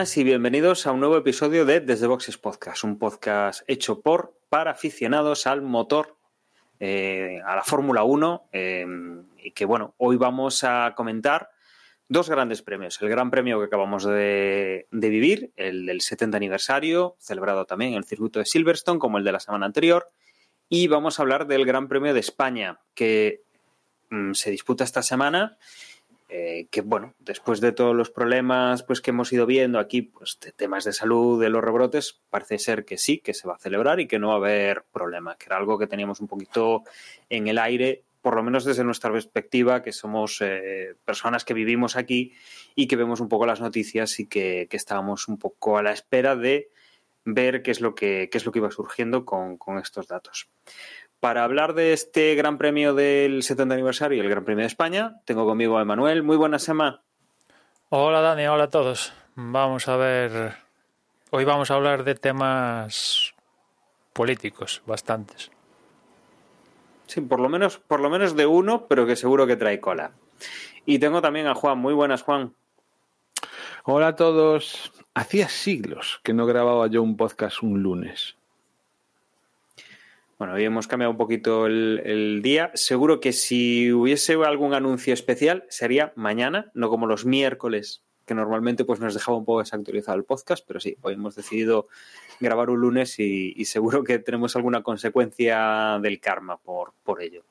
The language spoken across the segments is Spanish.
y bienvenidos a un nuevo episodio de Desde Boxes Podcast, un podcast hecho por para aficionados al motor, eh, a la Fórmula 1, eh, que bueno, hoy vamos a comentar dos grandes premios. El gran premio que acabamos de, de vivir, el del 70 aniversario, celebrado también en el circuito de Silverstone, como el de la semana anterior, y vamos a hablar del Gran Premio de España, que mm, se disputa esta semana eh, que bueno, después de todos los problemas pues que hemos ido viendo aquí, pues de temas de salud, de los rebrotes, parece ser que sí, que se va a celebrar y que no va a haber problema, que era algo que teníamos un poquito en el aire, por lo menos desde nuestra perspectiva, que somos eh, personas que vivimos aquí y que vemos un poco las noticias y que, que, estábamos un poco a la espera de ver qué es lo que, qué es lo que iba surgiendo con, con estos datos. Para hablar de este Gran Premio del 70 aniversario y el Gran Premio de España, tengo conmigo a Emanuel. Muy buenas, Emma. Hola, Dani. Hola a todos. Vamos a ver. Hoy vamos a hablar de temas políticos, bastantes. Sí, por lo menos, por lo menos de uno, pero que seguro que trae cola. Y tengo también a Juan. Muy buenas, Juan. Hola a todos. Hacía siglos que no grababa yo un podcast un lunes. Bueno, hoy hemos cambiado un poquito el, el, día. Seguro que si hubiese algún anuncio especial sería mañana, no como los miércoles, que normalmente pues nos dejaba un poco desactualizado el podcast, pero sí, hoy hemos decidido grabar un lunes y, seguro que tenemos alguna consecuencia del karma por, por ello.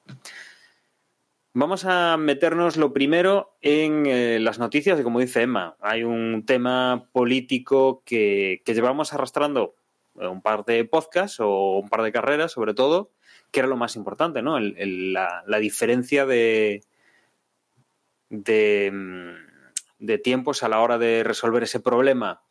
Vamos a meternos lo primero en eh, las noticias y como dice Emma, hay un tema político que, que llevamos arrastrando un par de podcasts o un par de carreras, sobre todo, que era lo más importante, ¿no? La, diferencia de, de, de, tiempos a la hora de resolver ese problema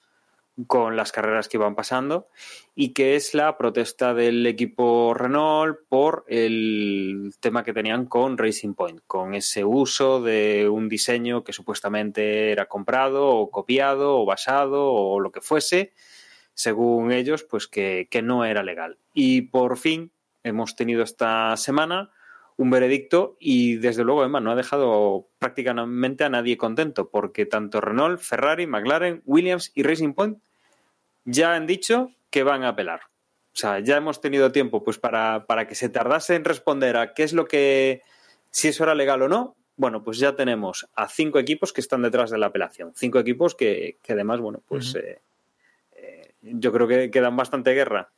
con las carreras que iban pasando y que es la protesta del equipo Renault por el tema que tenían con Racing Point, con ese uso de un diseño que supuestamente era comprado o copiado o basado o lo que fuese según ellos, pues que, que, no era legal. Y por fin hemos tenido esta semana un veredicto y desde luego, Emma, no ha dejado prácticamente a nadie contento, porque tanto Renault, Ferrari, McLaren, Williams y Racing Point ya han dicho que van a apelar. O sea, ya hemos tenido tiempo pues para, para que se tardase en responder a qué es lo que, si eso era legal o no, bueno, pues ya tenemos a cinco equipos que están detrás de la apelación. Cinco equipos que, que además, bueno, pues uh -huh. eh, yo creo que, que dan bastante guerra.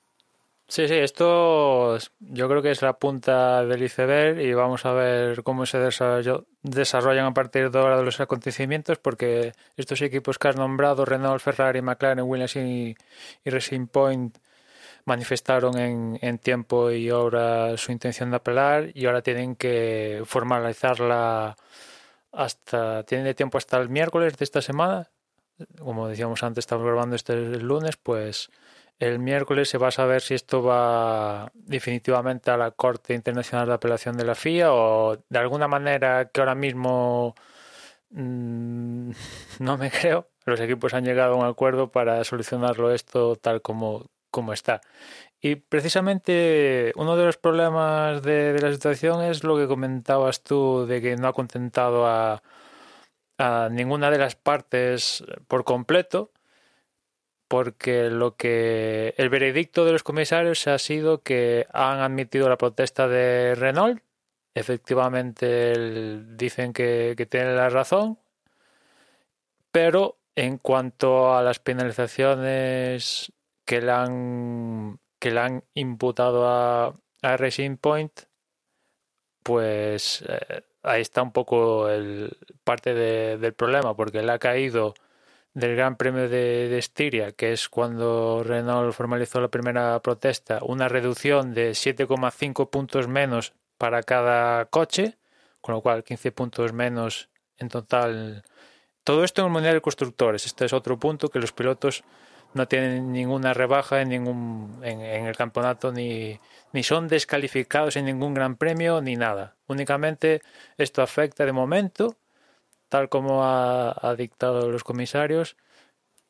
Sí, sí, esto yo creo que es la punta del iceberg y vamos a ver cómo se desarrollan a partir de ahora de los acontecimientos porque estos equipos que has nombrado, Renault, Ferrari, McLaren, Williams y, y Racing Point, manifestaron en, en, tiempo y ahora su intención de apelar y ahora tienen que formalizarla hasta, tienen de tiempo hasta el miércoles de esta semana como decíamos antes, estamos grabando este lunes, pues el miércoles se va a saber si esto va definitivamente a la Corte Internacional de Apelación de la FIA o de alguna manera que ahora mismo mmm, no me creo. Los equipos han llegado a un acuerdo para solucionarlo esto tal como, como está. Y precisamente uno de los problemas de, de la situación es lo que comentabas tú de que no ha contentado a, a ninguna de las partes por completo, porque lo que el veredicto de los comisarios ha sido que han admitido la protesta de Renault. Efectivamente, dicen que, que tienen la razón, pero en cuanto a las penalizaciones que le han, que le han imputado a, a Racing Point, pues eh, ahí está un poco el, parte de, del problema, porque le ha caído del Gran Premio de, de, Estiria, que es cuando Renault formalizó la primera protesta, una reducción de 7,5 puntos menos para cada coche, con lo cual 15 puntos menos en total. Todo esto en el Mundial de Constructores. Este es otro punto que los pilotos no tienen ninguna rebaja en ningún en, el campeonato ni, ni son descalificados en ningún gran premio ni nada. Únicamente esto afecta de momento, tal como ha, ha dictado los comisarios,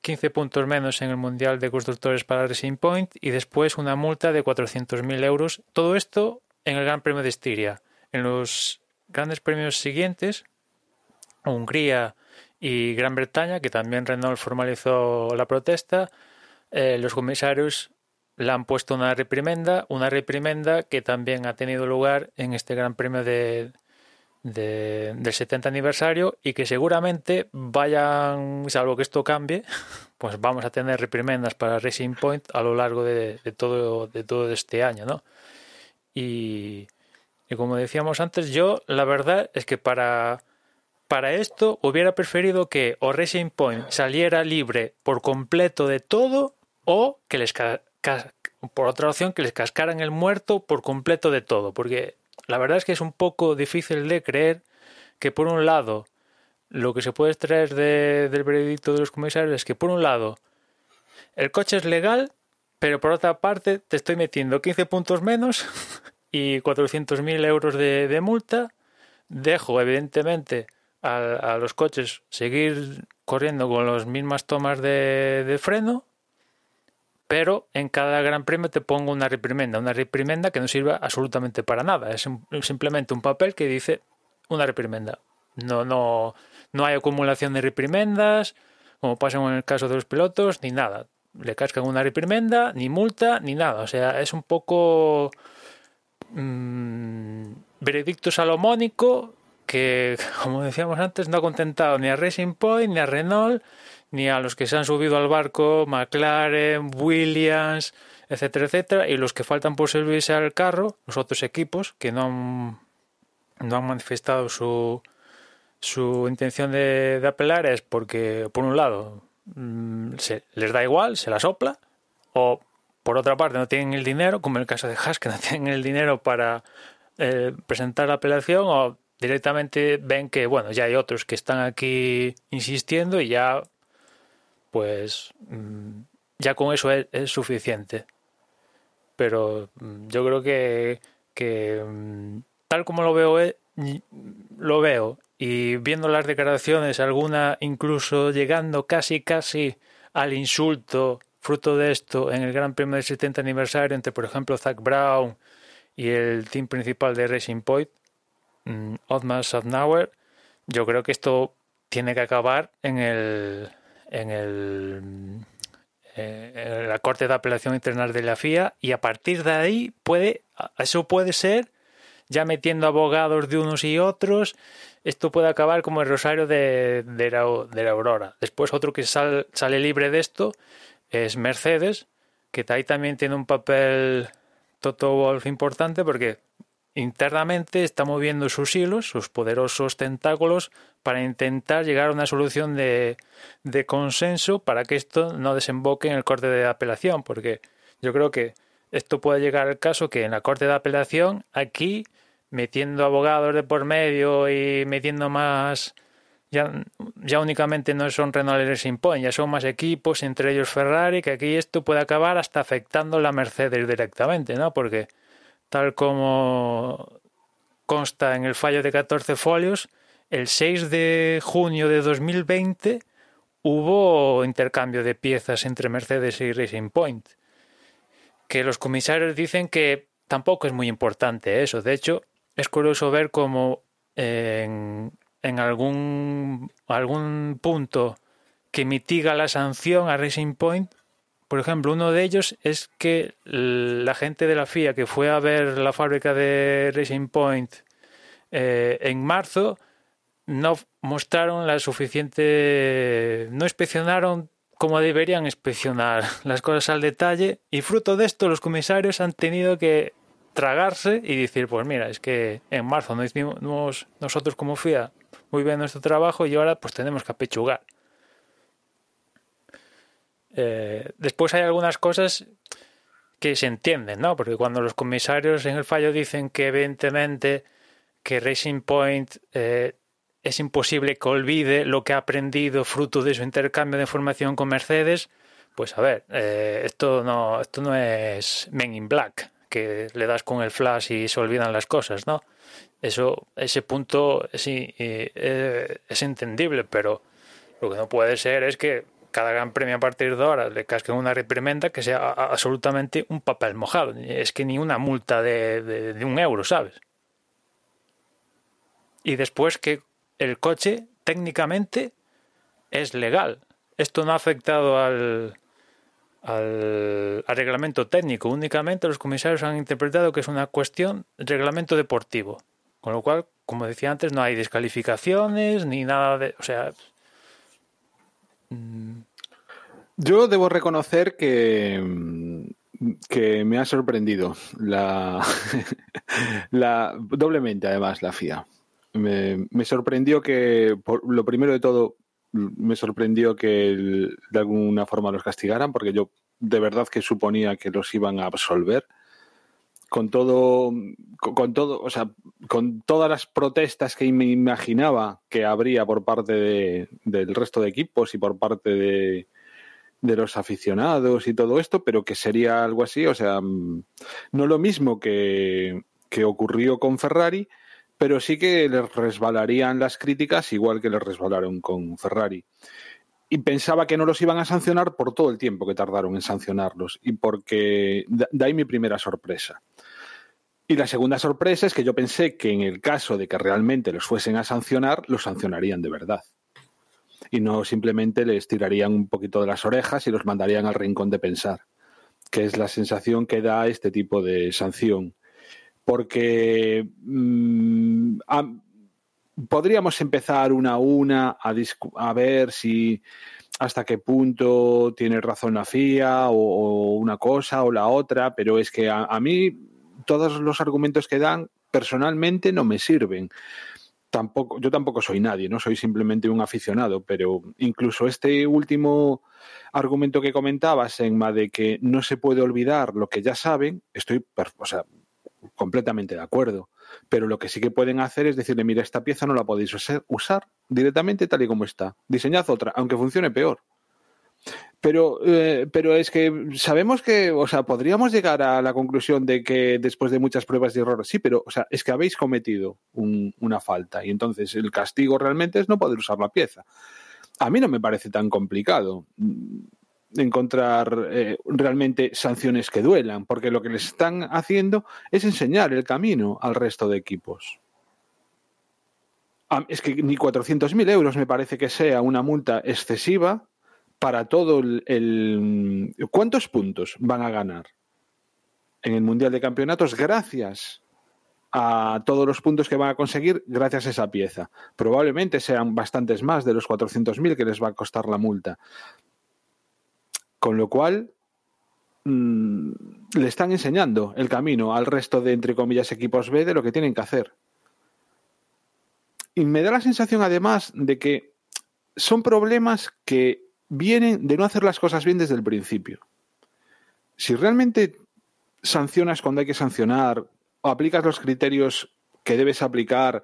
15 puntos menos en el Mundial de Constructores para Racing Point y después una multa de 400.000 euros. Todo esto en el Gran Premio de Estiria. En los grandes premios siguientes, Hungría y Gran Bretaña, que también Renault formalizó la protesta, eh, los comisarios le han puesto una reprimenda, una reprimenda que también ha tenido lugar en este Gran Premio de, del 70 aniversario y que seguramente vayan, salvo que esto cambie, pues vamos a tener reprimendas para Racing Point a lo largo de, todo, de todo este año, ¿no? Y, y, como decíamos antes, yo la verdad es que para, para esto hubiera preferido que o Racing Point saliera libre por completo de todo o que les por otra opción que les cascaran el muerto por completo de todo, porque la verdad es que es un poco difícil de creer que por un lado lo que se puede extraer del veredicto de los comisarios es que por un lado el coche es legal, pero por otra parte te estoy metiendo 15 puntos menos y 400.000 euros de, multa. Dejo evidentemente a, los coches seguir corriendo con las mismas tomas de freno pero en cada gran premio te pongo una reprimenda, una reprimenda que no sirve absolutamente para nada, es simplemente un papel que dice una reprimenda. No, no, no hay acumulación de reprimendas, como pasa en el caso de los pilotos, ni nada. Le cascan una reprimenda, ni multa, ni nada. O sea, es un poco mmm, veredicto salomónico que, como decíamos antes, no ha contentado ni a Racing Point, ni a Renault, ni a los que se han subido al barco, McLaren, Williams, etcétera, etcétera, y los que faltan por servirse al carro, los otros equipos que no han, no han manifestado su, su intención de, apelar es porque, por un lado, mm, se, les da igual, se la sopla, o por otra parte no tienen el dinero, como en el caso de Haas, que no tienen el dinero para eh, presentar la apelación, o directamente ven que, bueno, ya hay otros que están aquí insistiendo y ya pues mm, ya con eso es, suficiente. Pero mm, yo creo que, que mm, tal como lo veo, eh, lo veo y viendo las declaraciones, alguna incluso llegando casi casi al insulto fruto de esto en el Gran Premio del 70 aniversario entre, por ejemplo, Zach Brown y el team principal de Racing Point, Otmar Safnauer, yo creo que esto tiene que acabar en el en, el, eh, la Corte de Apelación Internacional de la FIA y a partir de ahí puede, eso puede ser, ya metiendo abogados de unos y otros, esto puede acabar como el rosario de, de, la, Aurora. Después otro que sale libre de esto es Mercedes, que ahí también tiene un papel Toto Wolf importante porque internamente está moviendo sus hilos, sus poderosos tentáculos, para intentar llegar a una solución de, de, consenso para que esto no desemboque en el corte de apelación, porque yo creo que esto puede llegar al caso que en la corte de apelación, aquí, metiendo abogados de por medio y metiendo más, ya, ya únicamente no son Renault y Point, ya son más equipos, entre ellos Ferrari, que aquí esto puede acabar hasta afectando la Mercedes directamente, ¿no? Porque tal como consta en el fallo de 14 folios, el 6 de junio de 2020 hubo intercambio de piezas entre Mercedes y Racing Point. Que los comisarios dicen que tampoco es muy importante eso. De hecho, es curioso ver cómo en, en algún, algún punto que mitiga la sanción a Racing Point por ejemplo, uno de ellos es que la gente de la FIA que fue a ver la fábrica de Racing Point eh, en marzo no mostraron la suficiente, no inspeccionaron como deberían inspeccionar las cosas al detalle y fruto de esto los comisarios han tenido que tragarse y decir, pues mira, es que en marzo no hicimos nosotros como FIA muy bien nuestro trabajo y ahora pues tenemos que apechugar. Eh, después hay algunas cosas que se entienden, ¿no? Porque cuando los comisarios en el fallo dicen que evidentemente que Racing Point eh, es imposible que olvide lo que ha aprendido fruto de su intercambio de información con Mercedes, Pues a ver, eh, esto no, esto no es Men in Black, que le das con el flash y se olvidan las cosas, ¿no? Eso, ese punto sí es entendible, pero lo que no puede ser es que cada gran premio a partir de ahora le casquen una reprimenda que sea absolutamente un papel mojado. Es que ni una multa de, de un euro, ¿sabes? Y después que el coche técnicamente es legal. Esto no ha afectado al, al, reglamento técnico. Únicamente los comisarios han interpretado que es una cuestión reglamento deportivo. Con lo cual, como decía antes, no hay descalificaciones ni nada de. O sea. Yo debo reconocer que, que me ha sorprendido la, la doblemente, además, la FIA. Me, me sorprendió que, por, lo primero de todo, me sorprendió que de alguna forma los castigaran, porque yo de verdad que suponía que los iban a absolver. Con todo, con, todo, o sea, con todas las protestas que me imaginaba que habría por parte de, del resto de equipos y por parte de, de los aficionados y todo esto, pero que sería algo así, o sea, no lo mismo que, que ocurrió con Ferrari, pero sí que les resbalarían las críticas igual que les resbalaron con Ferrari. Y pensaba que no los iban a sancionar por todo el tiempo que tardaron en sancionarlos y porque de ahí mi primera sorpresa. Y la segunda sorpresa es que yo pensé que en el caso de que realmente los fuesen a sancionar, los sancionarían de verdad. Y no simplemente les tirarían un poquito de las orejas y los mandarían al rincón de pensar, que es la sensación que da este tipo de sanción porque mm, podríamos empezar una a una a, ver si hasta qué punto tiene razón la FIA o, una cosa o la otra, pero es que a, mí todos los argumentos que dan personalmente no me sirven. Tampoco, yo tampoco soy nadie, no soy simplemente un aficionado, pero incluso este último argumento que comentabas, Enma, de que no se puede olvidar lo que ya saben, estoy, o sea, completamente de acuerdo. Pero lo que sí que pueden hacer es decirle, mira, esta pieza no la podéis usar directamente tal y como está. Diseñad otra, aunque funcione peor. Pero, eh, pero es que sabemos que, o sea, podríamos llegar a la conclusión de que después de muchas pruebas de error, sí, pero, o sea, es que habéis cometido una falta y entonces el castigo realmente es no poder usar la pieza. A mí no me parece tan complicado encontrar eh, realmente sanciones que duelan, porque lo que les están haciendo es enseñar el camino al resto de equipos. es que ni 400.000 euros me parece que sea una multa excesiva para todo el, ¿Cuántos puntos van a ganar en el Mundial de Campeonatos gracias a todos los puntos que van a conseguir gracias a esa pieza? Probablemente sean bastantes más de los 400.000 que les va a costar la multa. Con lo cual, mm, le están enseñando el camino al resto de, entre comillas, equipos B de lo que tienen que hacer. Y me da la sensación, además, de que son problemas que vienen de no hacer las cosas bien desde el principio. Si realmente sancionas cuando hay que sancionar aplicas los criterios que debes aplicar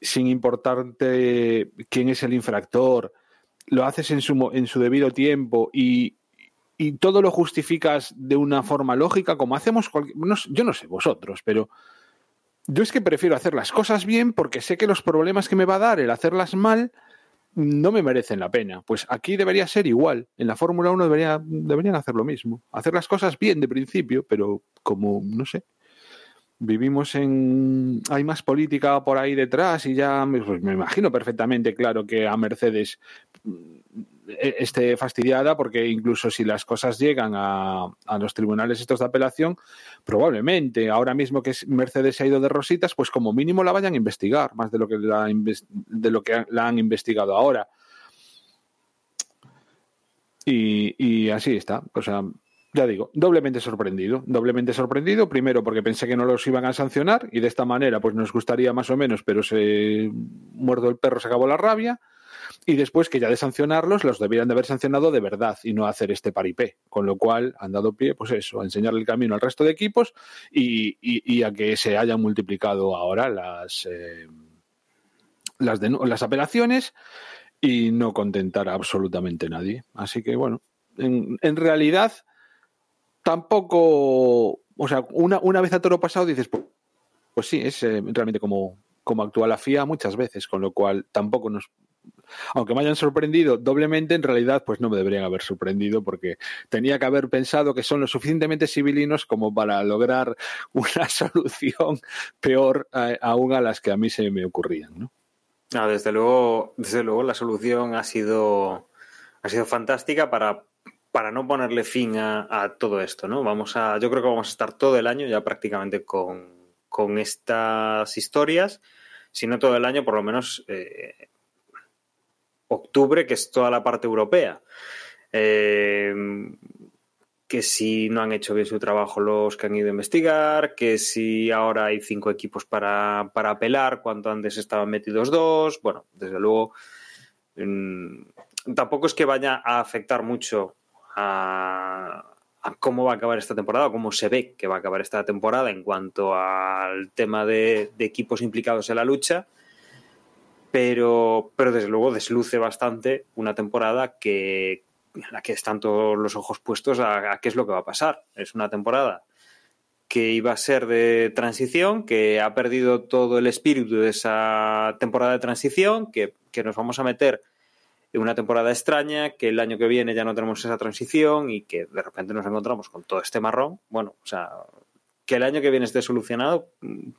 sin importarte quién es el infractor, lo haces en su, en su debido tiempo y, y todo lo justificas de una forma lógica, como hacemos yo no sé vosotros, pero yo es que prefiero hacer las cosas bien porque sé que los problemas que me va a dar el hacerlas mal no me merecen la pena. Pues aquí debería ser igual. En la Fórmula 1 debería, deberían hacer lo mismo. Hacer las cosas bien de principio, pero como, no sé, vivimos en... hay más política por ahí detrás y ya pues me imagino perfectamente, claro, que a Mercedes esté fastidiada porque incluso si las cosas llegan a, los tribunales estos de apelación, probablemente ahora mismo que Mercedes se ha ido de rositas, pues como mínimo la vayan a investigar más de lo que la, de lo que la han investigado ahora. Y, así está. O sea, ya digo, doblemente sorprendido. Doblemente sorprendido, primero porque pensé que no los iban a sancionar y de esta manera pues nos gustaría más o menos, pero se muerdo el perro, se acabó la rabia y después que ya de sancionarlos los debieran de haber sancionado de verdad y no hacer este paripé, con lo cual han dado pie, pues eso, a enseñarle el camino al resto de equipos y, a que se hayan multiplicado ahora las, eh, las, las apelaciones y no contentar a absolutamente nadie. Así que bueno, en, realidad tampoco, o sea, una, una vez a toro pasado dices, pues, pues sí, es eh, realmente como, como actúa la FIA muchas veces, con lo cual tampoco nos aunque me hayan sorprendido doblemente, en realidad pues no me deberían haber sorprendido porque tenía que haber pensado que son lo suficientemente civilinos como para lograr una solución peor eh, aún a las que a mí se me ocurrían, ¿no? Ah, desde luego, desde luego la solución ha sido, ha sido fantástica para, para no ponerle fin a, todo esto, ¿no? Vamos a, yo creo que vamos a estar todo el año ya prácticamente con, con estas historias, si no todo el año, por lo menos eh, octubre, que es toda la parte europea. Eh, que si no han hecho bien su trabajo los que han ido a investigar, que si ahora hay cinco equipos para, para apelar, cuando antes estaban metidos dos. Bueno, desde luego, mmm, tampoco es que vaya a afectar mucho a, cómo va a acabar esta temporada, o cómo se ve que va a acabar esta temporada en cuanto al tema de equipos implicados en la lucha pero, pero desde luego desluce bastante una temporada que, en la que están todos los ojos puestos a, a, qué es lo que va a pasar. Es una temporada que iba a ser de transición, que ha perdido todo el espíritu de esa temporada de transición, que, que nos vamos a meter en una temporada extraña, que el año que viene ya no tenemos esa transición y que de repente nos encontramos con todo este marrón. Bueno, o sea, que el año que viene esté solucionado,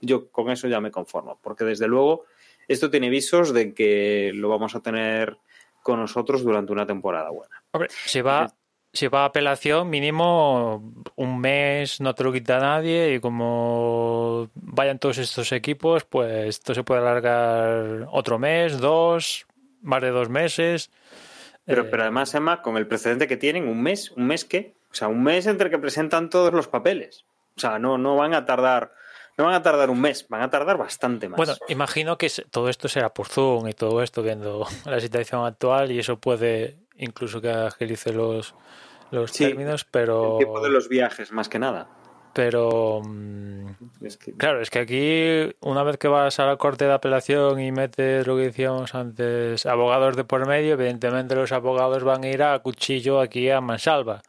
yo con eso ya me conformo, porque desde luego esto tiene visos de que lo vamos a tener con nosotros durante una temporada buena. Hombre, si va, si va a apelación, mínimo un mes no te lo quita nadie y como vayan todos estos equipos, pues esto se puede alargar otro mes, dos, más de dos meses. Pero, eh... pero además, Emma, con el precedente que tienen, un mes, un mes qué? O sea, un mes entre que presentan todos los papeles. O sea, no, no van a tardar no van a tardar un mes, van a tardar bastante más. Bueno, imagino que todo esto será por Zoom y todo esto, viendo la situación actual, y eso puede incluso que agilice los, los sí, términos, pero. El tiempo de los viajes, más que nada. Pero. Es que... Claro, es que aquí, una vez que vas a la corte de apelación y metes lo que decíamos antes, abogados de por medio, evidentemente los abogados van a ir a cuchillo aquí a mansalva.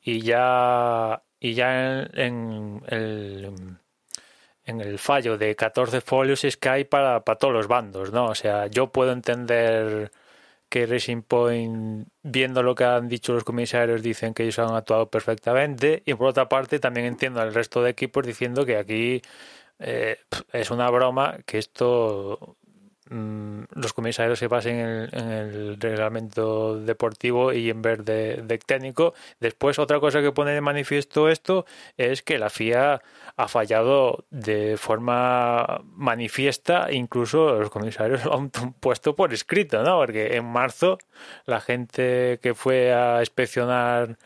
Y ya. Y ya en, en el en el fallo de 14 folios es que hay para, todos los bandos, ¿no? O sea, yo puedo entender que Racing Point, viendo lo que han dicho los comisarios, dicen que ellos han actuado perfectamente. Y por otra parte, también entiendo al resto de equipos diciendo que aquí eh, es una broma, que esto los comisarios se basen en el, en el, reglamento deportivo y en vez de, técnico. Después, otra cosa que pone de manifiesto esto es que la FIA ha fallado de forma manifiesta, incluso los comisarios lo han puesto por escrito, ¿no? Porque en marzo la gente que fue a inspeccionar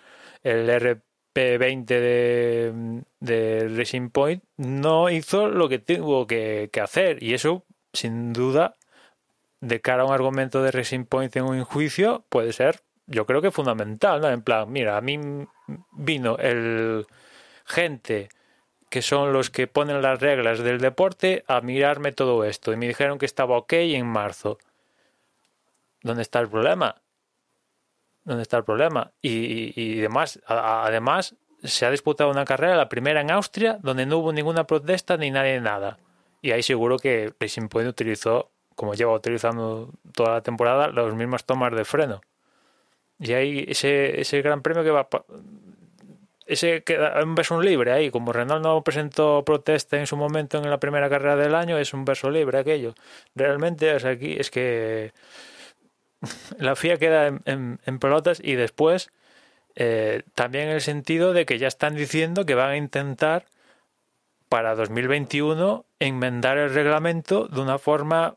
el RP20 de, de Racing Point no hizo lo que tuvo que hacer y eso sin duda, de cara a un argumento de Racing Point en un juicio, puede ser, yo creo que fundamental, ¿no? En plan, mira, a mí vino el gente que son los que ponen las reglas del deporte a mirarme todo esto y me dijeron que estaba ok en marzo. ¿Dónde está el problema? ¿Dónde está el problema? Y, y, además, a, además, se ha disputado una carrera, la primera en Austria, donde no hubo ninguna protesta ni nadie nada. Y ahí seguro que Racing Point utilizó, como lleva utilizando toda la temporada, las mismas tomas de freno. Y ahí ese, ese gran premio que va. Ese queda un verso libre ahí. Como Renault no presentó protesta en su momento en la primera carrera del año, es un verso libre aquello. Realmente es aquí, es que la FIA queda en pelotas y después eh, también en el sentido de que ya están diciendo que van a intentar para 2021 enmendar el reglamento de una forma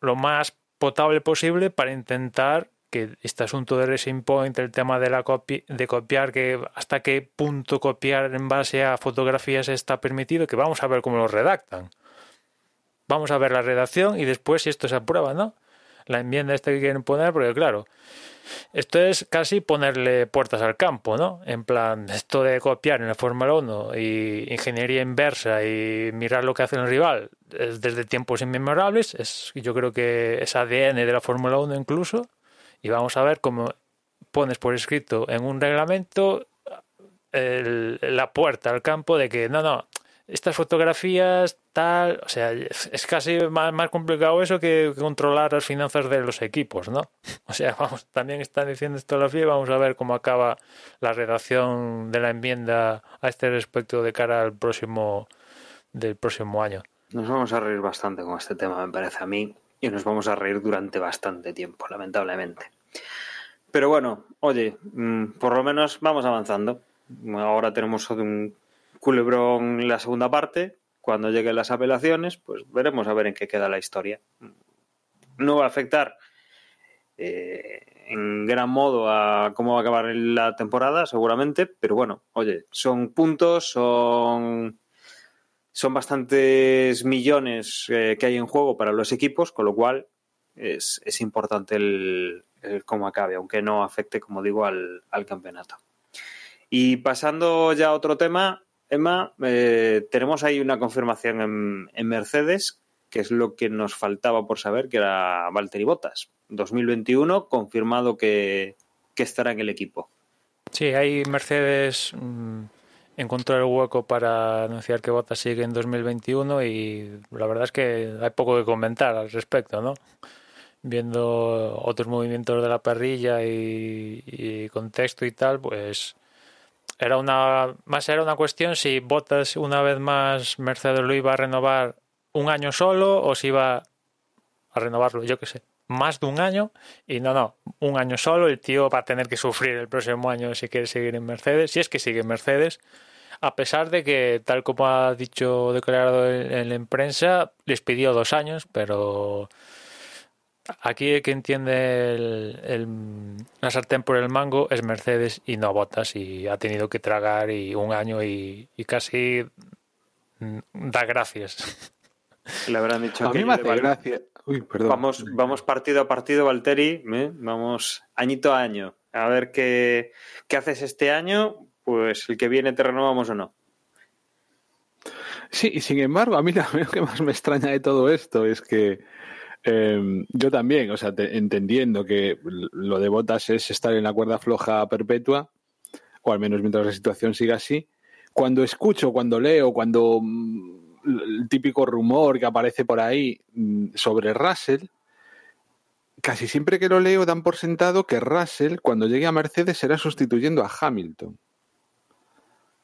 lo más potable posible para intentar que este asunto de Racing Point, el tema de la copi de copiar, que hasta qué punto copiar en base a fotografías está permitido, que vamos a ver cómo lo redactan. Vamos a ver la redacción y después si esto se aprueba, ¿no? La enmienda esta que quieren poner, porque claro, esto es casi ponerle puertas al campo, ¿no? En plan, esto de copiar en la Fórmula 1 y ingeniería inversa y mirar lo que hace el rival es desde tiempos inmemorables, es, yo creo que es ADN de la Fórmula 1 incluso, y vamos a ver cómo pones por escrito en un reglamento la puerta al campo de que no, no, estas fotografías, tal, o sea, es, casi más, más complicado eso que controlar las finanzas de los equipos, ¿no? O sea, vamos, también están diciendo esto la FIA y vamos a ver cómo acaba la redacción de la enmienda a este respecto de cara al próximo del próximo año. Nos vamos a reír bastante con este tema, me parece a mí, y nos vamos a reír durante bastante tiempo, lamentablemente. Pero bueno, oye, mm, por lo menos vamos avanzando. Ahora tenemos un culebrón la segunda parte. Cuando lleguen las apelaciones, pues veremos a ver en qué queda la historia. No va a afectar eh, en gran modo a cómo va a acabar la temporada, seguramente, pero bueno, oye, son puntos, son son bastantes millones eh, que hay en juego para los equipos, con lo cual es, es importante el, el cómo acabe, aunque no afecte, como digo, al, al campeonato. Y pasando ya a otro tema, Emma, eh, tenemos ahí una confirmación en, Mercedes, que es lo que nos faltaba por saber, que era Valtteri Bottas. 2021, confirmado que, estará en el equipo. Sí, hay Mercedes mm, encontró el hueco para anunciar que Bottas sigue en 2021 y la verdad es que hay poco que comentar al respecto, ¿no? Viendo otros movimientos de la parrilla y contexto y tal, pues era una más era una cuestión si Bottas una vez más Mercedes lo iba a renovar un año solo o si iba a renovarlo, yo qué sé, más de un año. Y no, no, un año solo, el tío va a tener que sufrir el próximo año si quiere seguir en Mercedes, si es que sigue en Mercedes, a pesar de que, tal como ha dicho, declarado en, en la prensa, les pidió dos años, pero aquí el que entiende el, el, la sartén por el mango es Mercedes y no Botas y ha tenido que tragar y un año y, y casi mm, da gracias. Le habrán dicho A mí me hace gracia. Uy, perdón. Vamos, vamos partido a partido, Valteri, ¿eh? vamos añito a año. A ver qué, qué haces este año, pues el que viene te renovamos o no. Sí, y sin embargo, a mí lo que más me extraña de todo esto es que eh, yo también, o sea, te- entendiendo que lo de botas es estar en la cuerda floja perpetua, o al menos mientras la situación siga así, cuando escucho, cuando leo, cuando mm, el típico rumor que aparece por ahí mm, sobre Russell, casi siempre que lo leo dan por sentado que Russell, cuando llegue a Mercedes, será sustituyendo a Hamilton,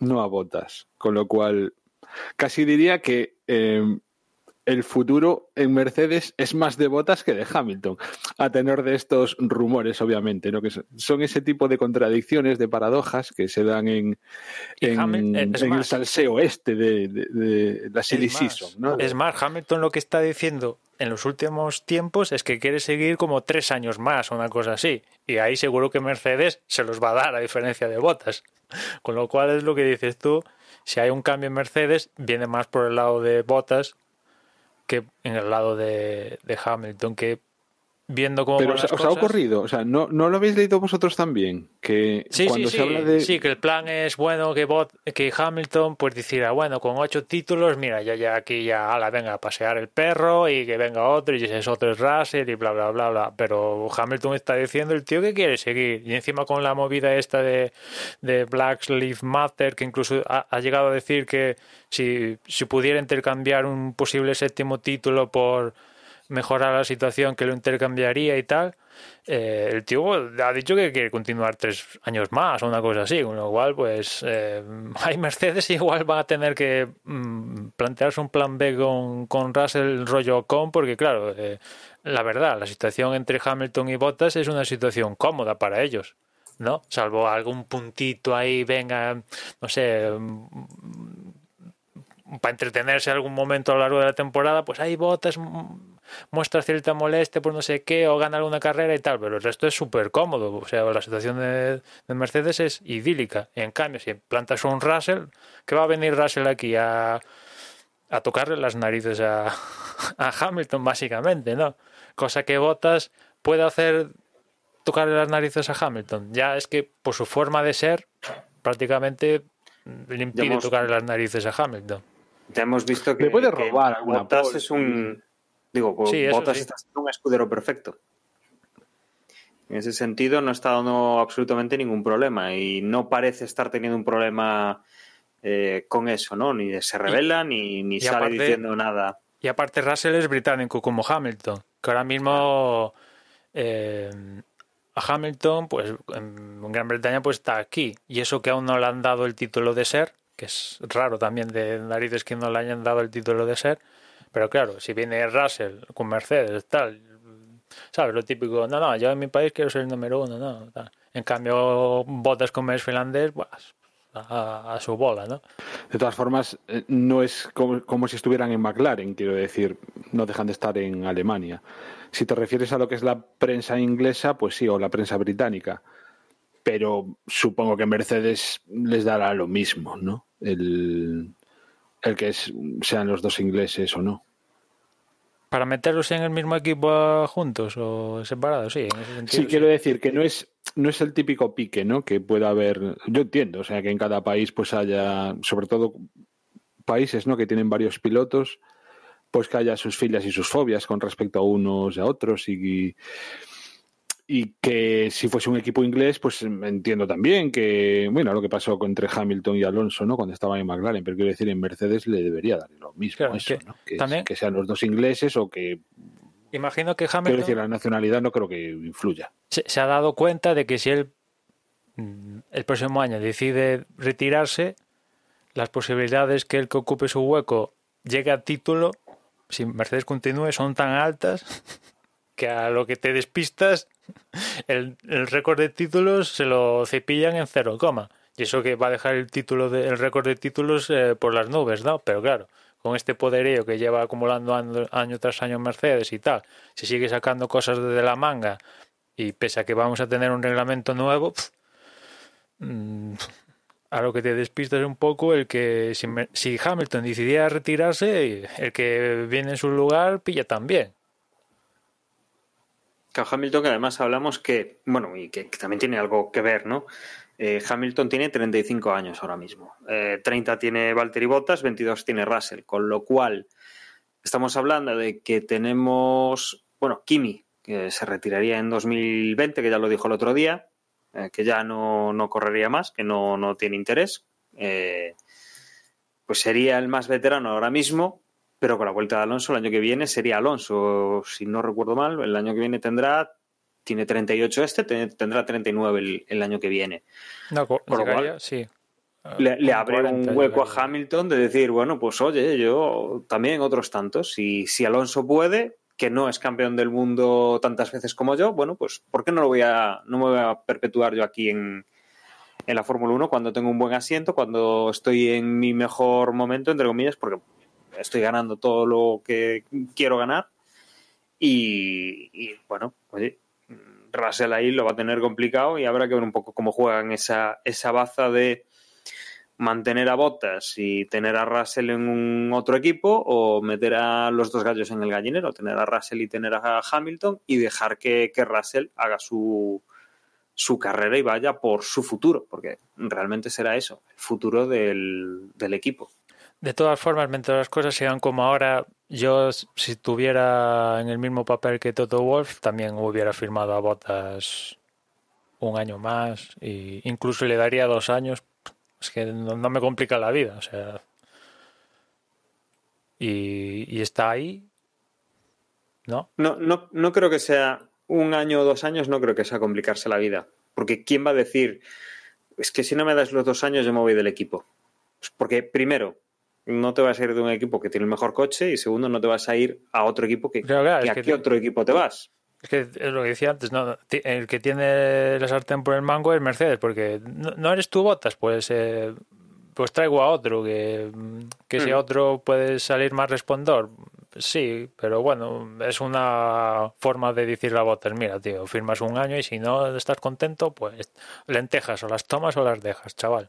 no a Bottas. Con lo cual, casi diría que eh, el futuro en Mercedes es más de Bottas que de Hamilton, a tenor de estos rumores, obviamente, ¿no? que son- ese tipo de contradicciones, de paradojas que se dan en, en, el salseo este de, de- de la silly Es más, season. ¿no? Es más, Hamilton lo que está diciendo en los últimos tiempos es que quiere seguir como tres años más o una cosa así. Y ahí seguro que Mercedes se los va a dar a diferencia de Botas. Con lo cual es lo que dices tú. Si hay un cambio en Mercedes, viene más por el lado de Botas que en el lado de, de Hamilton. Que viendo cómo Pero van os, las os ha ocurrido, o sea, ¿no, ¿no lo habéis leído vosotros también? Que Sí, cuando sí, se sí, habla de... sí, que el plan es bueno que Bot, que Hamilton pues decidirá, bueno, con ocho títulos, mira, ya ya aquí ya, ala, venga, a pasear el perro y que venga otro y ese otro es Russell y bla, bla, bla, bla. Pero Hamilton está diciendo el tío que quiere seguir y encima con la movida esta de, de Black Lives Matter, que incluso ha, ha llegado a decir que si, si pudiera intercambiar un posible séptimo título por mejorar la situación que lo intercambiaría y tal. Eh, el tío ha dicho que quiere continuar tres años más o una cosa así, con lo cual, pues, eh, hay Mercedes igual van a tener que mm, plantearse un plan B con, con Russell rollo con, porque claro, eh, la verdad, la situación entre Hamilton y Bottas es una situación cómoda para ellos. ¿No? Salvo algún puntito ahí, venga, no sé, para entretenerse algún momento a lo largo de la temporada, pues hay botas, muestra cierta molestia por no sé qué, o gana alguna carrera y tal, pero el resto es súper cómodo. O sea, la situación de, de, Mercedes es idílica. Y en cambio, si plantas un Russell, ¿qué va a venir Russell aquí a, a tocarle las narices a, a Hamilton, básicamente, ¿no? Cosa que Bottas puede hacer tocarle las narices a Hamilton. Ya es que por su forma de ser, prácticamente le impide hemos... tocarle las narices a Hamilton. Ya hemos visto que, Le puede robar que Bottas es un. Digo, Sí, Bottas sí. está siendo un escudero perfecto. En ese sentido no está dando absolutamente ningún problema y no parece estar teniendo un problema eh, con eso, ¿no? Ni se revela ni, ni sale aparte- diciendo nada. Y aparte Russell es británico como Hamilton, que ahora mismo eh, a Hamilton, pues en Gran Bretaña pues está aquí. Y eso que aún no le han dado el título de ser, que es raro también de narices que no le hayan dado el título de ser. Pero claro, si viene Russell con Mercedes, tal, ¿sabes? Lo típico, no, no, yo en mi país quiero ser el número uno, no, tal. En cambio, botas como es finlandés, pues a, a su bola, ¿no? De todas formas, eh, no es como, como si estuvieran en McLaren, quiero decir, no dejan de estar en Alemania. Si te refieres a lo que es la prensa inglesa, pues sí, o la prensa británica. Pero supongo que Mercedes les dará lo mismo, ¿no? El, el que es- sean los dos ingleses o no. Para meterlos en el mismo equipo juntos o separados, sí, en ese sentido. Sí, quiero decir que no es, no es el típico pique, ¿no? Que pueda haber. Yo entiendo, o sea, que en cada país pues haya, sobre todo países, ¿no? Que tienen varios pilotos, pues que haya sus filias y sus fobias con respecto a unos y a otros y, y que si fuese un equipo inglés, pues entiendo también que, bueno, lo que pasó entre Hamilton y Alonso, ¿no? Cuando estaba en McLaren, pero quiero decir, en Mercedes le debería dar lo mismo Claro, eso, que ¿no? Que, también- que sean los dos ingleses o que, Imagino que quiero Hamilton decir, la nacionalidad no creo que influya. se, se ha dado cuenta de que si él mm, el próximo año decide retirarse, las posibilidades que el que ocupe su hueco llegue a título, si Mercedes continúe, son tan altas que a lo que te despistas, el, el récord de títulos se lo cepillan en cero coma. Y eso que va a dejar el título de- el récord de títulos eh, por las nubes, ¿no? Pero claro, con este poderío que lleva acumulando año, tras año Mercedes y tal, si sigue sacando cosas de la manga y pese a que vamos a tener un reglamento nuevo, mm, a lo que te despistas un poco el que si, si Hamilton decidiera retirarse, el que viene en su lugar pilla también. Hamilton, que además hablamos que, bueno, y que, que también tiene algo que ver, ¿no? Eh, Hamilton tiene 35 años ahora mismo. Eh, 30 tiene Valtteri Bottas, 22 tiene Russell. Con lo cual, estamos hablando de que tenemos, bueno, Kimi, que se retiraría en 2020, que ya lo dijo el otro día, eh, que ya no, no correría más, que no, no tiene interés. Eh, pues sería el más veterano ahora mismo, pero con la vuelta de Alonso el año que viene sería Alonso, si no recuerdo mal, el año que viene tendrá, tiene 38 este, te- tendrá 39 el, el año que viene. No, co- Con lo cual, sí. Le, le Con abre 40 un hueco llegaría. a Hamilton de decir, bueno, pues oye, yo también otros tantos, si, si Alonso puede, que no es campeón del mundo tantas veces como yo, bueno, pues ¿por qué no lo voy a, no me voy a perpetuar yo aquí en, en la Fórmula 1 cuando tengo un buen asiento, cuando estoy en mi mejor momento, entre comillas, porque estoy ganando todo lo que quiero ganar y, bueno, oye, Russell ahí lo va a tener complicado y habrá que ver un poco cómo juegan esa, esa baza de mantener a Bottas y tener a Russell en un otro equipo o meter a los dos gallos en el gallinero, tener a Russell y tener a Hamilton y dejar que, que Russell haga su, su carrera y vaya por su futuro, porque realmente será eso, el futuro del, del equipo. De todas formas, mientras las cosas sigan como ahora, yo si estuviera en el mismo papel que Toto Wolf, también hubiera firmado a Bottas un año más e incluso le daría dos años. Es que no, me complica la vida, o sea. Y, está ahí, ¿no? No, no, no creo que sea un año o dos años, no creo que sea complicarse la vida. Porque ¿quién va a decir, es que si no me das los dos años yo me voy del equipo? Porque primero, no te vas a ir de un equipo que tiene el mejor coche y segundo, no te vas a ir a otro equipo que, Claro, claro, que a que qué te- otro equipo te vas. Es que es lo que decía antes, no, el que tiene la sartén por el mango es Mercedes, porque no, no eres tú botas, pues eh, pues traigo a otro, que, que ese Mm. otro puede salir más respondor. Sí, pero bueno, es una forma de decirle a botas, mira, tío, firmas un año y si no estás contento, pues lentejas, o las tomas o las dejas, chaval.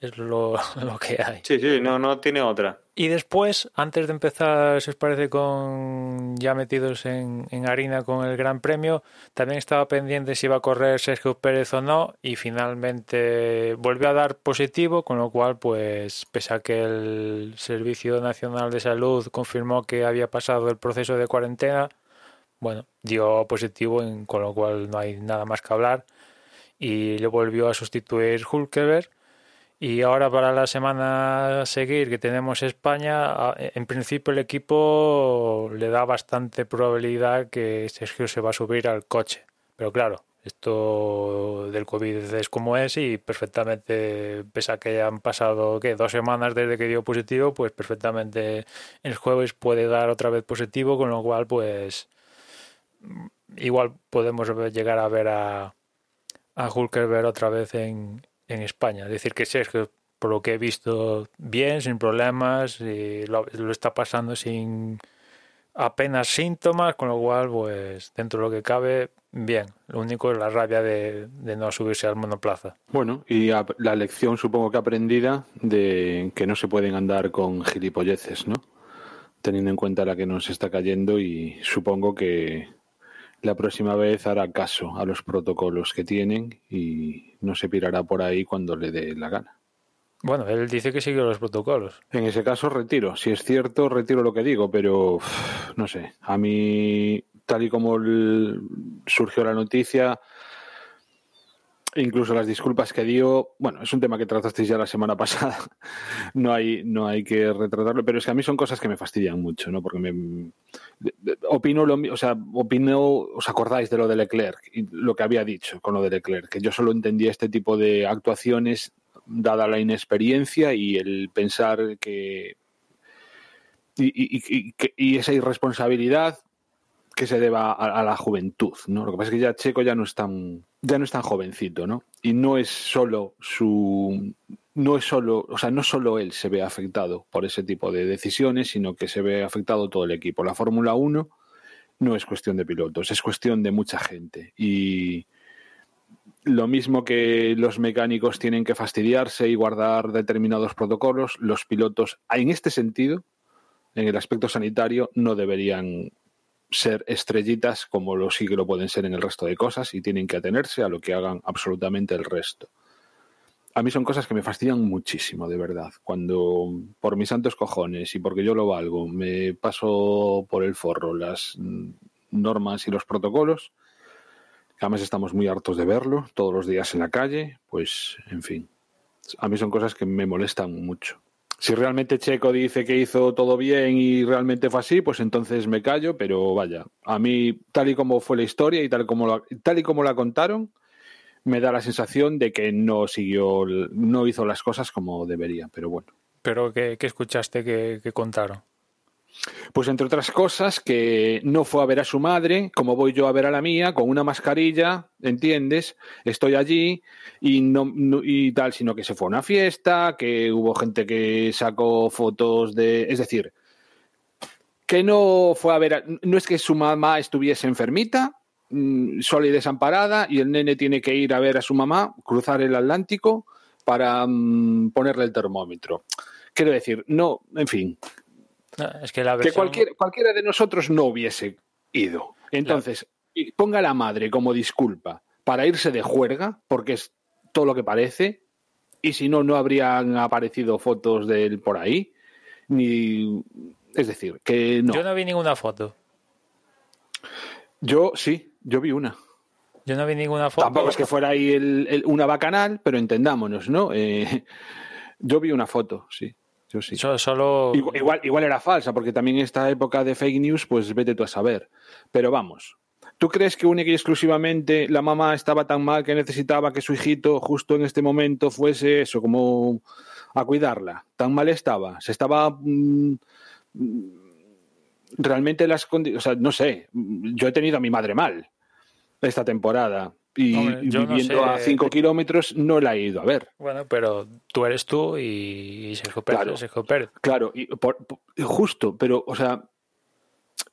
Es lo, lo que hay. Sí, sí, no, no tiene otra. Y después, antes de empezar, si os parece, con ya metidos en, en harina con el Gran Premio, también estaba pendiente si iba a correr Sergio Pérez o no, y finalmente volvió a dar positivo, con lo cual, pues, pese a que el Servicio Nacional de Salud confirmó que había pasado el proceso de cuarentena, bueno, dio positivo, con lo cual no hay nada más que hablar. Y le volvió a sustituir Hulkeberg. Y ahora para la semana a seguir que tenemos España, en principio el equipo le da bastante probabilidad que Sergio se va a subir al coche. Pero claro, esto del COVID es como es y perfectamente, pese a que hayan pasado ¿qué? dos semanas desde que dio positivo, pues perfectamente el jueves puede dar otra vez positivo, con lo cual pues igual podemos llegar a ver a, a Hulkerberg otra vez en, en España. Es decir, que Sergio, por lo que he visto, bien, sin problemas, y lo, está pasando sin apenas síntomas, con lo cual, pues dentro de lo que cabe, bien. Lo único es la rabia de, no subirse al monoplaza. Bueno, y la lección supongo que aprendida de que no se pueden andar con gilipolleces, ¿no? Teniendo en cuenta la que nos está cayendo y supongo que la próxima vez hará caso a los protocolos que tienen y no se pirará por ahí cuando le dé la gana. Bueno, él dice que sigue los protocolos. En ese caso retiro. Si es cierto, retiro lo que digo, pero no sé. A mí tal y como surgió la noticia, incluso las disculpas que dio, bueno, es un tema que tratasteis ya la semana pasada, no hay, no hay que retratarlo, pero es que a mí son cosas que me fastidian mucho, ¿no? Porque me opino lo o sea, opino, os acordáis de lo de Leclerc y lo que había dicho con lo de Leclerc, que yo solo entendía este tipo de actuaciones dada la inexperiencia y el pensar que y, y esa irresponsabilidad que se deba a, la juventud, ¿no? Lo que pasa es que ya Checo ya no es tan, ya no es tan jovencito, ¿no? Y no es solo su, no es solo, o sea, no solo él se ve afectado por ese tipo de decisiones, sino que se ve afectado todo el equipo. La Fórmula 1 no es cuestión de pilotos, es cuestión de mucha gente. Y lo mismo que los mecánicos tienen que fastidiarse y guardar determinados protocolos, los pilotos, en este sentido, en el aspecto sanitario, no deberían ser estrellitas como lo sí que lo pueden ser en el resto de cosas y tienen que atenerse a lo que hagan absolutamente el resto. A mí son cosas que me fastidian muchísimo, de verdad. Cuando por mis santos cojones y porque yo lo valgo, me paso por el forro las normas y los protocolos, además estamos muy hartos de verlo todos los días en la calle, pues en fin, a mí son cosas que me molestan mucho. Si realmente Checo dice que hizo todo bien y realmente fue así, pues entonces me callo, pero vaya, a mí tal y como fue la historia y tal, como la, tal y como la contaron, me da la sensación de que no siguió, no hizo las cosas como debería, pero bueno. ¿Pero qué, escuchaste que, que contaron? Pues entre otras cosas, que no fue a ver a su madre, como voy yo a ver a la mía, con una mascarilla, ¿entiendes? Estoy allí y no, y tal, sino que se fue a una fiesta, que hubo gente que sacó fotos de, es decir, que no fue a ver, a, no es que su mamá estuviese enfermita, mm, sola y desamparada, y el nene tiene que ir a ver a su mamá, cruzar el Atlántico para mm, ponerle el termómetro. Quiero decir, no, en fin, es que, la que cualquiera de nosotros no hubiese ido. Entonces, ponga a la madre como disculpa para irse de juerga, porque es todo lo que parece, y si no, no habrían aparecido fotos de él por ahí. Ni. Es decir, que no. Yo no vi ninguna foto. Yo sí, yo vi una. Yo no vi ninguna foto. Tampoco es que fuera ahí el, una bacanal, pero entendámonos, ¿no? Eh, yo vi una foto, sí. Yo sí. solo... Igual, igual era falsa, porque también en esta época de fake news, pues vete tú a saber. Pero vamos, ¿Tú crees que única y exclusivamente la mamá estaba tan mal que necesitaba que su hijito justo en este momento fuese eso, como a cuidarla? ¿Tan mal estaba? ¿Se estaba... Mm, realmente las condiciones... O sea, no sé, yo he tenido a mi madre mal esta temporada y viviendo a 5 kilómetros no la he ido a ver. Bueno, pero tú eres tú y Sergio Pérez claro, Sergio Pérez. Claro, y justo, pero, o sea,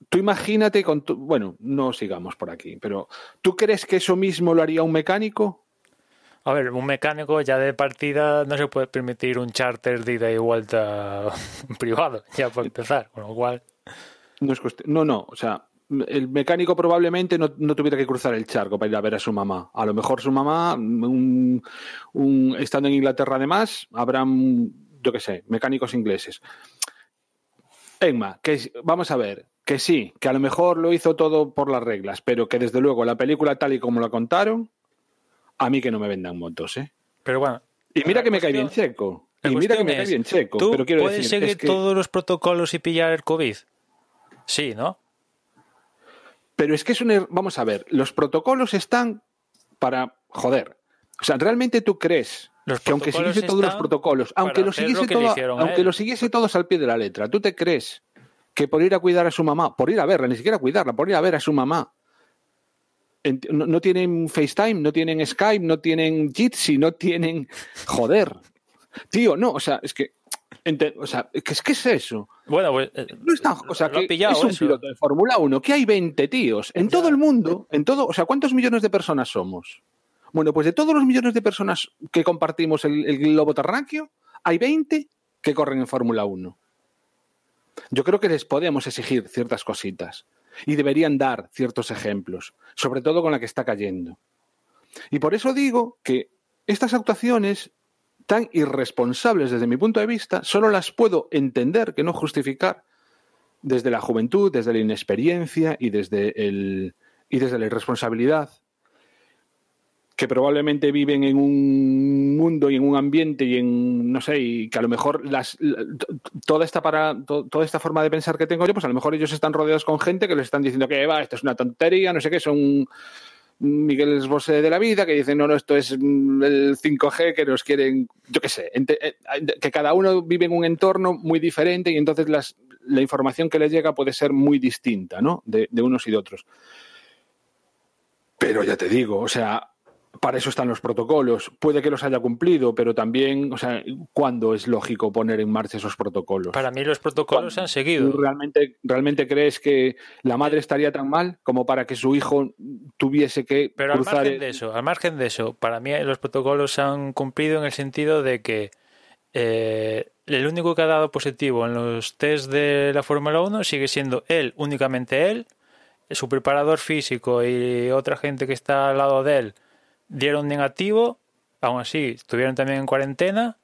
tú imagínate con tu, bueno, no sigamos por aquí, pero ¿tú crees que eso mismo lo haría un mecánico? A ver, un mecánico ya de partida no se puede permitir un charter de ida y vuelta privado, ya por empezar, con lo cual... No, es no, no, o sea, el mecánico probablemente no, tuviera que cruzar el charco para ir a ver a su mamá. A lo mejor su mamá, estando en Inglaterra además, habrán, yo qué sé, mecánicos ingleses. Emma, que vamos a ver, que sí, que a lo mejor lo hizo todo por las reglas, pero que desde luego la película tal y como la contaron, a mí que no me vendan motos, ¿eh? Pero bueno. Y mira que me cae bien Checo. Y mira que me cae bien Checo. ¿Tú pero quiero puedes decir, seguir es que- todos los protocolos y pillar el COVID? Sí, ¿no? Pero es que es un er- Vamos a ver, los protocolos están para. Joder. O sea, ¿realmente tú crees Los que aunque siguiese todos los protocolos, aunque lo siguiese lo todo- hicieron aunque lo siguiese todos al pie de la letra, ¿tú te crees que por ir a cuidar a su mamá, por ir a verla, ni siquiera cuidarla, por ir a ver a su mamá, no, no tienen FaceTime, no tienen Skype, no tienen Jitsi, no tienen. Joder. Tío, no, o sea, es que. Ente- o sea, ¿qué es, ¿qué es eso? Bueno, pues. eh, No está, o sea, que pillado es un eso. piloto de Fórmula 1, que hay 20 tíos en todo el mundo, en todo, o sea, ¿cuántos millones de personas somos? Bueno, pues de todos los millones de personas que compartimos el, el globo terráqueo, hay 20 que corren en Fórmula 1. Yo creo que les podemos exigir ciertas cositas y deberían dar ciertos ejemplos, sobre todo con la que está cayendo. Y por eso digo que estas actuaciones tan irresponsables desde mi punto de vista, solo las puedo entender, que no justificar, desde la juventud, desde la inexperiencia y desde, el, y desde la irresponsabilidad, que probablemente viven en un mundo y en un ambiente y en, no sé, y que a lo mejor las, toda, esta para, to- toda esta forma de pensar que tengo yo, pues a lo mejor ellos están rodeados con gente que les están diciendo que va, esto es una tontería, no sé qué, son Miguel Bosé de la vida, que dicen, no, no, esto es mm, el 5G, que nos quieren, yo qué sé, eh, que cada uno vive en un entorno muy diferente y entonces las, la información que les llega puede ser muy distinta, ¿no? De unos y de otros. Pero ya te digo, o sea, para eso están los protocolos. Puede que los haya cumplido, pero también, o sea, ¿cuándo es lógico poner en marcha esos protocolos? Para mí los protocolos se han seguido. ¿Tú realmente, realmente crees que la madre estaría tan mal como para que su hijo tuviese que Pero al cruzar margen el- de eso, al margen de eso, para mí los protocolos se han cumplido en el sentido de que eh, el único que ha dado positivo en los test de la Fórmula 1 sigue siendo él, únicamente él, su preparador físico y otra gente que está al lado de él dieron negativo, aún así estuvieron también en cuarentena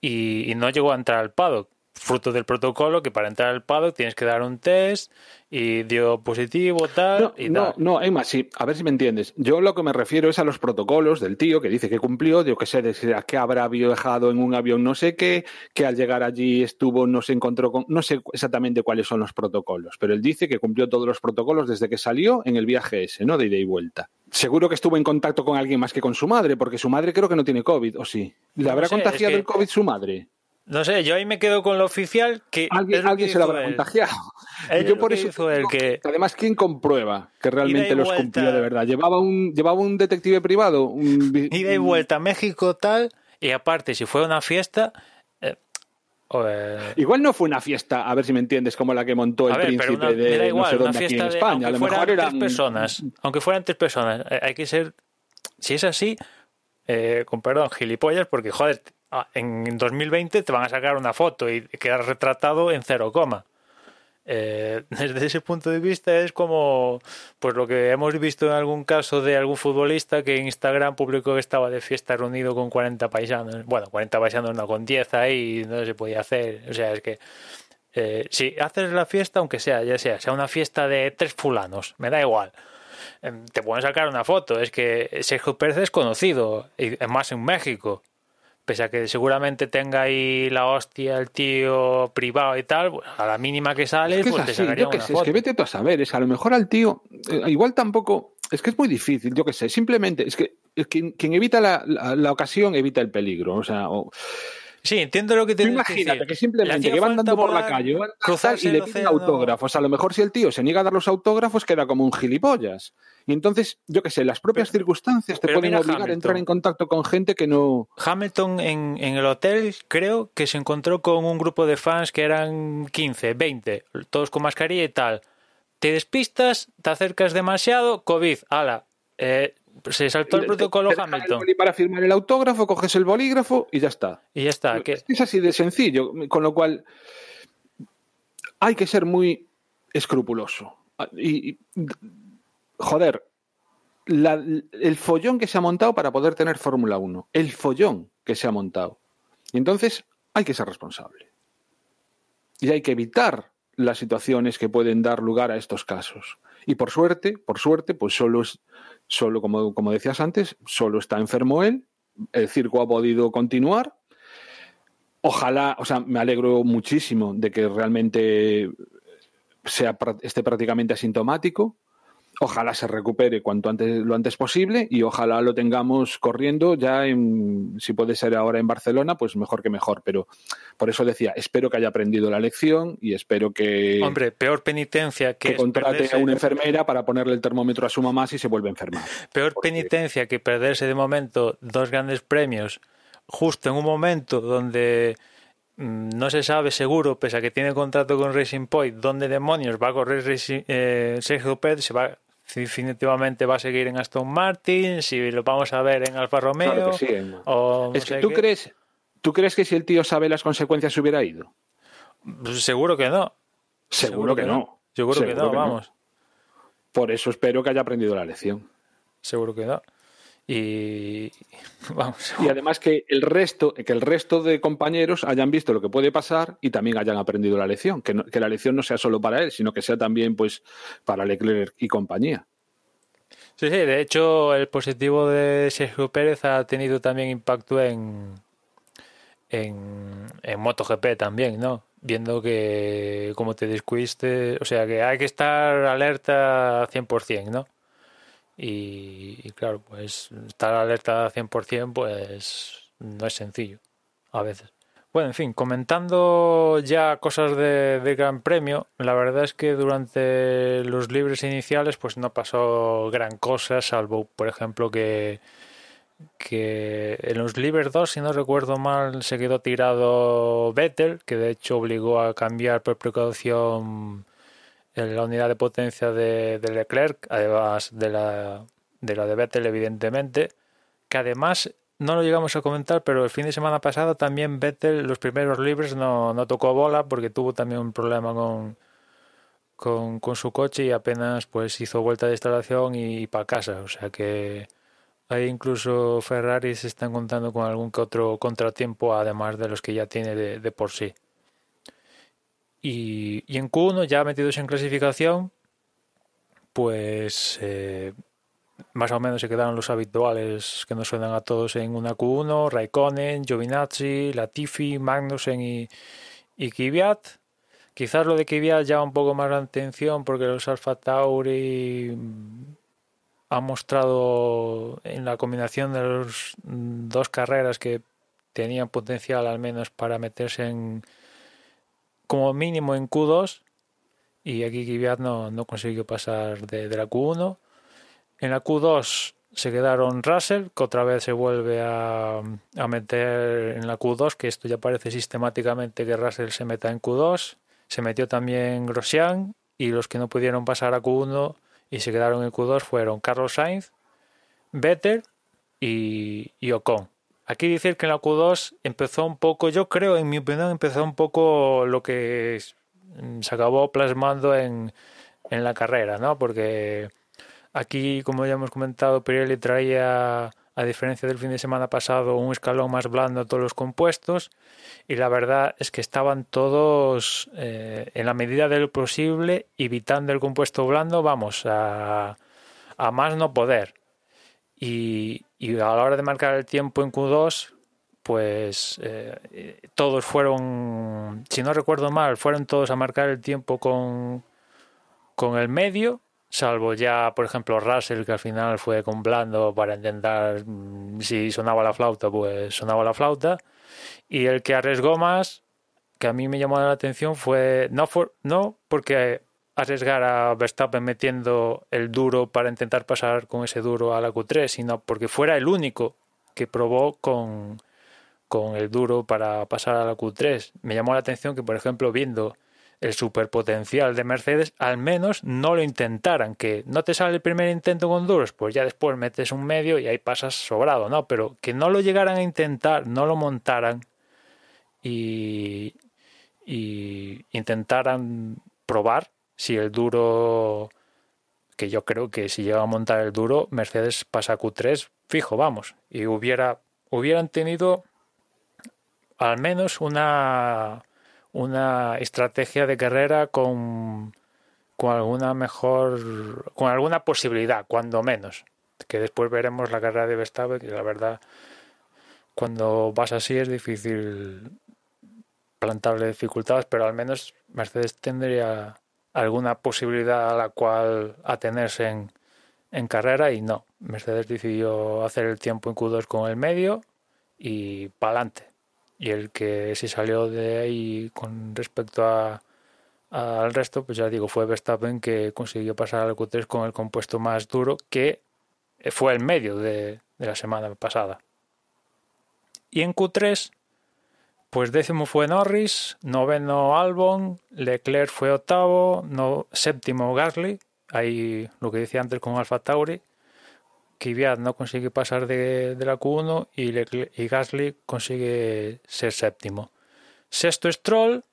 y, y no llegó a entrar al paddock. Fruto del protocolo que para entrar al paddock tienes que dar un test y dio positivo, tal No, y no, tal. no, Emma, sí, a ver si me entiendes. Yo lo que me refiero es a los protocolos del tío que dice que cumplió, yo que sé, de que habrá viajado en un avión no sé qué, que al llegar allí estuvo, no se encontró con, no sé exactamente cuáles son los protocolos, pero él dice que cumplió todos los protocolos desde que salió en el viaje ese, ¿no? De ida y vuelta. Seguro que estuvo en contacto con alguien más que con su madre, porque su madre creo que no tiene COVID, ¿o sí? ¿Le No habrá sé, contagiado es que- el COVID su madre? No sé, yo ahí me quedo con lo oficial que Alguien, es lo alguien que se lo habrá él. contagiado. Es yo por eso hizo él, que- además quién comprueba que realmente los vuelta. cumplió de verdad. Llevaba un llevaba un detective privado, un Ida y vuelta a México tal y aparte si fue una fiesta eh, eh, Igual no fue una fiesta, a ver si me entiendes, como la que montó el a ver, príncipe una, de no igual, sé dónde aquí en de, España. A aunque lo fueran mejor tres eran personas, aunque fueran tres personas, eh, hay que ser, si es así, eh, con perdón, gilipollas, porque joder, ah, en 2020 te van a sacar una foto y quedas retratado en cero coma. Eh, desde ese punto de vista es como pues lo que hemos visto en algún caso de algún futbolista que en Instagram publicó que estaba de fiesta reunido con 40 paisanos. Bueno, 40 paisanos no, con 10 ahí no se podía hacer. O sea, es que eh, si haces la fiesta, aunque sea, ya sea, sea una fiesta de tres fulanos, me da igual. Em, Te pueden sacar una foto. Es que Sergio Pérez es conocido, y más en México. Pese a que seguramente tenga ahí la hostia el tío privado y tal, pues, a la mínima que sale, Es que es pues te así, sacaría yo una sé, es que vete tú a saber, es a lo mejor al tío, eh, igual tampoco, es que es muy difícil, yo qué sé, simplemente, es que es quien, quien evita la, la- la ocasión evita el peligro, o sea, o- Sí, entiendo lo que te imagínate que Le simplemente que van andando por la calle van cruzarse y le piden autógrafos. A lo mejor si el tío se niega a dar los autógrafos queda como un gilipollas. Y entonces, yo qué sé, las propias circunstancias te pueden obligar a entrar en contacto con gente que no... Hamilton en, en el hotel creo que se encontró con un grupo de fans que eran 15, 20, todos con mascarilla y tal. Te despistas, te acercas demasiado, COVID, ala. Eh, se saltó el protocolo te el Hamilton boli para firmar el autógrafo, coges el bolígrafo y ya está. y ya está. Es que es así de sencillo, con lo cual hay que ser muy escrupuloso. Y, y- joder, la- el follón que se ha montado para poder tener Fórmula 1, el follón que se ha montado. Y entonces hay que ser responsable. Y hay que evitar las situaciones que pueden dar lugar a estos casos. Y por suerte, por suerte, pues solo es, solo como, como decías antes, solo está enfermo él, el circo ha podido continuar. Ojalá, o sea, me alegro muchísimo de que realmente sea, esté prácticamente asintomático. Ojalá se recupere cuanto antes, lo antes posible y ojalá lo tengamos corriendo ya, en, si puede ser ahora en Barcelona, pues mejor que mejor. Pero por eso decía, espero que haya aprendido la lección y espero que. Hombre, peor penitencia que. que contrate a una enfermera para ponerle el termómetro a su mamá si se vuelve a enfermar. Peor Porque... penitencia que perderse de momento dos grandes premios justo en un momento donde Mm, no se sabe seguro, pese a que tiene contrato con Racing Point, dónde demonios va a correr Racing, eh, Sergio Pérez, se va, definitivamente va a seguir en Aston Martin, si lo vamos a ver en Alfa Romeo. Claro que sí, o no es que tú qué. crees, ¿tú crees que si el tío sabe las consecuencias se hubiera ido? Pues seguro que no. Seguro, seguro que, que, no. Seguro, seguro que no, que vamos. No. Por eso espero que haya aprendido la lección. Seguro que no. Y vamos. Y además que el resto, que el resto de compañeros hayan visto lo que puede pasar y también hayan aprendido la lección. Que, no, que la lección no sea solo para él, sino que sea también pues para Leclerc y compañía. Sí, sí, de hecho el positivo de Sergio Pérez ha tenido también impacto en, en, en MotoGP también, ¿no? Viendo que como te descuiste, o sea que hay que estar alerta 100%, ¿no? Y, claro, pues estar alerta 100% pues no es sencillo a veces. Bueno, en fin, comentando ya cosas de, de, Gran Premio, la verdad es que durante los libres iniciales pues no pasó gran cosa, salvo por ejemplo que, que en los libres 2, si no recuerdo mal, se quedó tirado Vettel, que de hecho obligó a cambiar por precaución en la unidad de potencia de, de Leclerc, además de la, de la de Vettel, evidentemente, que además no lo llegamos a comentar, pero el fin de semana pasado también Vettel, los primeros libres, no, no tocó bola porque tuvo también un problema con, con, con, su coche y apenas pues hizo vuelta de instalación y, y para casa. O sea que ahí incluso Ferrari se están contando con algún que otro contratiempo, además de los que ya tiene de, de por sí. Y, en Q1 ya metidos en clasificación, pues eh, más o menos se quedaron los habituales que nos suenan a todos en una Q1, Raikkonen, Giovinazzi, Latifi, Magnussen y, y. Quizás lo de Kvyat llama un poco más la atención porque los Alfa Tauri han mostrado en la combinación de las dos carreras que tenían potencial al menos para meterse en, como mínimo en Q2 y aquí Kvyat no, no consiguió pasar de, de, la Q1. En la Q2 se quedaron Russell, que otra vez se vuelve a, a, meter en la Q2, que esto ya parece sistemáticamente que Russell se meta en Q2. Se metió también Grosjean y los que no pudieron pasar a Q1 y se quedaron en Q2 fueron Carlos Sainz, Vettel y, y Ocon. Aquí decir que en la Q2 empezó un poco, yo creo, en mi opinión, empezó un poco lo que se acabó plasmando en, en la carrera, ¿no? Porque aquí, como ya hemos comentado, Pirelli traía, a diferencia del fin de semana pasado, un escalón más blando a todos los compuestos y la verdad es que estaban todos, eh, en la medida de lo posible, evitando el compuesto blando, vamos, a, a más no poder. Y, y, a la hora de marcar el tiempo en Q2, pues eh, todos fueron, si no recuerdo mal, fueron todos a marcar el tiempo con, con el medio, salvo ya, por ejemplo, Russell, que al final fue con blando para intentar, mm, si sonaba la flauta, pues sonaba la flauta. Y el que arriesgó más, que a mí me llamó la atención, fue, no, for, no porque arriesgar a Verstappen metiendo el duro para intentar pasar con ese duro a la Q3, sino porque fuera el único que probó con, con el duro para pasar a la Q3. Me llamó la atención que, por ejemplo, viendo el superpotencial de Mercedes, al menos no lo intentaran, que no te sale el primer intento con duros, pues ya después metes un medio y ahí pasas sobrado, ¿no? Pero que no lo llegaran a intentar, no lo montaran y, y intentaran probar si el duro, que yo creo que si llega a montar el duro, Mercedes pasa a Q3 fijo, vamos, y hubiera, hubieran tenido al menos una, una estrategia de carrera con, con alguna mejor, con alguna posibilidad, cuando menos. Que después veremos la carrera de Verstappen, que la verdad, cuando vas así es difícil plantarle dificultades, pero al menos Mercedes tendría alguna posibilidad a la cual atenerse en, en carrera y no. Mercedes decidió hacer el tiempo en Q2 con el medio y para adelante. Y el que sí salió de ahí con respecto a, al resto, pues ya digo, fue Verstappen que consiguió pasar al Q3 con el compuesto más duro que fue el medio de, de la semana pasada. Y en Q3, pues décimo fue Norris, noveno Albon, Leclerc fue octavo, no, séptimo Gasly, ahí lo que decía antes con Alfa Tauri, Kvyat no consigue pasar de, de la Q1 y, Gasly consigue ser séptimo. Sexto Stroll,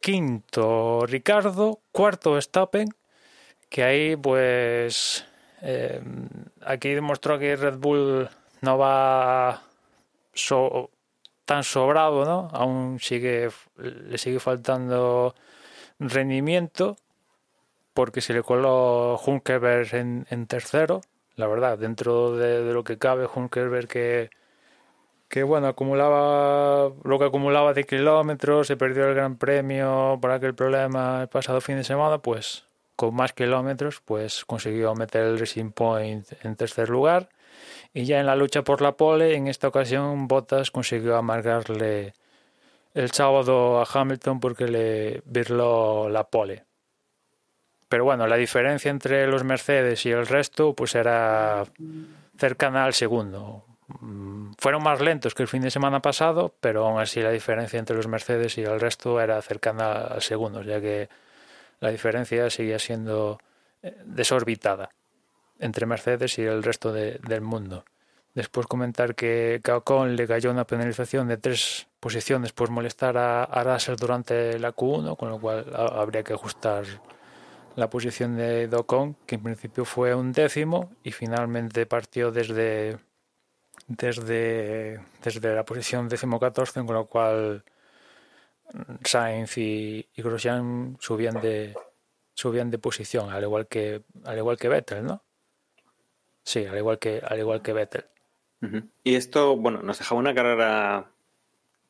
quinto Ricardo, cuarto Verstappen, que ahí pues eh, aquí demostró que Red Bull no va so, tan sobrado, ¿no? Aún sigue le sigue faltando rendimiento porque se le coló Junkerberg en, tercero, la verdad, dentro de, de lo que cabe Junkerberg que que bueno, acumulaba lo que acumulaba de kilómetros, se perdió el Gran Premio por aquel problema el pasado fin de semana, pues con más kilómetros, pues consiguió meter el Racing Point en tercer lugar. Y ya en la lucha por la pole, en esta ocasión Bottas consiguió amargarle el sábado a Hamilton porque le virló la pole. Pero bueno, la diferencia entre los Mercedes y el resto pues era cercana al segundo. Mm, fueron más lentos que el fin de semana pasado, pero aún así la diferencia entre los Mercedes y el resto era cercana al segundo, ya que la diferencia seguía siendo eh, desorbitada entre Mercedes y el resto de, del mundo. Después comentar que Ocon le cayó una penalización de tres posiciones por molestar a, a durante la Q1, con lo cual habría que ajustar la posición de Ocon, que en principio fue un décimo y finalmente partió desde desde, desde la posición decimocatorce, con lo cual Sainz y, y Grosjean subían de subían de posición, al igual que al igual que Vettel, ¿no? Sí, al igual que al igual que Vettel. Y esto, bueno, nos dejaba una carrera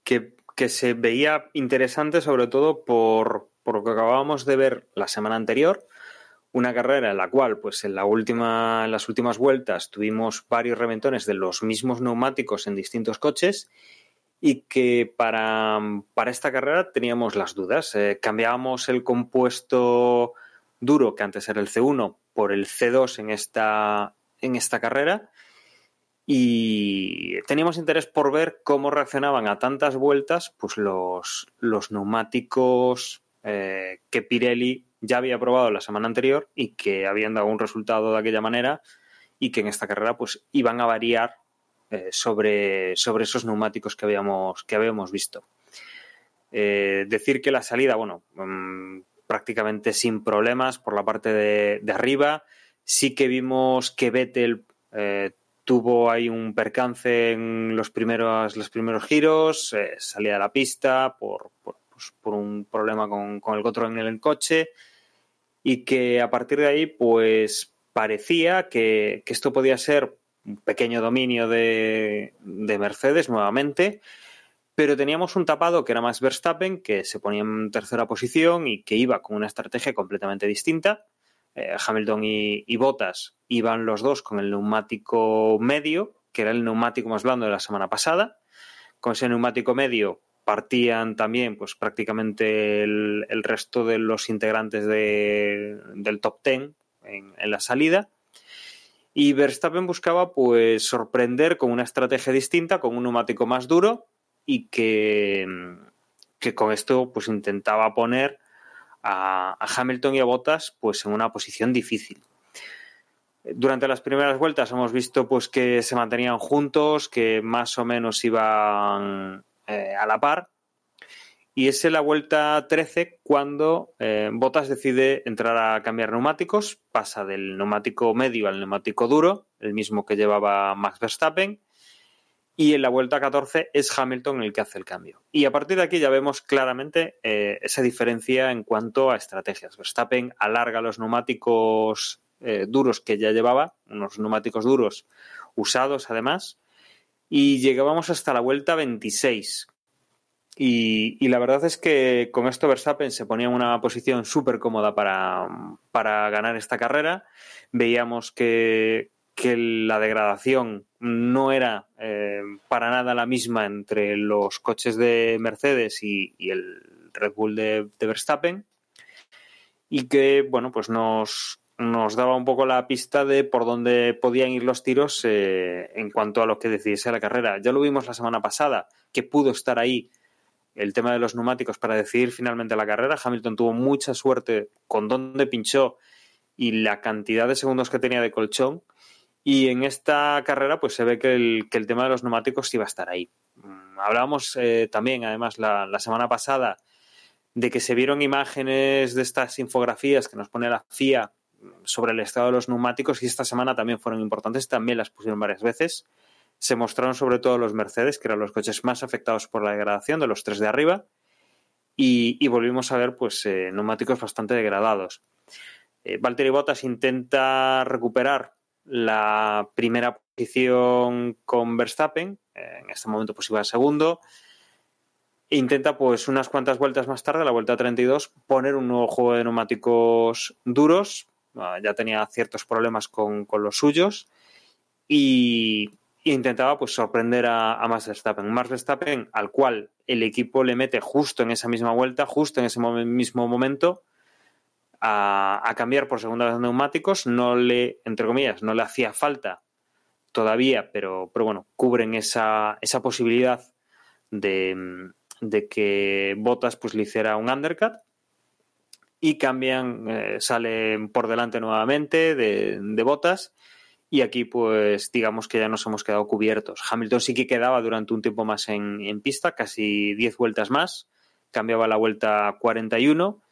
que, que se veía interesante, sobre todo por, por lo que acabábamos de ver la semana anterior, una carrera en la cual, pues en la última, en las últimas vueltas, tuvimos varios reventones de los mismos neumáticos en distintos coches y que para, para esta carrera teníamos las dudas. Eh, cambiábamos el compuesto duro, que antes era el C1, por el C2 en esta, en esta carrera y teníamos interés por ver cómo reaccionaban a tantas vueltas pues los, los neumáticos eh, que Pirelli ya había probado la semana anterior y que habían dado un resultado de aquella manera y que en esta carrera pues iban a variar eh, sobre, sobre esos neumáticos que habíamos, que habíamos visto. Eh, decir que la salida, bueno, mmm, prácticamente sin problemas por la parte de, arriba. Sí que vimos que Vettel eh, tuvo ahí un percance en los primeros, los primeros giros, eh, salía de la pista por, pues, por un problema con, con el control en el coche y que a partir de ahí pues parecía que, que esto podía ser un pequeño dominio de, de, Mercedes nuevamente, pero teníamos un tapado que era más Verstappen, que se ponía en tercera posición y que iba con una estrategia completamente distinta. Eh, Hamilton y, y Bottas iban los dos con el neumático medio, que era el neumático más blando de la semana pasada. Con ese neumático medio partían también pues prácticamente el, resto de los integrantes de, del top ten en, en, la salida y Verstappen buscaba pues sorprender con una estrategia distinta, con un neumático más duro y que, que con esto pues intentaba poner a, Hamilton y a Bottas pues en una posición difícil. Durante las primeras vueltas hemos visto pues que se mantenían juntos, que más o menos iban eh, a la par, y es en la vuelta 13 cuando eh, Bottas decide entrar a cambiar neumáticos, pasa del neumático medio al neumático duro, el mismo que llevaba Max Verstappen, y en la vuelta 14 es Hamilton el que hace el cambio. Y a partir de aquí ya vemos claramente eh, esa diferencia en cuanto a estrategias. Verstappen alarga los neumáticos eh, duros que ya llevaba, unos neumáticos duros usados además, y llegábamos hasta la vuelta 26. Y, la verdad es que con esto Verstappen se ponía en una posición súper cómoda para, para ganar esta carrera. Veíamos que, que la degradación no era eh, para nada la misma entre los coches de Mercedes y, el Red Bull de, Verstappen y que bueno pues nos, nos daba un poco la pista de por dónde podían ir los tiros eh, en cuanto a lo que decidiese la carrera. Ya lo vimos la semana pasada, que pudo estar ahí el tema de los neumáticos para decidir finalmente la carrera. Hamilton tuvo mucha suerte con dónde pinchó y la cantidad de segundos que tenía de colchón y en esta carrera, pues se ve que el, que el tema de los neumáticos iba a estar ahí. Mm, hablábamos eh, también, además, la, la, semana pasada, de que se vieron imágenes de estas infografías que nos pone la FIA sobre el estado de los neumáticos y esta semana también fueron importantes, también las pusieron varias veces. Se mostraron sobre todo los Mercedes, que eran los coches más afectados por la degradación de los tres de arriba, y, y volvimos a ver pues eh, neumáticos bastante degradados. Eh, Valtteri Bottas intenta recuperar la primera posición con Verstappen, en este momento pues iba segundo, e intenta pues unas cuantas vueltas más tarde, la vuelta 32, poner un nuevo juego de neumáticos duros, ah, ya tenía ciertos problemas con, los suyos. Y, intentaba pues sorprender a, a, Max Verstappen. Max Verstappen al cual el equipo le mete justo en esa misma vuelta, justo en ese mismo momento, a, cambiar por segunda vez neumáticos. No le, entre comillas, no le hacía falta todavía, pero, pero bueno, cubren esa, esa posibilidad de, de que Botas pues le hiciera un undercut y cambian, eh, salen por delante nuevamente de, de, Botas y aquí pues digamos que ya nos hemos quedado cubiertos. Hamilton sí que quedaba durante un tiempo más en, en pista, casi 10 vueltas más, cambiaba la vuelta 41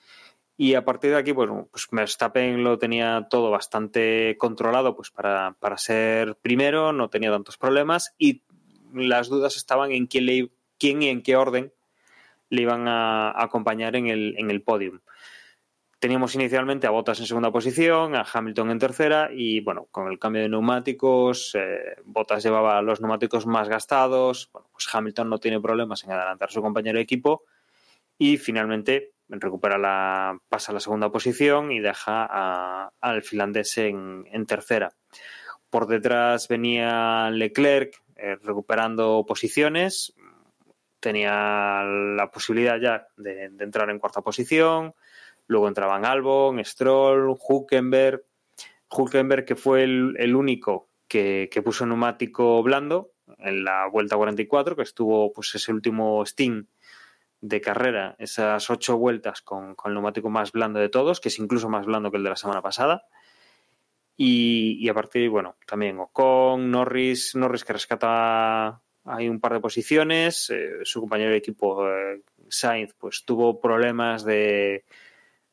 y a partir de aquí, bueno, pues Verstappen lo tenía todo bastante controlado pues para, para ser primero, no tenía tantos problemas y las dudas estaban en quién, le, quién y en qué orden le iban a, acompañar en el, en el podium. Teníamos inicialmente a Bottas en segunda posición, a Hamilton en tercera y bueno, con el cambio de neumáticos, eh, Bottas llevaba los neumáticos más gastados, bueno, pues Hamilton no tiene problemas en adelantar a su compañero de equipo y finalmente recupera la, pasa a la segunda posición y deja al finlandés en, tercera. Por detrás venía Leclerc eh, recuperando posiciones, tenía la posibilidad ya de, entrar en cuarta posición, luego entraban Albon, Stroll, Huckenberg, Huckenberg que fue el, único que, que, puso neumático blando en la vuelta 44, que estuvo pues ese último Sting de carrera, esas ocho vueltas con, el neumático más blando de todos, que es incluso más blando que el de la semana pasada. Y, y a partir, bueno, también Ocon, Norris, Norris que rescata hay un par de posiciones, eh, su compañero de equipo eh, Sainz pues tuvo problemas de,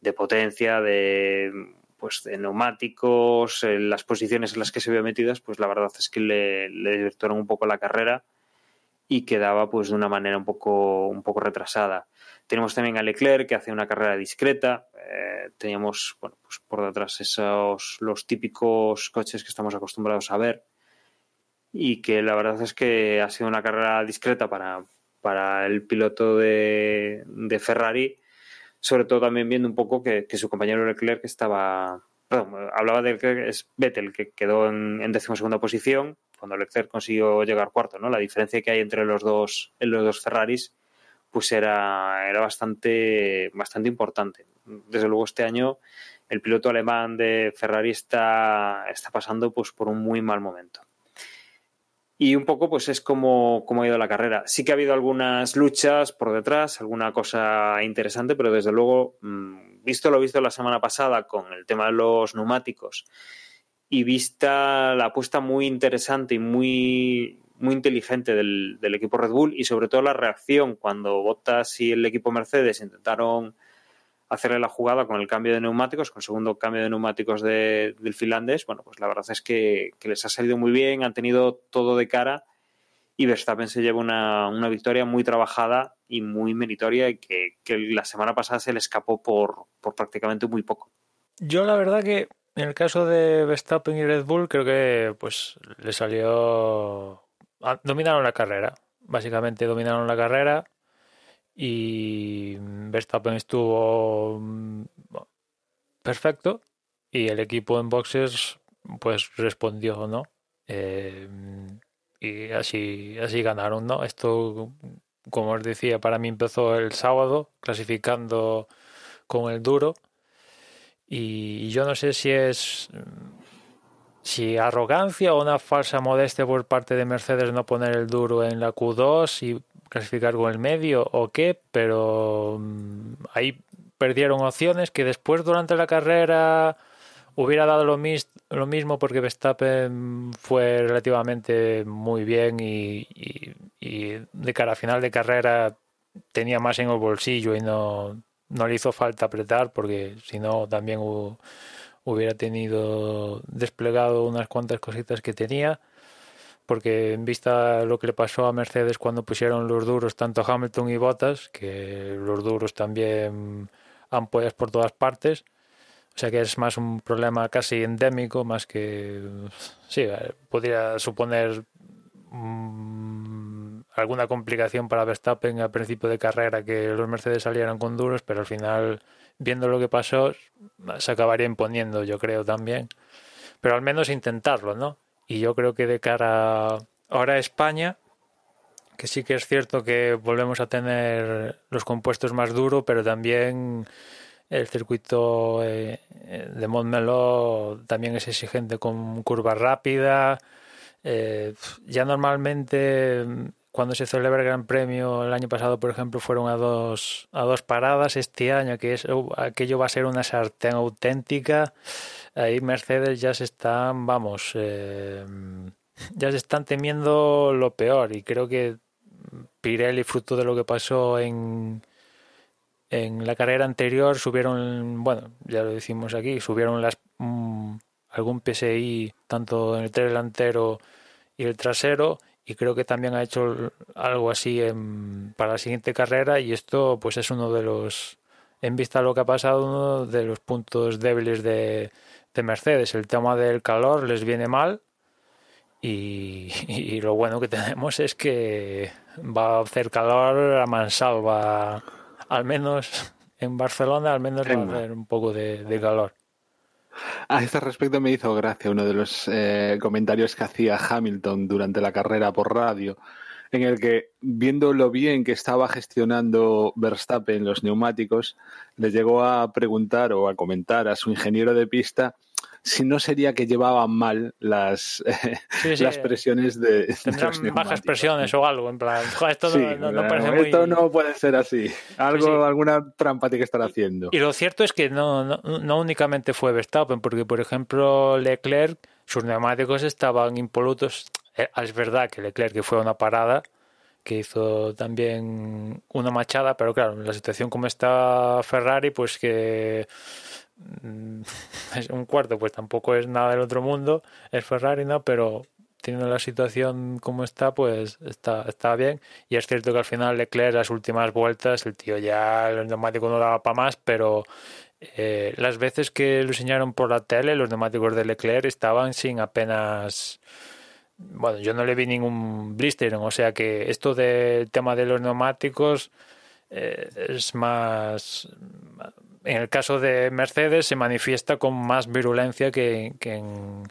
de potencia, de pues de neumáticos, en las posiciones en las que se vio metidas, pues la verdad es que le, le un poco la carrera y quedaba pues de una manera un poco, un poco retrasada. Tenemos también a Leclerc que hace una carrera discreta. Eh, teníamos bueno, pues por detrás esos los típicos coches que estamos acostumbrados a ver y que la verdad es que ha sido una carrera discreta para, para el piloto de, Ferrari, sobre todo también viendo un poco que, que su compañero Leclerc estaba perdón, hablaba de que es Vettel que quedó en, decimosegunda posición cuando Leclerc consiguió llegar cuarto, ¿no? La diferencia que hay entre los dos, en los dos Ferraris, pues era, era bastante, bastante importante. Desde luego este año el piloto alemán de Ferrari está, está pasando pues por un muy mal momento. Y un poco pues es como, como ha ido la carrera. Sí que ha habido algunas luchas por detrás, alguna cosa interesante, pero desde luego, mm, visto lo visto la semana pasada con el tema de los neumáticos y vista la apuesta muy interesante y muy, muy inteligente del, del, equipo Red Bull y sobre todo la reacción cuando Bottas y el equipo Mercedes intentaron hacerle la jugada con el cambio de neumáticos, con el segundo cambio de neumáticos de, del finlandés, bueno, pues la verdad es que, que, les ha salido muy bien, han tenido todo de cara y Verstappen se lleva una, una victoria muy trabajada y muy meritoria y que, que, la semana pasada se le escapó por, por prácticamente muy poco. Yo la verdad que en el caso de Verstappen y Red Bull creo que pues le salió ah, dominaron la carrera básicamente dominaron la carrera y Verstappen estuvo mm, perfecto y el equipo en boxes pues respondió no eh, y así, así ganaron, ¿no? Esto, como os decía, para mí empezó el sábado, clasificando con el duro. Y yo no sé si es si arrogancia o una falsa modestia por parte de Mercedes no poner el duro en la Q2 y clasificar con el medio o qué, pero mm, ahí perdieron opciones que después durante la carrera hubiera dado lo, mis, lo mismo porque Verstappen fue relativamente muy bien y, de cara a final de carrera tenía más en el bolsillo y no, no le hizo falta apretar porque si no también hubiera tenido desplegado unas cuantas cositas que tenía porque en vista lo que le pasó a Mercedes cuando pusieron los duros tanto Hamilton y Bottas que los duros también ampollas por todas partes o sea que es más un problema casi endémico, más que. Sí, eh, podría suponer mm, alguna complicación para Verstappen al principio de carrera que los Mercedes salieran con duros, pero al final, viendo lo que pasó, se acabaría imponiendo, yo creo también. Pero al menos intentarlo, ¿no? Y yo creo que de cara ahora a España, que sí que es cierto que volvemos a tener los compuestos más duros, pero también el circuito eh, de Montmeló también es exigente con curva rápida. Eh, ya normalmente cuando se celebra el Gran Premio el año pasado, por ejemplo, fueron a dos, a dos paradas. Este año, que es, uh, aquello va a ser una sartén auténtica. Ahí Mercedes ya se están, vamos, eh, ya se están temiendo lo peor. Y creo que Pirelli, fruto de lo que pasó en, en la carrera anterior subieron, bueno, ya lo decimos aquí, subieron las mm, algún PSI tanto en el delantero y el trasero y creo que también ha hecho algo así en, para la siguiente carrera y esto pues es uno de los en vista de lo que ha pasado uno de los puntos débiles de, de Mercedes. El tema del calor les viene mal y, y, lo bueno que tenemos es que va a hacer calor a mansalva. Al menos en Barcelona, al menos va a haber un poco de, calor. A este respecto me hizo gracia uno de los eh, comentarios que hacía Hamilton durante la carrera por radio, en el que, viendo lo bien que estaba gestionando Verstappen los neumáticos, le llegó a preguntar o a comentar a su ingeniero de pista si no sería que llevaban mal las, las presiones de, bajas presiones o algo, en plan, esto, no, puede ser así. Algo, alguna trampa tiene que estar haciendo. Y lo cierto es que no, no, únicamente fue Verstappen, porque por ejemplo Leclerc, sus neumáticos estaban impolutos. Eh, es verdad que Leclerc que fue una parada, que hizo también una machada, pero claro, la situación como está Ferrari, pues que Mm, es un cuarto, pues tampoco es nada del otro mundo, es Ferrari, ¿no? Pero teniendo la situación como está, pues está, está bien. Y es cierto que al final Leclerc, las últimas vueltas, el tío ya el neumático no daba para más, pero eh, las veces que lo enseñaron por la tele, los neumáticos de Leclerc estaban sin apenas. Bueno, yo no le vi ningún blister, o sea que esto del tema de los neumáticos eh, es más en el caso de Mercedes se manifiesta con más virulencia que, en,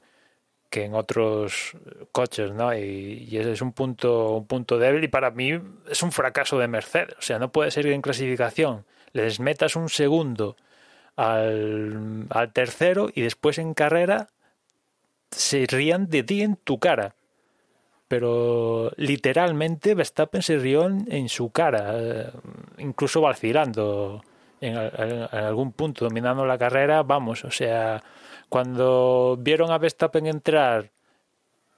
que en otros coches, ¿no? Y, ese es un punto, un punto débil y para mí es un fracaso de Mercedes. O sea, no puede ser que en clasificación les metas un segundo al, al tercero y después en carrera se rían de ti en tu cara. Pero literalmente Verstappen se rió en su cara, eh, incluso vacilando en, algún punto dominando la carrera, vamos, o sea, cuando vieron a Verstappen entrar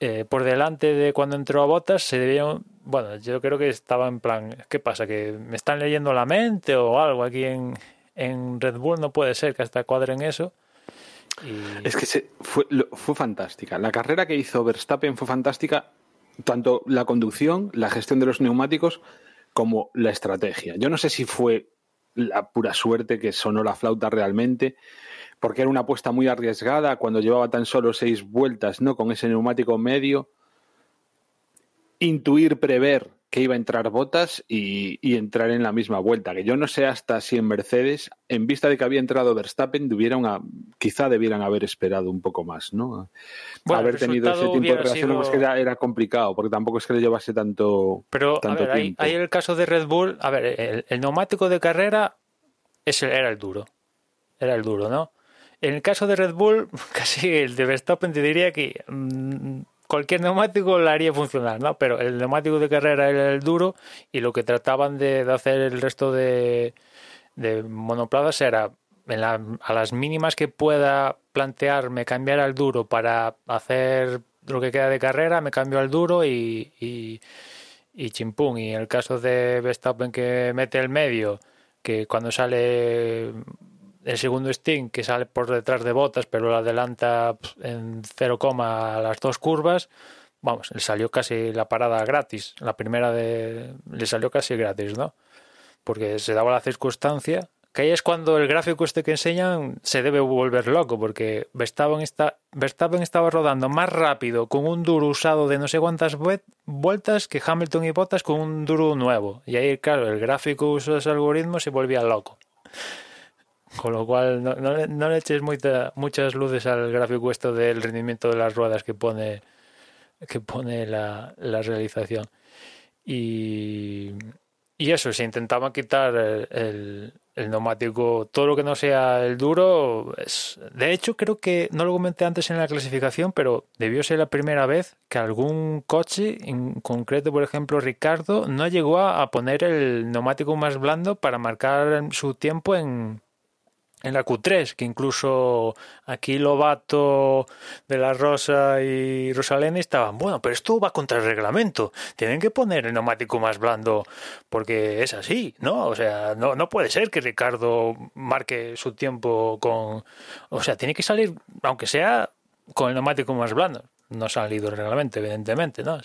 eh, por delante de cuando entró a Bottas, se debieron, bueno, yo creo que estaba en plan, ¿qué pasa? ¿Que me están leyendo la mente o algo aquí en, en Red Bull? No puede ser que hasta cuadren eso. Es que fue, fue fantástica. La carrera que hizo Verstappen fue fantástica tanto la conducción, la gestión de los neumáticos, como la estrategia. Yo no sé si fue la pura suerte que sonó la flauta realmente, porque era una apuesta muy arriesgada cuando llevaba tan solo seis vueltas, ¿no? Con ese neumático medio. Intuir, prever que iba a entrar botas y, entrar en la misma vuelta. Que yo no sé hasta si en Mercedes, en vista de que había entrado Verstappen, quizá debieran haber esperado un poco más, ¿no? haber tenido ese tiempo de reacción que era, complicado, porque tampoco es que le llevase tanto. Pero a ver, hay, el caso de Red Bull. A ver, el, neumático de carrera era el duro. Era el duro, ¿no? En el caso de Red Bull, casi el de Verstappen te diría que. Mm, cualquier neumático lo haría funcionar, ¿no? Pero el neumático de carrera era el duro y lo que trataban de, hacer el resto de, de monoplazas era a las mínimas que pueda plantearme cambiar al duro para hacer lo que queda de carrera, me cambio al duro y, y, y chimpún. Y en el caso de Verstappen que mete el medio, que cuando sale el segundo Sting que sale por detrás de botas pero lo adelanta en 0, a las dos curvas vamos le salió casi la parada gratis. La primera le salió casi gratis no porque se daba la circunstancia que ahí es cuando el gráfico este que enseñan se debe volver loco porque Verstappen, está, Verstappen estaba rodando más rápido con un duro usado de no sé cuántas vueltas que Hamilton y Bottas con un duro nuevo. Y ahí claro el gráfico usó ese algoritmo se volvía loco con lo cual, no, no, le eches muchas luces al gráfico esto del rendimiento de las ruedas que pone, que pone la, realización. Y, y, eso, se intentaba quitar el, el, neumático, todo lo que no sea el duro. De hecho, creo que no lo comenté antes en la clasificación, pero debió ser la primera vez que algún coche, en concreto, por ejemplo, Ricardo, no llegó a poner el neumático más blando para marcar su tiempo en, en la Q3, que incluso aquí Lobato de la Rosa y Rosalene estaban, bueno, pero esto va contra el reglamento, tienen que poner el neumático más blando porque es así, ¿no? O sea, no, no puede ser que Ricardo marque su tiempo con... O sea, tiene que salir, aunque sea con el neumático más blando. No ha salido el reglamento, evidentemente, ¿no?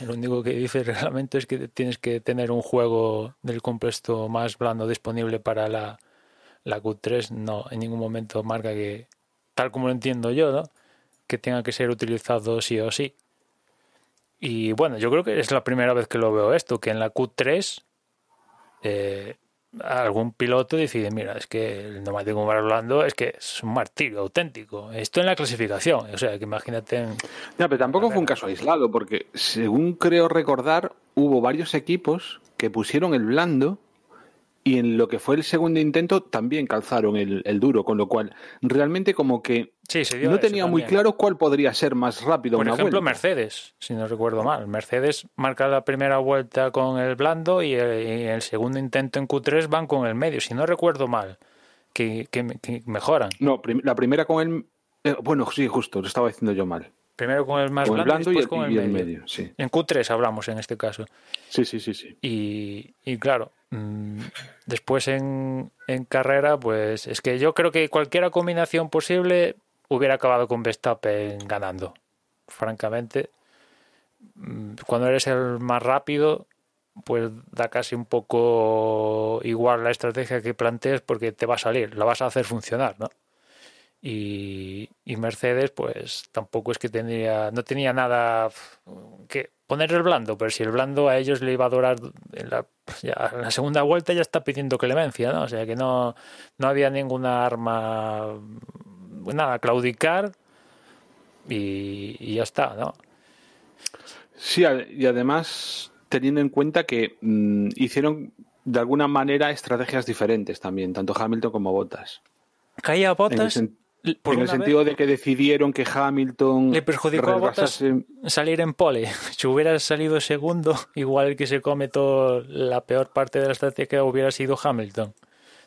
Lo único que dice el reglamento es que tienes que tener un juego del compuesto más blando disponible para la la Q3 no en ningún momento marca que, tal como lo entiendo yo, ¿no? que tenga que ser utilizado sí o sí. Y bueno, yo creo que es la primera vez que lo veo esto, que en la Q3 eh, algún piloto decide, mira, es que el neumático más blando es que es un martirio auténtico. Esto en la clasificación, o sea, que imagínate... En... No, pero tampoco fue un caso aislado, porque según creo recordar, hubo varios equipos que pusieron el blando y en lo que fue el segundo intento también calzaron el, duro, con lo cual realmente como que no tenía muy claro cuál podría ser más rápido. Por ejemplo, Mercedes, si no recuerdo mal. Mercedes marca la primera vuelta con el blando y el, segundo intento en Q3 van con el medio, si no recuerdo mal, que, mejoran. No, la primera con el... Eh, bueno, sí, justo, lo estaba diciendo yo mal. Primero con el más blando, y después con el, medio. En Q3 hablamos en este caso. Sí, sí, sí, sí. Y, y claro, después en, en, carrera, pues es que yo creo que cualquier combinación posible hubiera acabado con Verstappen ganando. Francamente, mm, cuando eres el más rápido, pues da casi un poco igual la estrategia que plantees porque te va a salir, la vas a hacer funcionar, ¿no? Y, y Mercedes, pues tampoco es que tenía, no tenía nada que poner el blando, pero si el blando a ellos le iba a durar en la, la segunda vuelta ya está pidiendo clemencia, ¿no? O sea que no, no había ninguna arma, nada, claudicar y, ya está, ¿no? Sí, y además teniendo en cuenta que mm, hicieron de alguna manera estrategias diferentes también, tanto Hamilton como Bottas. Caía Bottas en el sentido de que decidieron que Hamilton le perjudicó a Bottas salir en pole. Si hubiera salido segundo, igual que se come toda la peor parte de la estrategia hubiera sido Hamilton.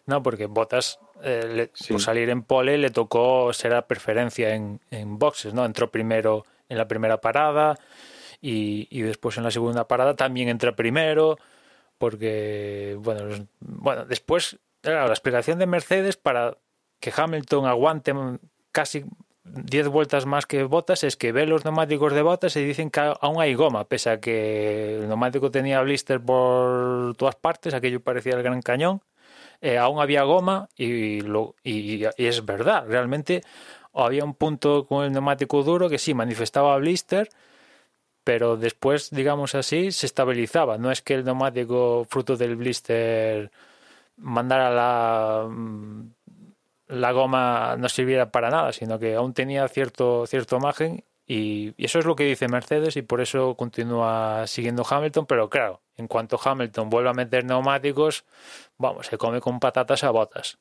No, porque Bottas eh, por salir en pole le tocó ser a preferencia en, en, boxes, ¿no? Entró primero en la primera parada y, y después en la segunda parada también entra primero porque, bueno, bueno después la explicación de Mercedes para que Hamilton aguante casi 10 vueltas más que Botas es que ve los neumáticos de Botas y dicen que aún hay goma, pese a que el neumático tenía blister por todas partes, aquello parecía el Gran Cañón, eh, aún había goma y, lo, y, y, es verdad, realmente había un punto con el neumático duro que sí manifestaba blister, pero después, digamos así, se estabilizaba. No es que el neumático fruto del blister mandara la la goma no sirviera para nada, sino que aún tenía cierto, cierto margen y, eso es lo que dice Mercedes y por eso continúa siguiendo Hamilton, pero claro, en cuanto Hamilton vuelve a meter neumáticos, vamos, se come con patatas a botas.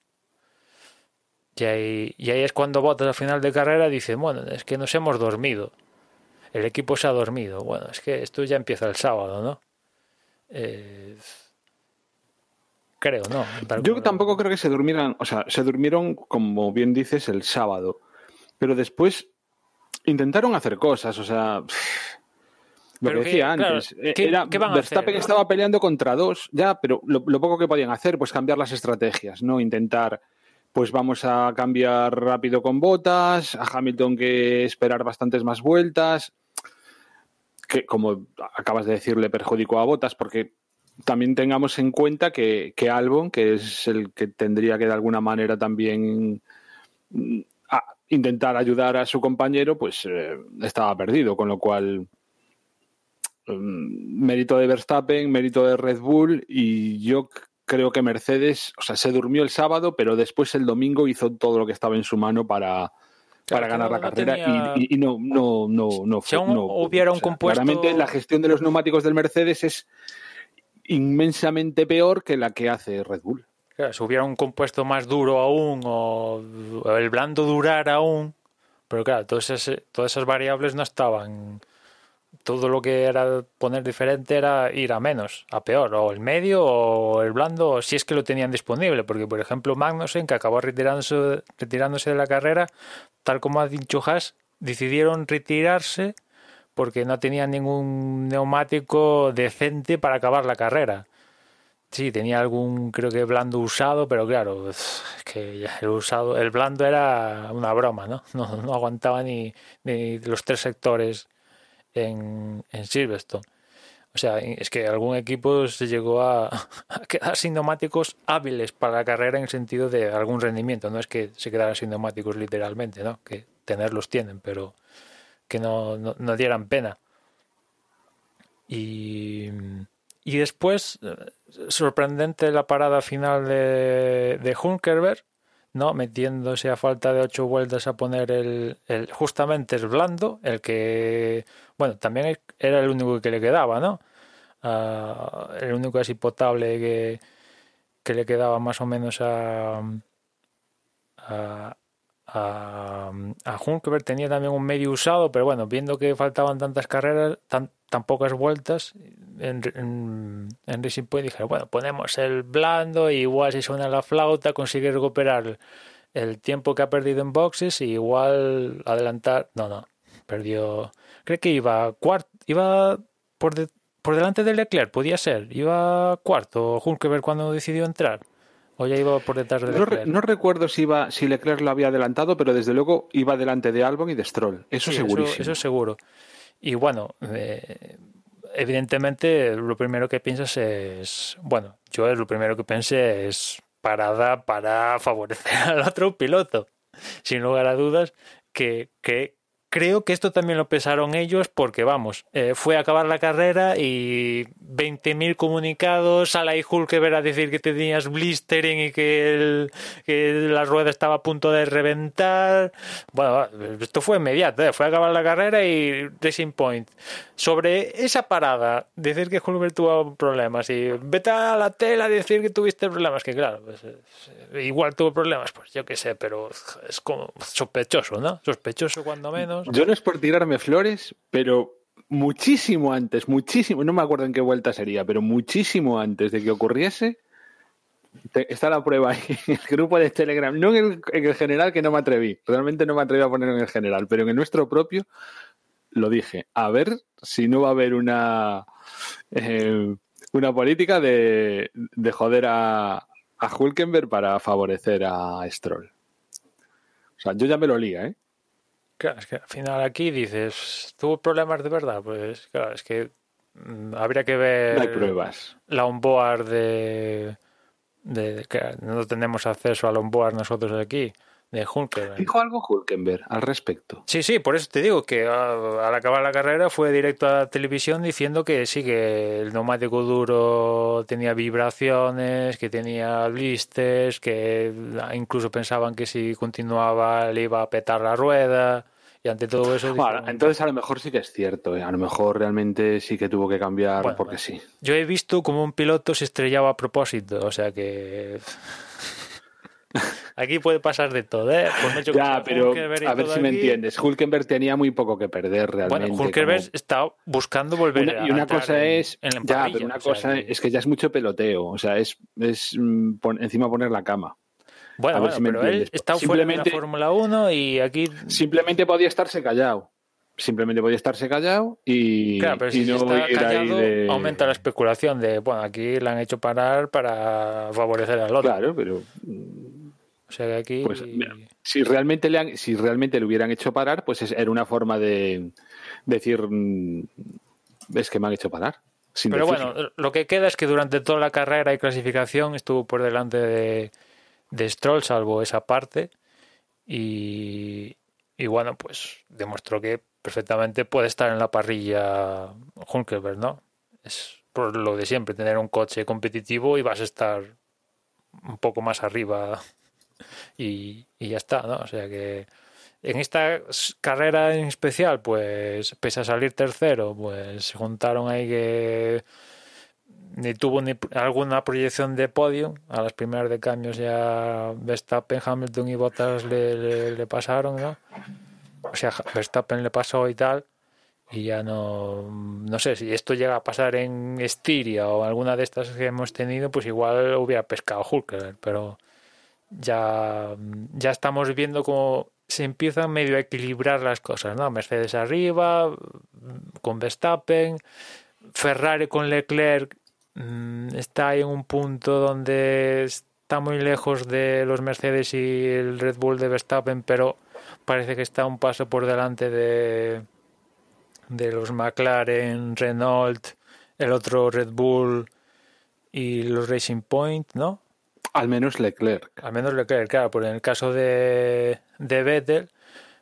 Y ahí, y ahí es cuando Botas al final de carrera dice, bueno, es que nos hemos dormido. El equipo se ha dormido. Bueno, es que esto ya empieza el sábado, ¿no? Eh, creo, ¿no? Yo tampoco creo que se durmieran, o sea, se durmieron, como bien dices, el sábado, pero después intentaron hacer cosas, o sea, lo que decía antes, eh, era, Verstappen estaba peleando contra dos, ya, pero lo, poco que podían hacer, pues cambiar las estrategias, ¿no? Intentar, pues vamos a cambiar rápido con botas, a Hamilton que esperar bastantes más vueltas, que como acabas de decir, le perjudicó a botas porque también tengamos en cuenta que, que, Albon, que es el que tendría que de alguna manera también mm, intentar ayudar a su compañero, pues eh, estaba perdido, con lo cual mm, mérito de Verstappen, mérito de Red Bull y yo creo que Mercedes, o sea, se durmió el sábado, pero después el domingo hizo todo lo que estaba en su mano para, para ganar la carrera y, no no no no, si hubiera un compuesto claramente la gestión de los neumáticos del Mercedes es inmensamente peor que la que hace Red Bull. Si hubiera un compuesto más duro aún o el blando durar aún, pero claro, todas esas, variables no estaban. Todo lo que era poner diferente era ir a menos, a peor, o el medio o el blando, si es que lo tenían disponible, porque por ejemplo Magnussen, que acabó retirándose, retirándose de la carrera, tal como ha dicho Haas, decidieron retirarse porque no tenía ningún neumático decente para acabar la carrera. Sí, tenía algún, creo que blando usado, pero claro, es que el usado, el blando era una broma, ¿no? No, no aguantaba ni, los tres sectores en, en Silverstone. O sea, es que algún equipo se llegó a, a, quedar sin neumáticos hábiles para la carrera en el sentido de algún rendimiento. No es que se quedaran sin neumáticos literalmente, ¿no? Que tenerlos tienen, pero que no, no, dieran pena. Y, y después, eh, sorprendente la parada final de, de Hunkerberg, ¿no? metiéndose a falta de ocho vueltas a poner el, el, justamente el blando, el que, bueno, también era el único que le quedaba, ¿no? Uh, el único así potable que, que le quedaba más o menos a, a, a, a tenía también un medio usado, pero bueno, viendo que faltaban tantas carreras, tan, pocas vueltas en, en, Racing Point, dije, bueno, ponemos el blando, y igual si suena la flauta consigue recuperar el tiempo que ha perdido en boxes igual adelantar. No, no, perdió. Creo que iba cuarto, iba por, por delante de Leclerc, podía ser, iba cuarto Hulkenberg cuando decidió entrar. ¿O ya iba por detrás de Leclerc? No, no, recuerdo si, iba, si Leclerc lo había adelantado, pero desde luego iba delante de Albon y de Stroll. Eso sí, segurísimo. Eso, eso, seguro. Y bueno, eh, evidentemente lo primero que piensas es, bueno, yo lo primero que pensé es parada para favorecer al otro piloto. Sin lugar a dudas, que, que creo que esto también lo pensaron ellos porque, vamos, eh, fue a acabar la carrera y 20.000 comunicados, a la Hulkeberg a decir que tenías blistering y que, el, que, la rueda estaba a punto de reventar. Bueno, esto fue inmediato, ¿eh? fue a acabar la carrera y Racing Point. Sobre esa parada, decir que Hulkeberg tuvo problemas y vete a la tela a decir que tuviste problemas, que claro, pues, igual tuvo problemas, pues yo qué sé, pero es como sospechoso, ¿no? Sospechoso cuando menos. Yo no es por tirarme flores, pero muchísimo antes, muchísimo, no me acuerdo en qué vuelta sería, pero muchísimo antes de que ocurriese, está la prueba ahí en el grupo de Telegram, no en el, en el, general que no me atreví, realmente no me atreví a ponerlo en el general, pero en el nuestro propio lo dije, a ver si no va a haber una, eh, una política de, de joder a, a Hulkenberg para favorecer a Stroll. O sea, yo ya me lo lía, ¿eh? Claro, es que al final aquí dices, ¿tuvo problemas de verdad? Pues claro, es que mm, habría que ver No hay pruebas. la onboard de, de que no tenemos acceso a la onboard nosotros aquí de Hulkenberg. ¿Dijo algo Hulkenberg al respecto? Sí, sí, por eso te digo que ah, al acabar la carrera fue directo a la televisión diciendo que sí, que el neumático duro tenía vibraciones, que tenía blisters, que incluso pensaban que si continuaba le iba a petar la rueda. Y ante todo eso. Bueno, dijeron- entonces a lo mejor sí que es cierto. ¿eh? A lo mejor realmente sí que tuvo que cambiar Bueno, porque sí. Yo he visto como un piloto se estrellaba a propósito, o sea que. Aquí puede pasar de todo, ¿eh? Mucho que Ya, pero y a ver si me entiendes. Hulkenberg tenía muy poco que perder realmente. Bueno, Hulkenberg como- está buscando volver Una- a y una cosa es en la ya pero una sea cosa es que ya es mucho peloteo o sea es es mm, pon- encima poner la cama Bueno, a ver bueno, si me pero él entiendes. está fuera de la Fórmula 1 y aquí. simplemente podía estarse callado simplemente podía estarse callado y, Claro, pero y si no está ir ahí callado, de- aumenta la especulación de, bueno, aquí la han hecho parar para favorecer al otro. claro pero O sea que aquí. pues mira, si realmente le han, si realmente le hubieran hecho parar pues es- era una forma de decir mm, es que me han hecho parar sin Pero decirlo. bueno, lo que queda es que durante toda la carrera y clasificación estuvo por delante de, de Stroll, salvo esa parte. Y, y bueno, pues demostró que perfectamente puede estar en la parrilla Hulkenberg, ¿no? Es por lo de siempre, tener un coche competitivo y vas a estar un poco más arriba y, ya está, ¿no? O sea que en esta carrera en especial, pues pese a salir tercero, pues se juntaron ahí que ni tuvo ni alguna proyección de podio. A las primeras de cambios ya Verstappen, Hamilton y Bottas le, pasaron, ¿no? O sea, Verstappen le pasó y tal. Y ya no, no sé, si esto llega a pasar en Estiria o alguna de estas que hemos tenido, pues igual hubiera pescado Hulkenberg, pero ya, ya estamos viendo cómo se empiezan medio a equilibrar las cosas, ¿no? Mercedes arriba, con Verstappen, Ferrari con Leclerc mm, está en un punto donde está muy lejos de los Mercedes y el Red Bull de Verstappen, pero parece que está un paso por delante de, de los McLaren, Renault, el otro Red Bull y los Racing Point, ¿no? Al menos Leclerc Al menos Leclerc, claro, porque en el caso de, de Vettel,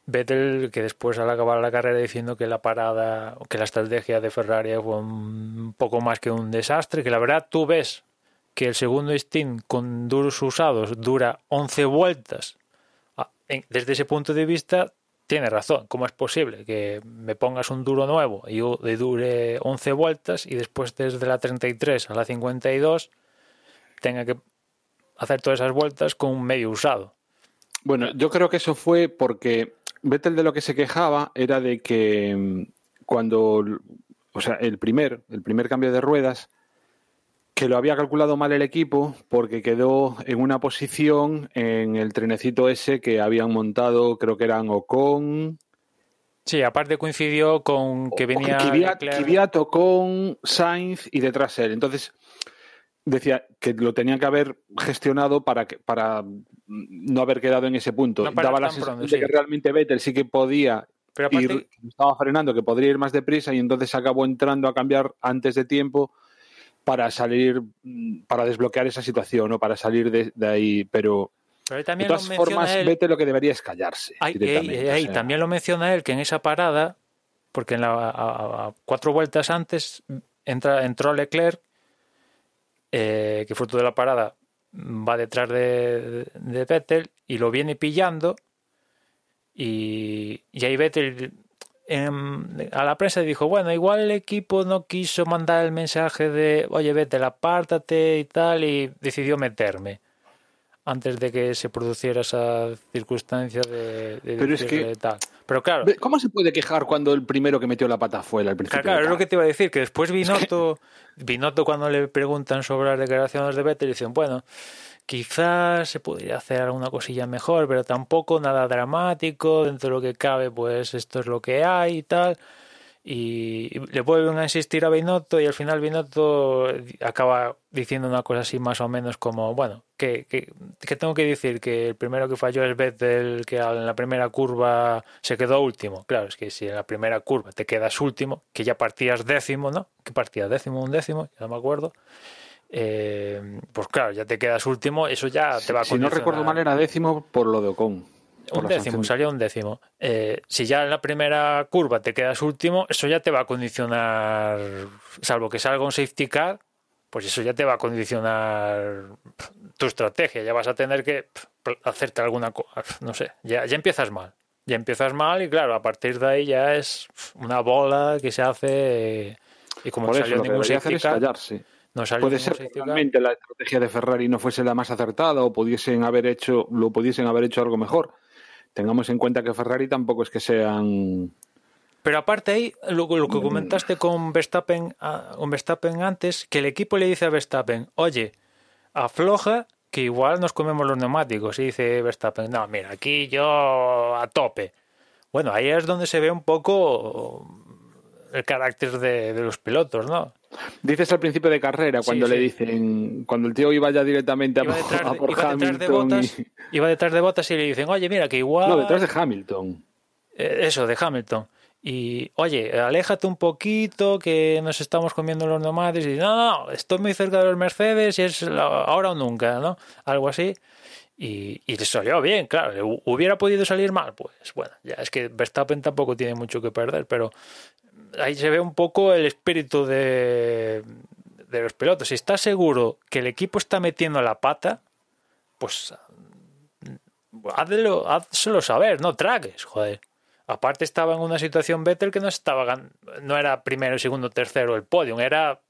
Vettel que después al acabar la carrera diciendo que la parada, que la estrategia de Ferrari fue un poco más que un desastre, que la verdad tú ves que el segundo stint con duros usados dura 11 vueltas. Desde ese punto de vista, tiene razón. ¿Cómo es posible que me pongas un duro nuevo y dure 11 vueltas y después desde la 33 a la 52 tenga que hacer todas esas vueltas con un medio usado? Bueno, yo creo que eso fue porque Vettel de lo que se quejaba era de que mm, cuando, o sea, el primer, el primer cambio de ruedas, que lo había calculado mal el equipo porque quedó en una posición en el trenecito ese que habían montado, creo que eran Ocon, Sí, aparte coincidió con que venía Kvyat, Leclerc- Kvyat, Ocon, Sainz y detrás él. Entonces decía que lo tenían que haber gestionado para que para no haber quedado en ese punto. No Daba la sensación pronto, de que sí. realmente Vettel sí que podía pero aparte, ir, estaba frenando, que podría ir más deprisa y entonces acabó entrando a cambiar antes de tiempo para salir, para desbloquear esa situación, ¿no? Para salir de, de ahí. Pero pero de también lo todas menciona formas, él. Vettel lo que debería es callarse. Ahí, ahí- directamente, ahí o sea. también lo menciona él que en esa parada, porque en la, a- a cuatro vueltas antes entra, entró Leclerc, eh, que fruto de la parada va detrás de, de Vettel y lo viene pillando y, y ahí Vettel a la prensa dijo, bueno, igual el equipo no quiso mandar el mensaje de, oye Vettel, apártate y tal, y decidió meterme antes de que se produciera esa circunstancia de, de Pero es que- tal. Pero claro, ¿Cómo se puede quejar cuando el primero que metió la pata fue él al principio? Claro, claro, es lo que te iba a decir, que después Binotto, Binotto cuando le preguntan sobre las declaraciones de Vettel, dicen, bueno, quizás se podría hacer alguna cosilla mejor, pero tampoco nada dramático, dentro de lo que cabe, pues esto es lo que hay y tal. Y le vuelven a insistir a Binotto y al final Binotto acaba diciendo una cosa así más o menos como, bueno, que, que, que tengo que decir que el primero que falló es Vettel, que en la primera curva se quedó último. Claro, es que si en la primera curva te quedas último, que ya partías décimo, ¿no? Que partías décimo, un décimo, ya no me acuerdo. Eh, pues claro, ya te quedas último, eso ya te va a Si no recuerdo mal, era décimo por lo de Ocon un décimo, salió un décimo. Eh, si ya en la primera curva te quedas último, eso ya te va a condicionar, salvo que salga un safety car, pues eso ya te va a condicionar tu estrategia. Ya vas a tener que hacerte alguna cosa, no sé, ya, ya empiezas mal. Ya empiezas mal y claro, a partir de ahí ya es una bola que se hace y como no salió ningún safety car... No Puede ser que realmente la estrategia de Ferrari no fuese la más acertada o pudiesen haber hecho, lo pudiesen haber hecho algo mejor tengamos en cuenta que Ferrari tampoco es que sean pero aparte ahí, lo, lo, que comentaste con Verstappen, ah, con Verstappen antes, que el equipo le dice a Verstappen, oye, afloja, que igual nos comemos los neumáticos. Y dice Verstappen, no, mira, aquí yo a tope. Bueno, ahí es donde se ve un poco el carácter de, de los pilotos, ¿no? Dices al principio de carrera, cuando le dicen, cuando el tío iba ya directamente a, por Hamilton. De botas, Iba detrás de botas y le dicen, oye, mira, que igual. No, detrás de Hamilton. Eh, eso, de Hamilton. Y, oye, aléjate un poquito, que nos estamos comiendo los nomades. Y, no, no, estoy muy cerca de los Mercedes y es ahora o nunca, ¿no? Algo así. Y, y le salió bien, claro. ¿Hubiera podido salir mal? Pues bueno, ya es que Verstappen tampoco tiene mucho que perder, pero ahí se ve un poco el espíritu de, de los pilotos. Si estás seguro que el equipo está metiendo la pata, pues hazlo, hazlo saber, no tragues, joder. Aparte estaba en una situación Vettel que no estaba no era primero, segundo, tercero el podio, era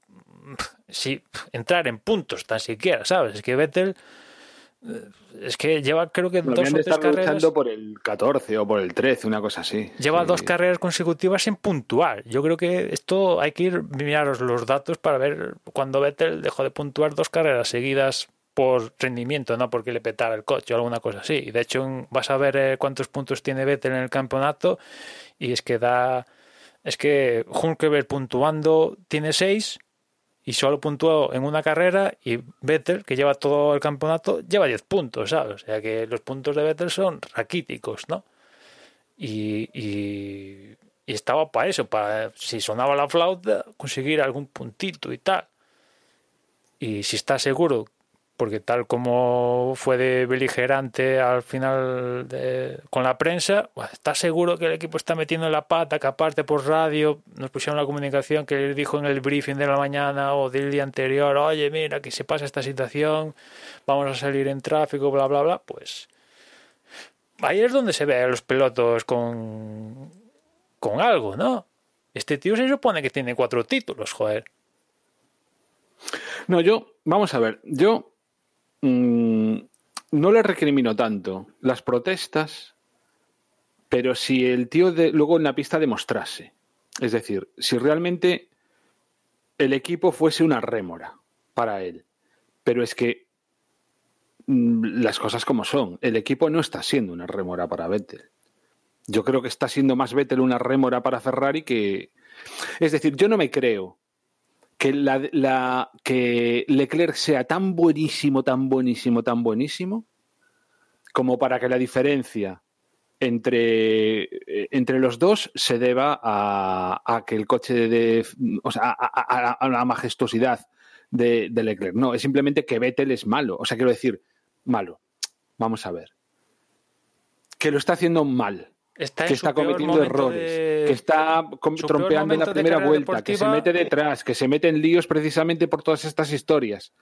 si entrar en puntos tan siquiera, ¿sabes? Es que Vettel es que lleva creo que dos o tres carreras. por el 14 o por el 13, una cosa así. Lleva dos carreras consecutivas sin puntuar. Yo creo que esto hay que ir miraros los datos para ver cuando Vettel dejó de puntuar dos carreras seguidas por rendimiento, no porque le petara el coche o alguna cosa así. Y de hecho vas a ver eh, cuántos puntos tiene Vettel en el campeonato y es que da es que Hulkeberg puntuando tiene seis y solo puntuó en una carrera y Vettel, que lleva todo el campeonato, lleva 10 puntos, ¿sabes? O sea que los puntos de Vettel son raquíticos, ¿no? Y, y, y estaba para eso, para si sonaba la flauta, conseguir algún puntito y tal. Y si está seguro porque tal como fue de beligerante al final con la prensa, está seguro que el equipo está metiendo la pata, que aparte por radio nos pusieron la comunicación que él dijo en el briefing de la mañana o del día anterior, oye, mira, que se pasa esta situación, vamos a salir en tráfico, bla, bla, bla, pues ahí es donde se ve a los pilotos con, con algo, ¿no? Este tío se supone que tiene cuatro títulos, joder. No, yo, vamos a ver, yo Mm, no le recrimino tanto las protestas, pero si el tío de, luego en la pista demostrase, es decir, si realmente el equipo fuese una rémora para él, pero es que mm, las cosas como son, el equipo no está siendo una rémora para Vettel. Yo creo que está siendo más Vettel una rémora para Ferrari que... Es decir, yo no me creo que, la, que Leclerc sea tan buenísimo, tan buenísimo, tan buenísimo, como para que la diferencia entre, eh, entre los dos se deba a, que el coche de. O sea, a, la majestuosidad de, Leclerc. No, es simplemente que Vettel es malo. O sea, quiero decir, malo. Vamos a ver. Que lo está haciendo mal que está cometiendo errores, que está trompeando en la primera vuelta, que se mete detrás, que se mete en líos precisamente por todas estas historias.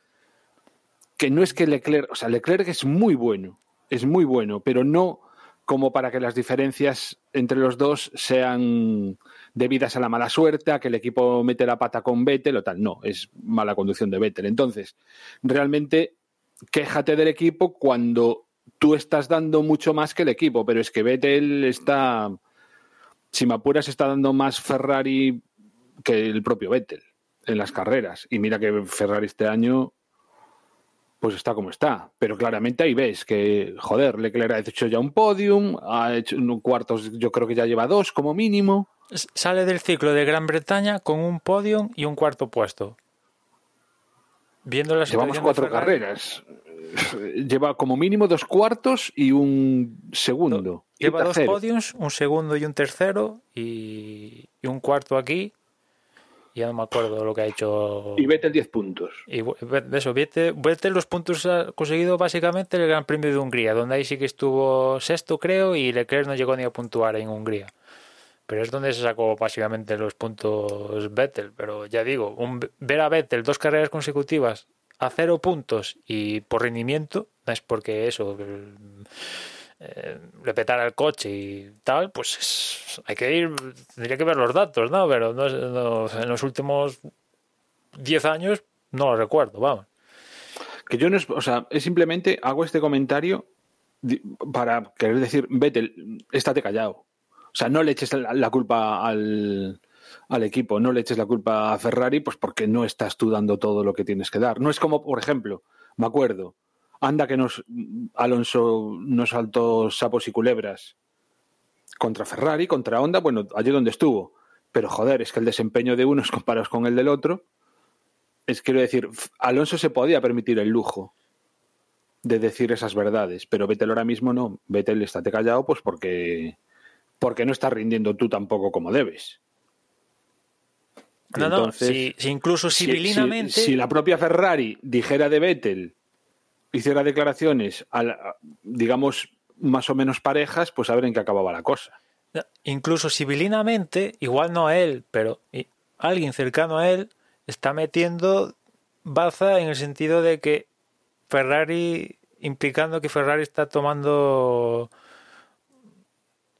Que no es que Leclerc, o sea, Leclerc es muy bueno, es muy bueno, pero no como para que las diferencias entre los dos sean debidas a la mala suerte, a que el equipo mete la pata con Vettel o tal. No, es mala conducción de Vettel. Entonces, realmente, quéjate del equipo cuando tú estás dando mucho más que el equipo, pero es que Vettel está, si me apuras, está dando más Ferrari que el propio Vettel en las carreras. Y mira que Ferrari este año, pues está como está. Pero claramente ahí ves que, joder, Leclerc ha hecho ya un podium, ha hecho un cuartos, yo creo que ya lleva dos como mínimo. sale del ciclo de Gran Bretaña con un podium y un cuarto puesto. Viendo la Llevamos cuatro Ferrari, carreras. Lleva como mínimo dos cuartos y un segundo. Y Lleva dos podiums, un segundo y un tercero, y, y un cuarto aquí. Y ya no me acuerdo lo que ha hecho. Y Vettel 10 puntos. Y eso, Vettel, Vettel los puntos ha conseguido básicamente el Gran Premio de Hungría, donde ahí sí que estuvo sexto, creo, y Leclerc no llegó ni a puntuar en Hungría. Pero es donde se sacó básicamente los puntos Vettel. Pero ya digo, un- ver a Vettel dos carreras consecutivas a cero puntos y por rendimiento, no es porque eso, eh, le petara el coche y tal, pues es- hay que ir, tendría que ver los datos, ¿no? Pero no, no- en los últimos 10 años no lo recuerdo, vamos. Que yo no es, o sea, es simplemente hago este comentario para querer decir, Vettel, estate callado. O sea, no le eches la, la culpa al, al equipo, no le eches la culpa a Ferrari, pues porque no estás tú dando todo lo que tienes que dar. No es como, por ejemplo, me acuerdo, anda que nos Alonso nos saltó sapos y culebras contra Ferrari, contra Honda, bueno, allí donde estuvo. Pero joder, es que el desempeño de unos comparados con el del otro, es quiero decir, Alonso se podía permitir el lujo de decir esas verdades, pero Vettel ahora mismo no. Vettel estate callado, pues porque, porque no estás rindiendo tú tampoco como debes. No, no, entonces, si, si incluso civilinamente. Si, si la propia Ferrari dijera de Vettel, hiciera declaraciones, a la- digamos, más o menos parejas, pues a ver en qué acababa la cosa. No, Incluso civilinamente, igual no a él, pero alguien cercano a él está metiendo baza en el sentido de que Ferrari, implicando que Ferrari está tomando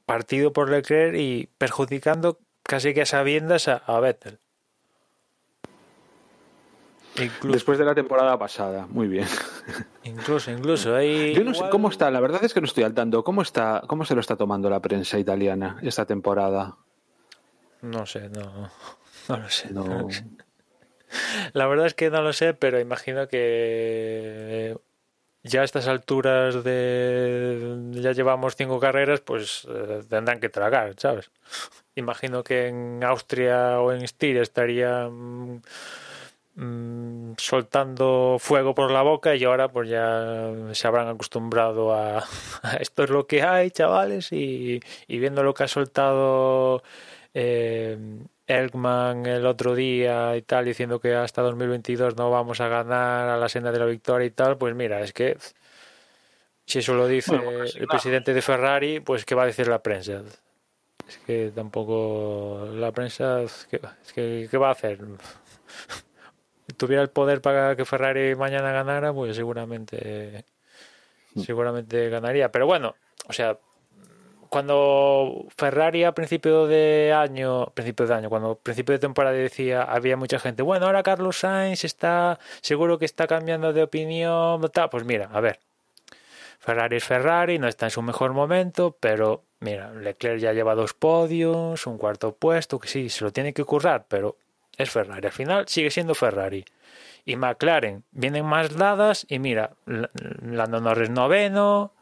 partido por Leclerc y perjudicando casi que a sabiendas a, a Vettel. Incluso, Después de la temporada pasada, muy bien. incluso, incluso. Hay Yo no sé cómo está, la verdad es que no estoy al tanto. ¿Cómo está, cómo se lo está tomando la prensa italiana esta temporada? No sé, no, no lo sé. no No. lo sé. La verdad es que no lo sé, pero imagino que ya a estas alturas de ya llevamos cinco carreras, pues eh, tendrán que tragar, ¿sabes? Imagino que en Austria o en Styria estarían mm, soltando fuego por la boca y ahora pues ya se habrán acostumbrado a, a esto es lo que hay, chavales, y, y viendo lo que ha soltado eh, Elkman el otro día y tal, diciendo que hasta 2022 no vamos a ganar a la senda de la victoria y tal, pues mira, es que si eso lo dice Bueno, casi el nada. presidente de Ferrari, pues ¿qué va a decir la prensa? Es que tampoco la prensa, es que, es que ¿qué va a hacer? Tuviera el poder para que Ferrari mañana ganara, pues seguramente seguramente ganaría. Pero bueno, o sea, cuando Ferrari a principio de año, principio de año, cuando principio de temporada decía, había mucha gente, bueno, ahora Carlos Sainz está, seguro que está cambiando de opinión, tal. Pues mira, a ver, Ferrari es Ferrari, no está en su mejor momento, pero mira, Leclerc ya lleva dos podios, un cuarto puesto, que sí, se lo tiene que currar, pero es Ferrari. Al final sigue siendo Ferrari. Y McLaren vienen más dadas y mira, Lando Norris noveno,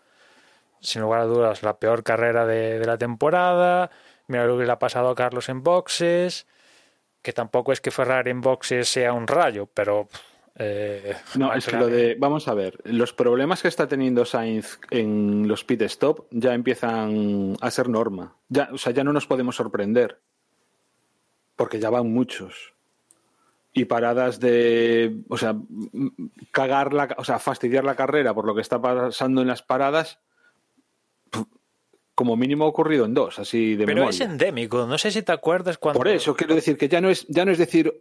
sin lugar a dudas la peor carrera de, de la temporada. Mira lo que le ha pasado a Carlos en boxes, que tampoco es que Ferrari en boxes sea un rayo, pero... eh, No, es que lo de, vamos a ver, los problemas que está teniendo Sainz en los pit stop ya empiezan a ser norma. Ya, o sea, ya no nos podemos sorprender. Porque ya van muchos. Y paradas de, o sea, cagar la, o sea, fastidiar la carrera por lo que está pasando en las paradas, como mínimo ha ocurrido en dos, así de Pero memoria. es endémico, no sé si te acuerdas cuando... Por eso quiero decir que ya no es, ya no es decir,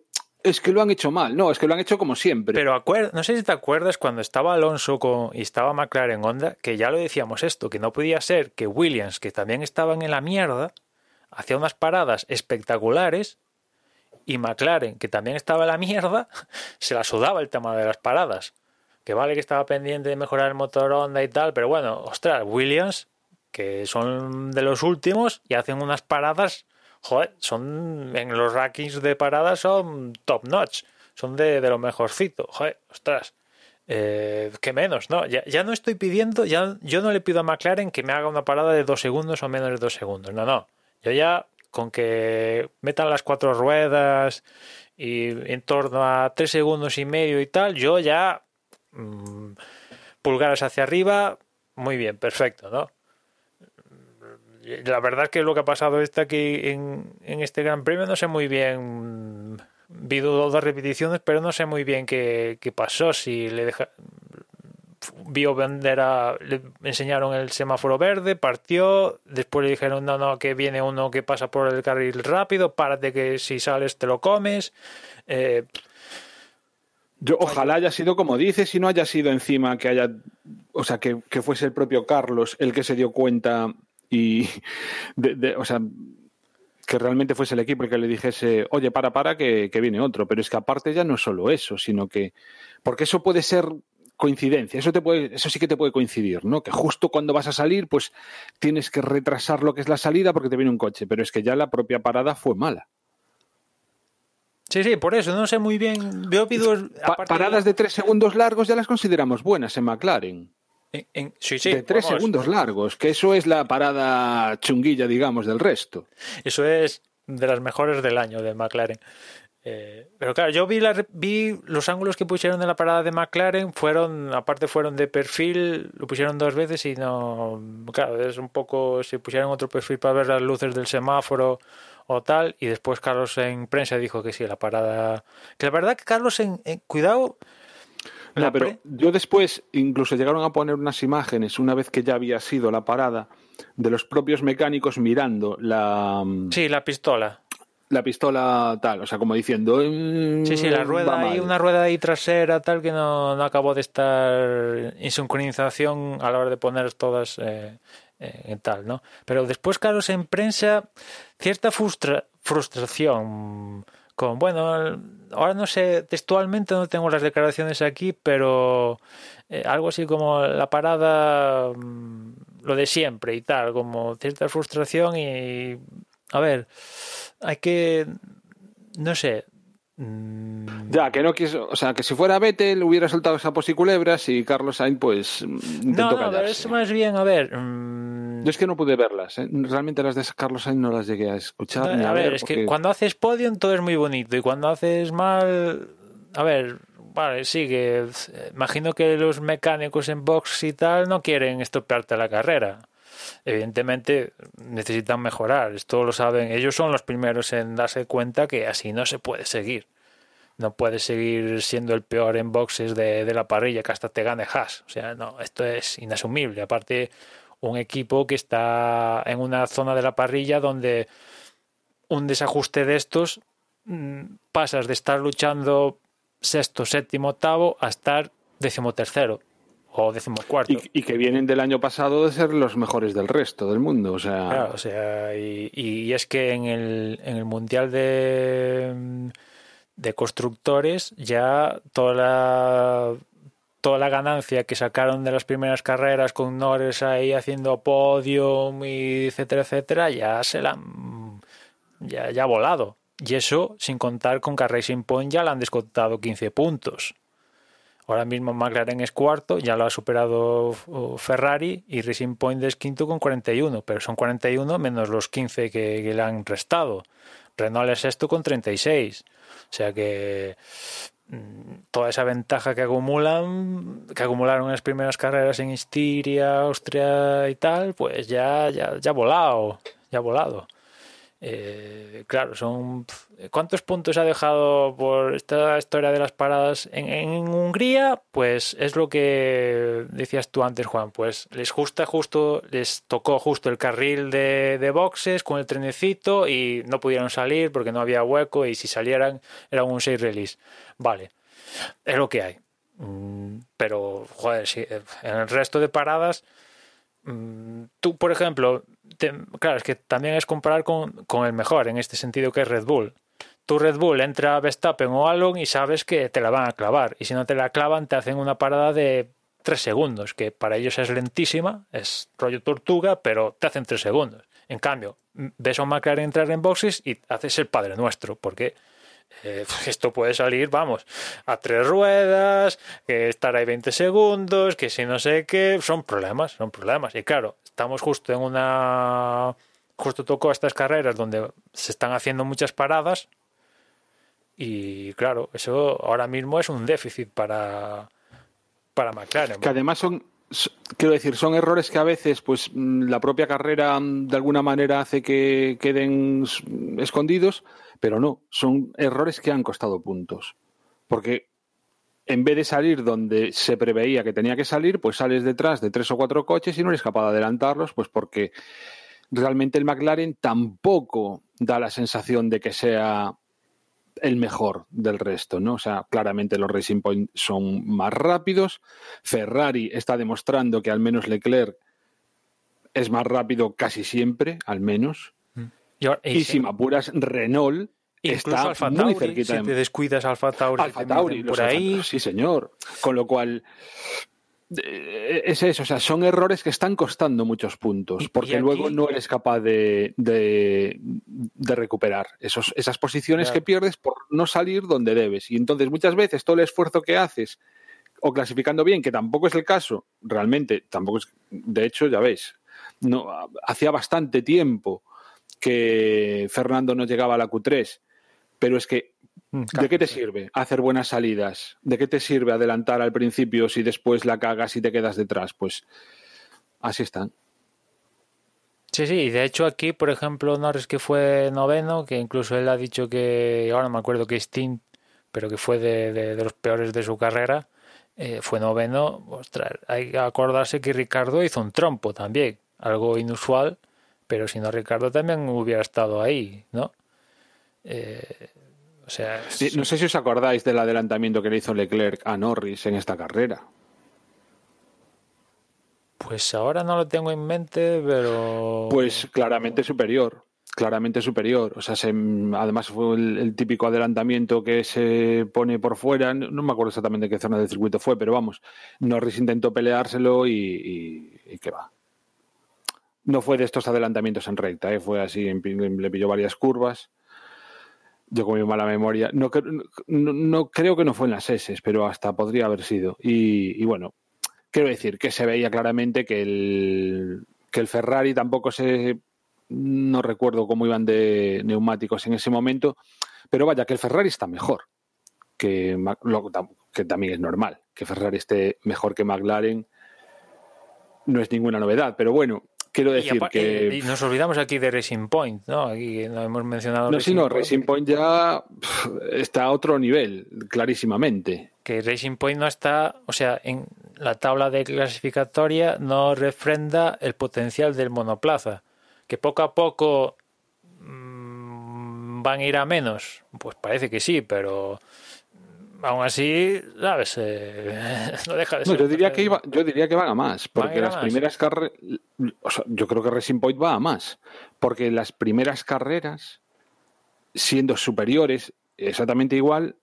es que lo han hecho mal, no, es que lo han hecho como siempre. Pero acuer- no sé si te acuerdas cuando estaba Alonso con, y estaba McLaren Honda, que ya lo decíamos esto, que no podía ser que Williams, que también estaban en la mierda, hacía unas paradas espectaculares y McLaren, que también estaba en la mierda, se la sudaba el tema de las paradas. Que vale que estaba pendiente de mejorar el motor Honda y tal, pero bueno, ostras, Williams, que son de los últimos y hacen unas paradas, joder, son en los rankings de paradas son top notch, son de, de lo mejorcito, joder, ostras. Eh, que menos, ¿no? Ya, ya no estoy pidiendo, ya yo no le pido a McLaren que me haga una parada de dos segundos o menos de dos segundos, no, no. Yo ya con que metan las cuatro ruedas y en torno a tres segundos y medio y tal, yo ya mm, pulgares hacia arriba, muy bien, perfecto, ¿no? La verdad es que lo que ha pasado está aquí en, en este Gran Premio no sé muy bien vi dos repeticiones, pero no sé muy bien qué, qué pasó. Si le deja, vio bandera, le enseñaron el semáforo verde, partió, después le dijeron no, no, que viene uno que pasa por el carril rápido, párate que si sales te lo comes. Eh, yo, ojalá haya sido como dices y no haya sido encima que haya, o sea, que, que fuese el propio Carlos el que se dio cuenta y, de, de, o sea, que realmente fuese el equipo el que le dijese, oye, para, para, que, que, viene otro. Pero es que aparte ya no es solo eso, sino que, porque eso puede ser coincidencia, eso, te puede, eso sí que te puede coincidir, ¿no? Que justo cuando vas a salir, pues tienes que retrasar lo que es la salida porque te viene un coche, pero es que ya la propia parada fue mala. Sí, sí, por eso, no sé muy bien. Yo pido, pa paradas de... de tres segundos largos ya las consideramos buenas en McLaren. En, en, sí, sí, de tres vamos. segundos largos, que eso es la parada chunguilla, digamos, del resto. Eso es de las mejores del año de McLaren. Eh, pero claro, yo vi, la, vi los ángulos que pusieron en la parada de McLaren, fueron, aparte fueron de perfil, lo pusieron dos veces y no, claro, es un poco, si pusieron otro perfil para ver las luces del semáforo o tal, y después Carlos en prensa dijo que sí, la parada, que la verdad que Carlos en, en cuidado, no, pero yo después incluso llegaron a poner unas imágenes una vez que ya había sido la parada de los propios mecánicos mirando la sí la pistola la pistola tal, o sea, como diciendo. Mmm, sí, sí, la rueda ahí, una rueda ahí trasera tal que no, no, acabó de estar en sincronización a la hora de poner todas eh, eh, tal, ¿no? Pero después, Carlos, en prensa, cierta frustra frustración con, bueno, ahora no sé, textualmente no tengo las declaraciones aquí, pero eh, algo así como la parada, mmm, lo de siempre y tal, como cierta frustración y, a ver, hay que, no sé. Mmm... Ya, que no quiso, o sea, que si fuera Vettel hubiera soltado esa culebras y Carlos Sainz pues intentó no, no, callarse. es más bien, a ver. Mmm... Yo es que no pude verlas, ¿eh? realmente las de Carlos Sainz no las llegué a escuchar. No, ni a, a ver, ver es porque... que cuando haces podium todo es muy bonito y cuando haces mal, a ver, vale, sí, que imagino que los mecánicos en box y tal no quieren estropearte la carrera evidentemente necesitan mejorar. Esto lo saben. Ellos son los primeros en darse cuenta que así no se puede seguir. No puedes seguir siendo el peor en boxes de, la parrilla que hasta te gane Haas. O sea, no, esto es inasumible. Aparte, un equipo que está en una zona de la parrilla donde un desajuste de estos mmm, pasas de estar luchando sexto, séptimo, octavo a estar decimotercero o decimocuarto. Y, y, que vienen del año pasado de ser los mejores del resto del mundo, o sea... Claro, o sea, y, y es que en el, en el Mundial de, de Constructores ya toda la, toda la ganancia que sacaron de las primeras carreras con Norris ahí haciendo podium y etcétera, etcétera, ya se la han, ya, ya ha volado. Y eso sin contar con que a Racing Point ya le han descontado 15 puntos. Ahora mismo McLaren es cuarto, ya lo ha superado Ferrari y Racing Point es quinto con 41, pero son 41 menos los 15 que, le han restado. Renault es sexto con 36. O sea que mm, toda esa ventaja que acumulan, que acumularon en las primeras carreras en Estiria, Austria y tal, pues ya, ya, ya volado, ya ha volado. Eh, claro, son ¿cuántos puntos ha dejado por esta historia de las paradas en, Hungría? Pues es lo que decías tú antes, Juan. Pues les gusta justo, les tocó justo el carril de, de boxes con el trenecito y no pudieron salir porque no había hueco y si salieran era un 6 release. Vale, es lo que hay. Mm, pero, joder, sí, en el resto de paradas tú, por ejemplo, claro, es que también es comparar con, con, el mejor en este sentido que es Red Bull. Tu Red Bull entra a Verstappen o Alon y sabes que te la van a clavar. Y si no te la clavan, te hacen una parada de tres segundos, que para ellos es lentísima, es rollo tortuga, pero te hacen tres segundos. En cambio, ves a un McLaren entrar en boxes y haces el padre nuestro, porque eh, esto puede salir, vamos, a tres ruedas, que estar ahí 20 segundos, que si no sé qué, son problemas, son problemas. Y claro, estamos justo en una justo tocó estas carreras donde se están haciendo muchas paradas y claro, eso ahora mismo es un déficit para, para McLaren. Que además son, quiero decir, son errores que a veces, pues, mm, la propia carrera mm, de alguna manera hace que queden escondidos, pero no, son errores que han costado puntos. Porque en vez de salir donde se preveía que tenía que salir, pues sales detrás de tres o cuatro coches y no eres capaz de adelantarlos, pues porque realmente el McLaren tampoco da la sensación de que sea el mejor del resto, ¿no? O sea, claramente los Racing Point son más rápidos. Ferrari está demostrando que al menos Leclerc es más rápido casi siempre, al menos. Mm. Y, si me apuras, Renault está muy cerquita. Si te descuidas Alfa Tauri, Alfa Tauri por ahí. sí, señor. Con lo cual, eh, es eso, o sea, son errores que están costando muchos puntos, porque luego no eres capaz de, de, recuperar esos, esas posiciones que pierdes por no salir donde debes. Y entonces muchas veces todo el esfuerzo que haces, o clasificando bien, que tampoco es el caso, realmente, tampoco es, de hecho, ya veis, no, hacía bastante tiempo que Fernando no llegaba a la Q3, pero es que Mm, ¿De qué te sirve hacer buenas salidas? ¿De qué te sirve adelantar al principio si después la cagas y te quedas detrás? Pues así están. Sí, sí, y de hecho aquí, por ejemplo, Norris que fue noveno, que incluso él ha dicho que, ahora me acuerdo que Steam, pero que fue de, los peores de su carrera, eh, fue noveno. Ostras, hay que acordarse que Ricardo hizo un trompo también, algo inusual, pero si no Ricardo también hubiera estado ahí, ¿no? Eh, sea, no sé si os acordáis del adelantamiento que le hizo Leclerc a Norris en esta carrera. Pues ahora no lo tengo en mente, pero. Pues claramente superior. Claramente superior. O sea, además fue el, típico adelantamiento que se pone por fuera. No, me acuerdo exactamente qué zona del circuito fue, pero vamos. Norris intentó peleárselo y, y, qué va. No fue de estos adelantamientos en recta, ¿eh? fue así, le pilló varias curvas yo con mi mala memoria, no, no, creo que no fue en las S, pero hasta podría haber sido. Y, bueno, quiero decir que se veía claramente que el, que el Ferrari tampoco se... No recuerdo cómo iban de neumáticos en ese momento, pero vaya, que el Ferrari está mejor, que, que también es normal, que Ferrari esté mejor que McLaren, no es ninguna novedad, pero bueno, Quiero decir que. Y nos olvidamos aquí de Racing Point, ¿no? Aquí no hemos mencionado. No, sí, no, Racing Point ya está a otro nivel, clarísimamente. Que Racing Point no está, o sea, en la tabla de clasificatoria no refrenda el potencial del monoplaza. Que poco a poco mm, van a ir a menos. Pues parece que sí, pero aún así, ¿sabes? Eh, no deja de ser. yo, diría que iba, yo diría que van a más, porque las primeras carreras. O sea, yo creo que Racing Point va a más, porque las primeras carreras, siendo superiores, exactamente igual,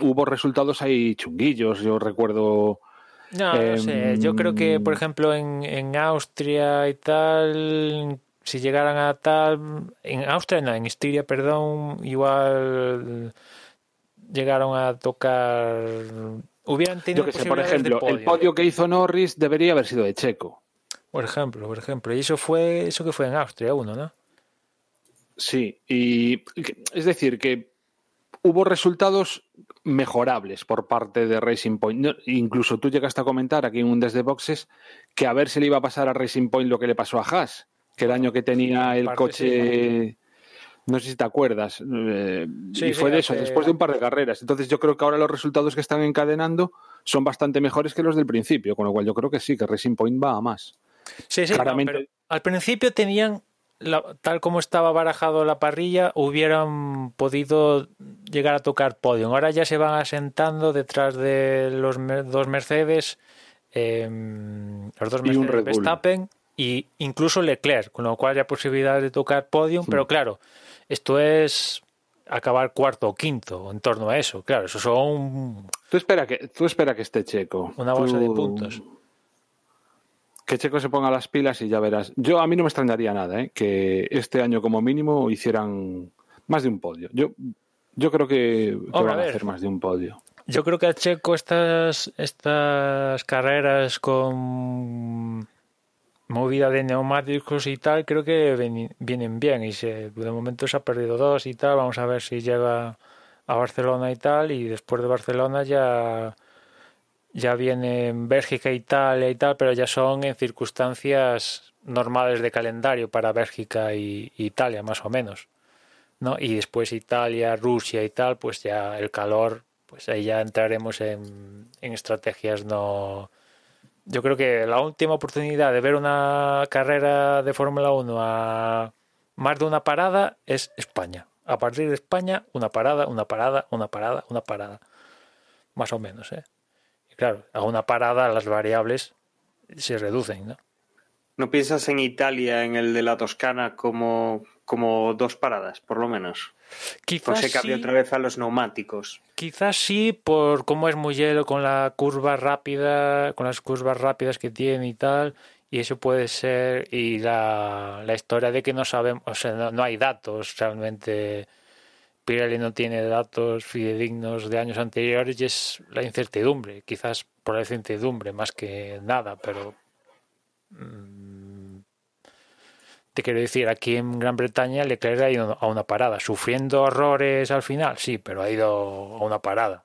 hubo resultados ahí chunguillos. Yo recuerdo. No, no sé. Yo creo que, por ejemplo, en, en Austria y tal, si llegaran a tal. En Austria, no, en Estiria, perdón, igual llegaron a tocar. Hubieran tenido. Yo que sé, por ejemplo, el podio que hizo Norris debería haber sido de Checo. Por ejemplo, por ejemplo. Y eso fue, eso que fue en Austria uno, ¿no? Sí, y es decir, que hubo resultados mejorables por parte de Racing Point. incluso tú llegaste a comentar aquí en un desde boxes que a ver si le iba a pasar a Racing Point lo que le pasó a Haas, que el año que tenía el coche no sé si te acuerdas. Eh, y fue de eso, después de un par de carreras. Entonces yo creo que ahora los resultados que están encadenando son bastante mejores que los del principio, con lo cual yo creo que sí, que Racing Point va a más. Sí, sí, Claramente... al principio tenían, tal como estaba barajado la parrilla, hubieran podido llegar a tocar podio. Ahora ya se van asentando detrás de los dos Mercedes, em, los dos Mercedes Verstappen y incluso Leclerc, con lo cual ya posibilidad de tocar podium, pero claro, esto es acabar cuarto o quinto en torno a eso. Claro, eso son. Tú espera que, tú espera que esté Checo. Una bolsa de puntos. Que Checo se ponga las pilas y ya verás. Yo a mí no me extrañaría nada, ¿eh? que este año como mínimo hicieran más de un podio. Yo, yo creo que, van a, hacer más de un podio. Yo creo que a Checo estas, estas carreras con movida de neumáticos y tal, creo que vienen bien. Y se, de momento se ha perdido dos y tal. Vamos a ver si llega a Barcelona y tal. Y después de Barcelona ya, ya vienen Bélgica, Italia y tal, pero ya son en circunstancias normales de calendario para Bélgica y Italia, más o menos. ¿no? Y después Italia, Rusia y tal, pues ya el calor, pues ahí ya entraremos en, en estrategias no yo creo que la última oportunidad de ver una carrera de Fórmula 1 a más de una parada es España. A partir de España, una parada, una parada, una parada, una parada. Más o menos, ¿eh? Y claro, a una parada las variables se reducen, ¿no? ¿No piensas en Italia, en el de la Toscana, como, como dos paradas, por lo menos? Quizás se cambia otra vez a los neumáticos. Quizás sí, por cómo es muy hielo con la curva rápida, con las curvas rápidas que tiene y tal. Y eso puede ser. Y la, la historia de que no sabemos, o sea, no, hay datos realmente. Pirelli no tiene datos fidedignos de años anteriores y es la incertidumbre. Quizás por la incertidumbre más que nada, pero. Mm, te quiero decir, aquí en Gran Bretaña Leclerc ha ido a una parada, sufriendo horrores al final, sí, pero ha ido a una parada.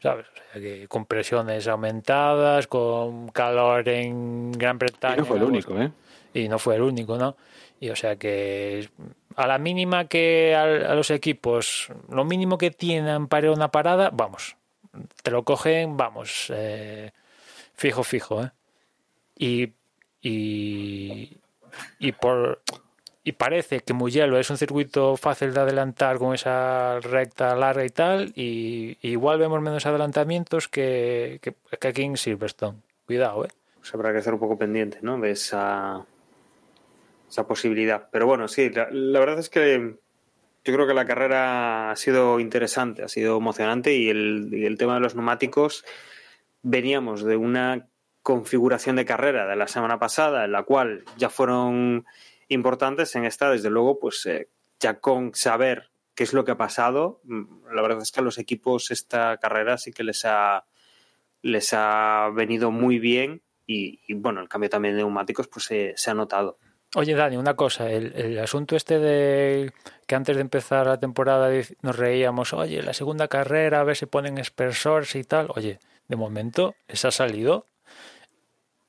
¿Sabes? O sea, que con presiones aumentadas, con calor en Gran Bretaña. Y no fue el único, ¿eh? Y no fue el único, ¿no? Y o sea que a la mínima que a, los equipos, lo mínimo que tienen para una parada, vamos, te lo cogen, vamos, eh, fijo, fijo, ¿eh? Y, y, y por y parece que Mugello es un circuito fácil de adelantar con esa recta larga y tal, y, igual vemos menos adelantamientos que, que, aquí en Silverstone. Cuidado, ¿eh? Pues habrá que estar un poco pendiente, ¿no? De esa, esa posibilidad. Pero bueno, sí, la, verdad es que yo creo que la carrera ha sido interesante, ha sido emocionante y el, y el tema de los neumáticos veníamos de una configuración de carrera de la semana pasada, en la cual ya fueron importantes, en esta, desde luego, pues eh, ya con saber qué es lo que ha pasado, mm, la verdad es que a los equipos esta carrera sí que les ha, les ha venido muy bien y, bueno, el cambio también de neumáticos pues se ha notado. Oye, Dani, una cosa, el, el, asunto este de que antes de empezar la temporada nos reíamos, oye, la segunda carrera, a ver si ponen expersores y tal. Oye, de momento, ¿esa ha salido?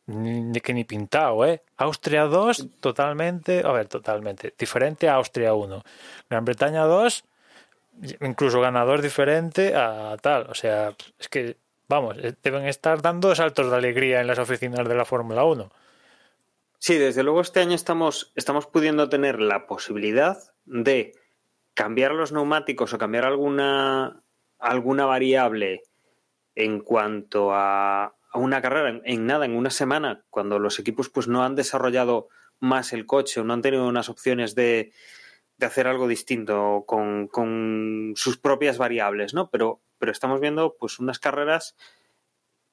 Ni, que ni pintado, ¿eh? Austria 2, totalmente, a ver, totalmente, diferente a Austria 1. Gran Bretaña 2, incluso ganador diferente a tal. O sea, es que, vamos, eh, deben estar dando saltos de alegría en las oficinas de la Fórmula 1. Sí, desde luego este año estamos, estamos pudiendo tener la posibilidad de cambiar los neumáticos o cambiar alguna, alguna variable en cuanto a, a una carrera en, nada, en una semana, cuando los equipos pues no han desarrollado más el coche o no han tenido unas opciones de, de hacer algo distinto con, con, sus propias variables, ¿no? Pero, pero estamos viendo pues unas carreras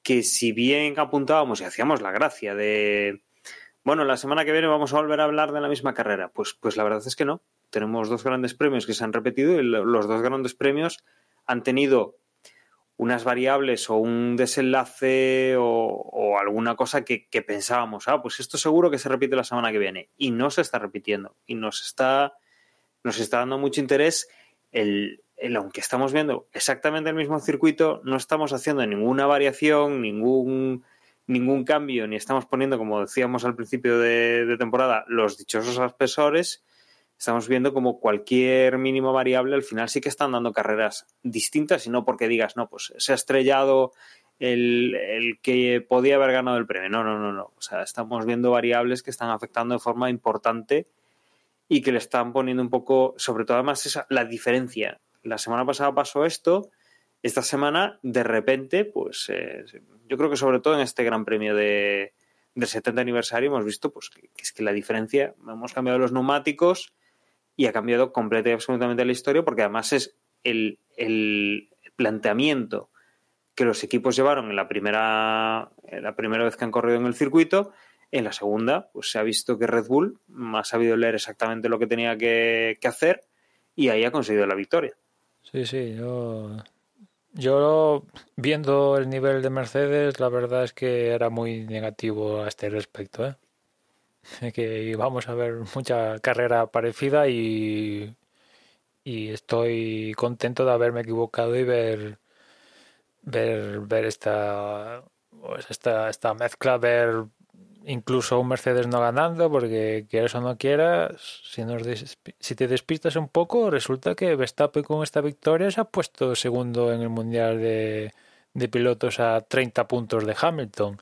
que si bien apuntábamos y hacíamos la gracia de bueno, la semana que viene vamos a volver a hablar de la misma carrera. Pues, pues la verdad es que no. Tenemos dos grandes premios que se han repetido y los dos grandes premios han tenido unas variables o un desenlace o, alguna cosa que, pensábamos, ah, pues esto seguro que se repite la semana que viene. Y no se está repitiendo. Y nos está, nos está dando mucho interés el, el, aunque estamos viendo exactamente el mismo circuito, no estamos haciendo ninguna variación, ningún, ningún cambio, ni estamos poniendo, como decíamos al principio de, de temporada, los dichosos espesores estamos viendo como cualquier mínimo variable al final sí que están dando carreras distintas y no porque digas, no, pues se ha estrellado el, el, que podía haber ganado el premio. No, no, no, no. O sea, estamos viendo variables que están afectando de forma importante y que le están poniendo un poco, sobre todo además esa, la diferencia. La semana pasada pasó esto, esta semana de repente, pues eh, yo creo que sobre todo en este Gran Premio de, del 70 aniversario hemos visto pues que, que es que la diferencia, hemos cambiado los neumáticos, y ha cambiado completamente y absolutamente la historia porque además es el, el, planteamiento que los equipos llevaron en la primera, la primera vez que han corrido en el circuito. En la segunda, pues se ha visto que Red Bull ha sabido leer exactamente lo que tenía que, que hacer y ahí ha conseguido la victoria. Sí, sí, yo, yo viendo el nivel de Mercedes, la verdad es que era muy negativo a este respecto. ¿eh? que vamos a ver mucha carrera parecida y, y estoy contento de haberme equivocado y ver ver ver esta pues esta, esta mezcla, ver incluso un Mercedes no ganando, porque quieras o no quieras, si, nos si te despistas un poco, resulta que Verstappen con esta victoria se ha puesto segundo en el Mundial de, de Pilotos a 30 puntos de Hamilton.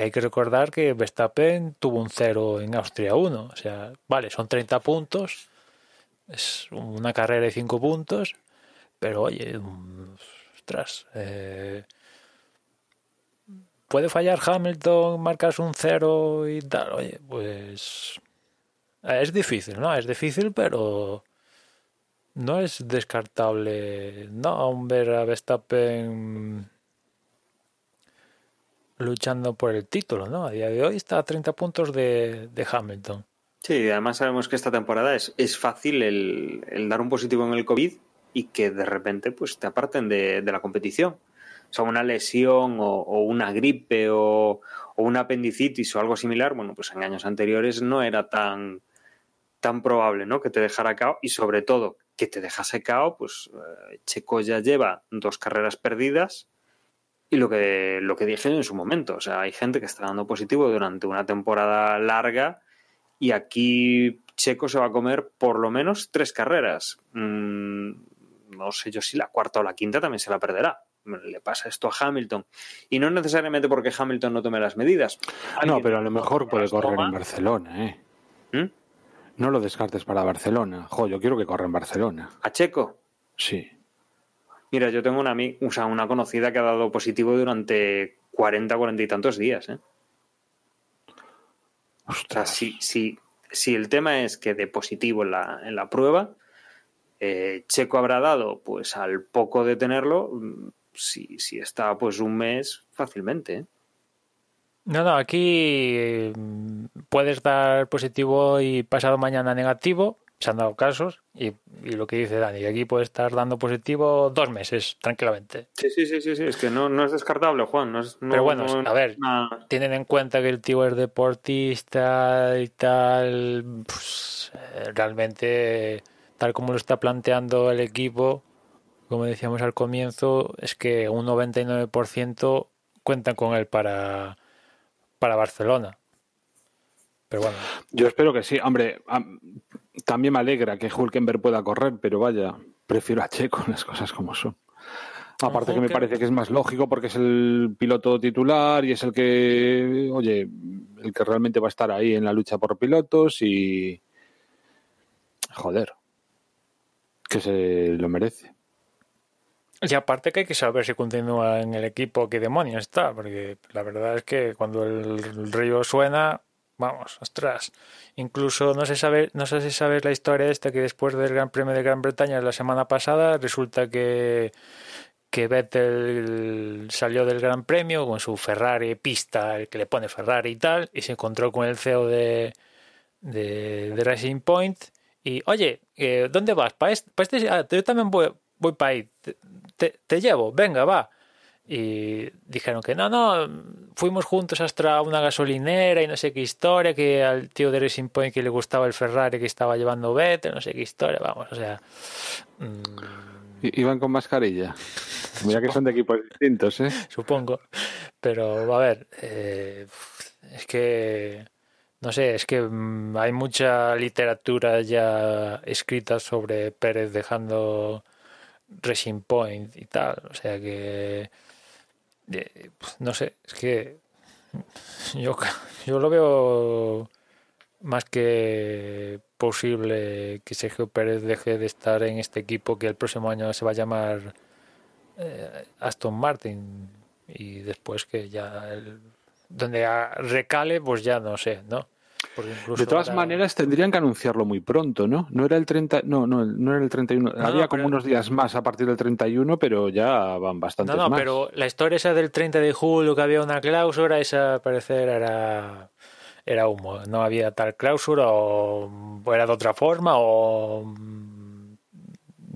Hay que recordar que Verstappen tuvo un cero en Austria 1. O sea, vale, son 30 puntos, es una carrera de 5 puntos, pero oye, ostras, eh, puede fallar Hamilton, marcas un cero y tal. Oye, pues es difícil, ¿no? Es difícil, pero no es descartable, no, aún ver a Verstappen luchando por el título, ¿no? A día de hoy está a 30 puntos de, Hamilton. Sí, además sabemos que esta temporada es, es fácil el, dar un positivo en el COVID y que de repente pues te aparten de la competición. O sea, una lesión o, una gripe o, una apendicitis o algo similar, bueno, pues en años anteriores no era tan, tan probable, ¿no? Que te dejara cao y sobre todo que te dejase cao, pues eh, Checo ya lleva dos carreras perdidas y lo que, lo que dije en su momento, o sea, hay gente que está dando positivo durante una temporada larga y aquí Checo se va a comer por lo menos tres carreras. Mm, no sé yo si la cuarta o la quinta también se la perderá le pasa esto a Hamilton. Y no necesariamente porque Hamilton no tome las medidas. No, pero a lo mejor puede correr en Barcelona, ¿eh? ¿Mm? No lo descartes para Barcelona. Jo, yo quiero que corra en Barcelona. ¿A Checo? Sí. Mira, yo tengo una, o sea, una conocida que ha dado positivo durante 40, 40 y tantos días, ¿eh? O sea, si, si, el tema es que de positivo en la, en la prueba, eh, Checo habrá dado, pues al poco de tenerlo, si, si está pues un mes fácilmente. ¿eh? No, no, aquí mm, puedes dar positivo y pasado mañana negativo, se han dado casos, y, lo que dice Dani, aquí puede estar dando positivo dos meses, tranquilamente. Sí, sí, sí, sí, sí. es que no, no es descartable, Juan. No es, Pero bueno, a ver, tienen en cuenta que el tío es deportista y tal, pues, eh, realmente, tal como lo está planteando el equipo, como decíamos al comienzo, es que un 99% cuentan con él para, para Barcelona. Pero bueno. Yo espero que sí. Hombre, también me alegra que Hulkenberg pueda correr, pero vaya, prefiero a Checo las cosas como son. Aparte que me parece que es más lógico porque es el piloto titular y es el que, oye, el que realmente va a estar ahí en la lucha por pilotos y... Joder, que se lo merece. Y aparte que hay que saber si continúa en el equipo, qué demonios está, porque la verdad es que cuando el río suena, vamos, ostras. Incluso no sé saber, no sé si sabes la historia esta que después del Gran Premio de Gran Bretaña la semana pasada resulta que que Vettel salió del Gran Premio con su Ferrari pista, el que le pone Ferrari y tal, y se encontró con el CEO de, de, Racing Point y, oye, eh, ¿dónde vas? ¿Para este? este? Ah, yo también voy, voy para ahí te, llevo, venga, va. Y dijeron que no, no, fuimos juntos hasta una gasolinera y no sé qué historia, que al tío de Racing Point que le gustaba el Ferrari que estaba llevando Vettel, no sé qué historia, vamos, o sea... Mm. Iban con mascarilla. Mira que son de equipos distintos, ¿eh? Supongo. Pero, a ver, eh, es que no sé, es que mm, hay mucha literatura ya escrita sobre Pérez dejando Racing Point y tal. O sea que. Pues, no sé, es que. Yo, yo lo veo más que posible que Sergio Pérez deje de estar en este equipo que el próximo año se va a llamar eh, Aston Martin y después que ya donde recale pues ya no sé, ¿no? De todas maneras, tendrían que anunciarlo muy pronto, ¿no? No era el 30, no, no, no era el 31. Había como unos días más a partir del 31, pero ya van bastante más. No, no, pero la historia esa del 30 de julio que había una cláusula, esa al parecer era era humo. No había tal cláusula o, era de otra forma o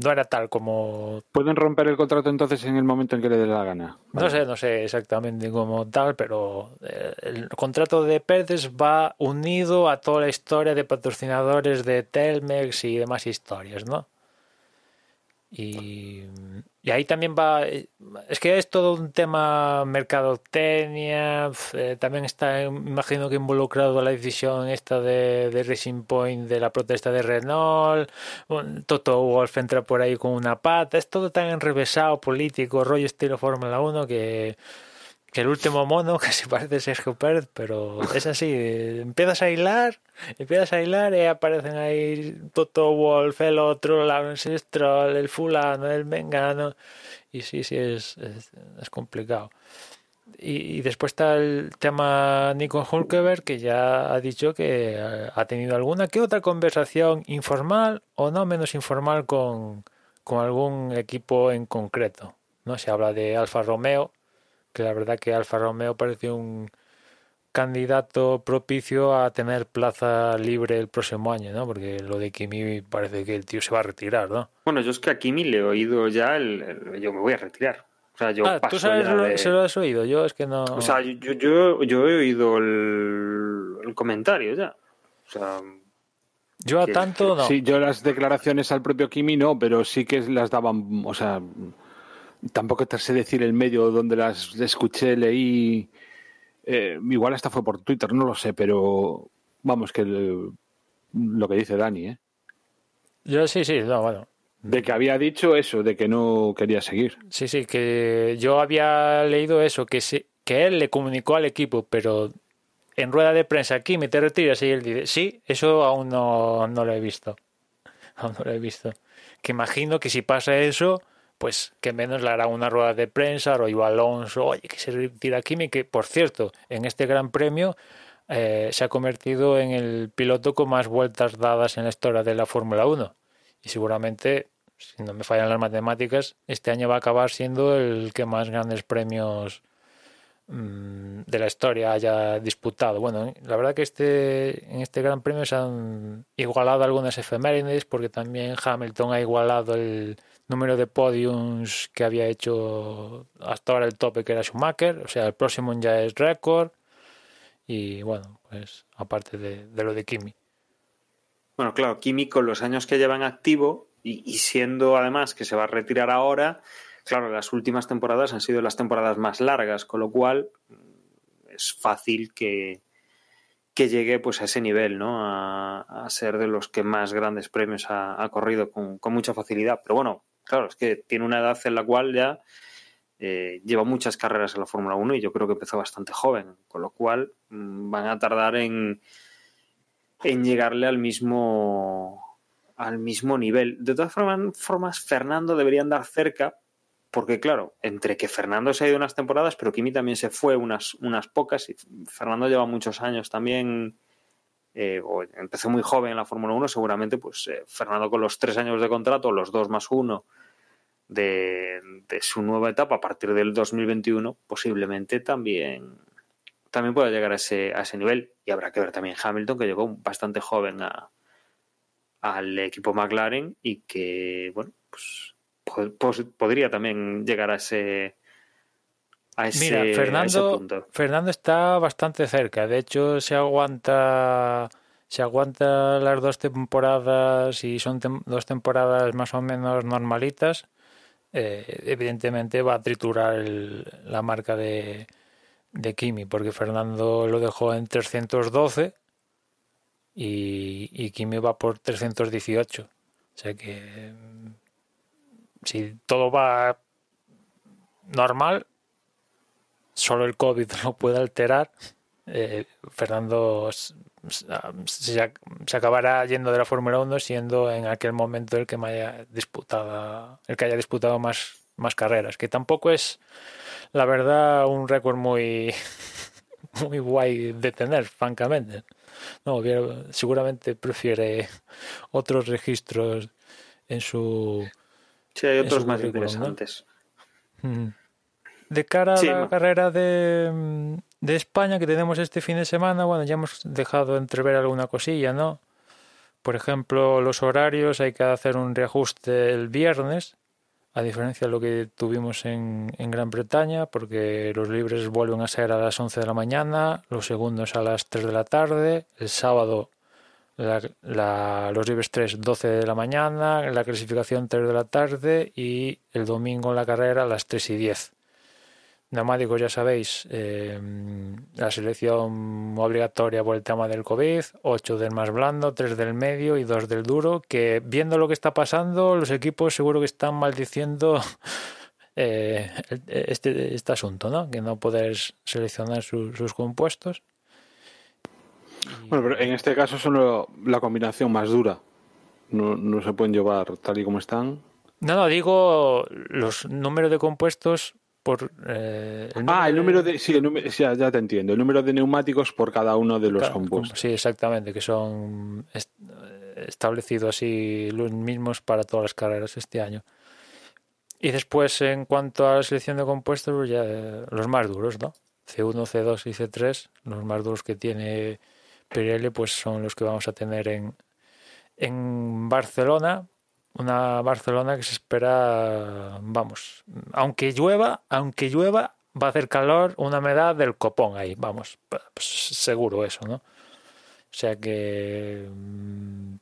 no era tal como... ¿Pueden romper el contrato entonces en el momento en que le dé la gana? No sé, no sé exactamente como tal, pero eh, el contrato de Pérez va unido a toda la historia de patrocinadores de Telmex y demás historias, ¿no? Y, y ahí también va, es que es todo un tema mercadotecnia, eh, también está, imagino que involucrado la decisión esta de, de Racing Point de la protesta de Renault, Toto Wolf entra por ahí con una pata, es todo tan enrevesado político, rollo estilo Fórmula 1 que que el último mono que se parece Sergio Pérez, pero es así, empiezas a hilar, empiezas a hilar y aparecen ahí Toto Wolf, el otro, la ancestral, el fulano, el mengano, y sí, sí, es, es, complicado. Y, y, después está el tema Nico Hulkeberg, que ya ha dicho que ha tenido alguna que otra conversación informal o no menos informal con, con algún equipo en concreto. ¿no? Se habla de Alfa Romeo, que la verdad que Alfa Romeo parece un candidato propicio a tener plaza libre el próximo año, ¿no? Porque lo de Kimi parece que el tío se va a retirar, ¿no? Bueno, yo es que a Kimi le he oído ya el, yo me voy a retirar. O sea, yo ah, ¿tú sabes lo, se lo has oído? Yo es que no... O sea, yo, yo, yo he oído el, el comentario ya. O sea... Yo a tanto no. Sí, yo las declaraciones al propio Kimi no, pero sí que las daban, o sea, tampoco te sé decir el medio donde las escuché, leí. Eh, igual hasta fue por Twitter, no lo sé, pero vamos, que lo que dice Dani, ¿eh? Yo sí, sí, no, bueno. De que había dicho eso, de que no quería seguir. Sí, sí, que yo había leído eso, que, que él le comunicó al equipo, pero en rueda de prensa aquí me te retiras y él dice, sí, eso aún no, no lo he visto. Aún no lo he visto. Que imagino que si pasa eso, pues que menos le hará una rueda de prensa, Roy Alonso, oye, que se retira Kimi, que por cierto, en este gran premio eh, se ha convertido en el piloto con más vueltas dadas en la historia de la Fórmula 1. Y seguramente, si no me fallan las matemáticas, este año va a acabar siendo el que más grandes premios mm, de la historia haya disputado. Bueno, la verdad que este en este Gran Premio se han igualado algunas efemérides porque también Hamilton ha igualado el número de podiums que había hecho hasta ahora el tope que era Schumacher, o sea, el próximo ya es récord y bueno, pues aparte de, lo de Kimi. Bueno, claro, Kimi con los años que lleva en activo y, siendo además que se va a retirar ahora, claro, las últimas temporadas han sido las temporadas más largas, con lo cual es fácil que, que llegue pues a ese nivel, ¿no? A, ser de los que más grandes premios ha, corrido con, con, mucha facilidad. Pero bueno, claro, es que tiene una edad en la cual ya eh, lleva muchas carreras en la Fórmula 1 y yo creo que empezó bastante joven, con lo cual mm, van a tardar en, en llegarle al mismo al mismo nivel. De todas formas, Fernando debería andar cerca, porque claro, entre que Fernando se ha ido unas temporadas, pero Kimi también se fue unas, unas pocas, y Fernando lleva muchos años también eh, empezó muy joven en la Fórmula 1, seguramente pues eh, Fernando con los tres años de contrato, los dos más uno de, su nueva etapa a partir del 2021, posiblemente también, también pueda llegar a ese, a ese nivel. Y habrá que ver también Hamilton, que llegó bastante joven al equipo McLaren y que, bueno, pues, podría también llegar a ese, Mira, Fernando, Fernando está bastante cerca. De hecho, se aguanta, se aguanta las dos temporadas y son dos temporadas más o menos normalitas. Eh, evidentemente va a triturar la marca de, de Kimi, porque Fernando lo dejó en 312 y, y Kimi va por 318. O sea que si todo va normal, solo el COVID lo puede alterar, eh, Fernando se, acabará yendo de la Fórmula 1 siendo en aquel momento el que haya disputado, el que haya disputado más, más carreras, que tampoco es la verdad un récord muy muy guay de tener, francamente. No, seguramente prefiere otros registros en su. Sí, hay otros más interesantes. Mm de cara a la carrera de, de, España que tenemos este fin de semana, bueno, ya hemos dejado entrever alguna cosilla, ¿no? Por ejemplo, los horarios hay que hacer un reajuste el viernes, a diferencia de lo que tuvimos en, en Gran Bretaña, porque los libres vuelven a ser a las 11 de la mañana, los segundos a las 3 de la tarde, el sábado la, la, los libres 3 12 de la mañana, la clasificación 3 de la tarde y el domingo en la carrera a las 3 y 10. Neumáticos, ya sabéis, eh, la selección obligatoria por el tema del COVID, 8 del más blando, 3 del medio y 2 del duro, que viendo lo que está pasando, los equipos seguro que están maldiciendo eh, este, este asunto, ¿no? Que no poder seleccionar su, sus compuestos. Bueno, pero en este caso son la combinación más dura. No, no se pueden llevar tal y como están. No, no, digo los números de compuestos por eh, el ah el número de sí, el número, ya te entiendo. El número de neumáticos por cada uno de los claro, compuestos. sí exactamente que son est establecidos así los mismos para todas las carreras este año. Y después en cuanto a la selección de compuestos pues ya eh, los más duros no C1 C2 y C3 los más duros que tiene Pirelli pues son los que vamos a tener en en Barcelona una Barcelona que se espera, vamos, aunque llueva, aunque llueva, va a hacer calor, una humedad del copón ahí, vamos, pues seguro eso, ¿no? O sea que, mm,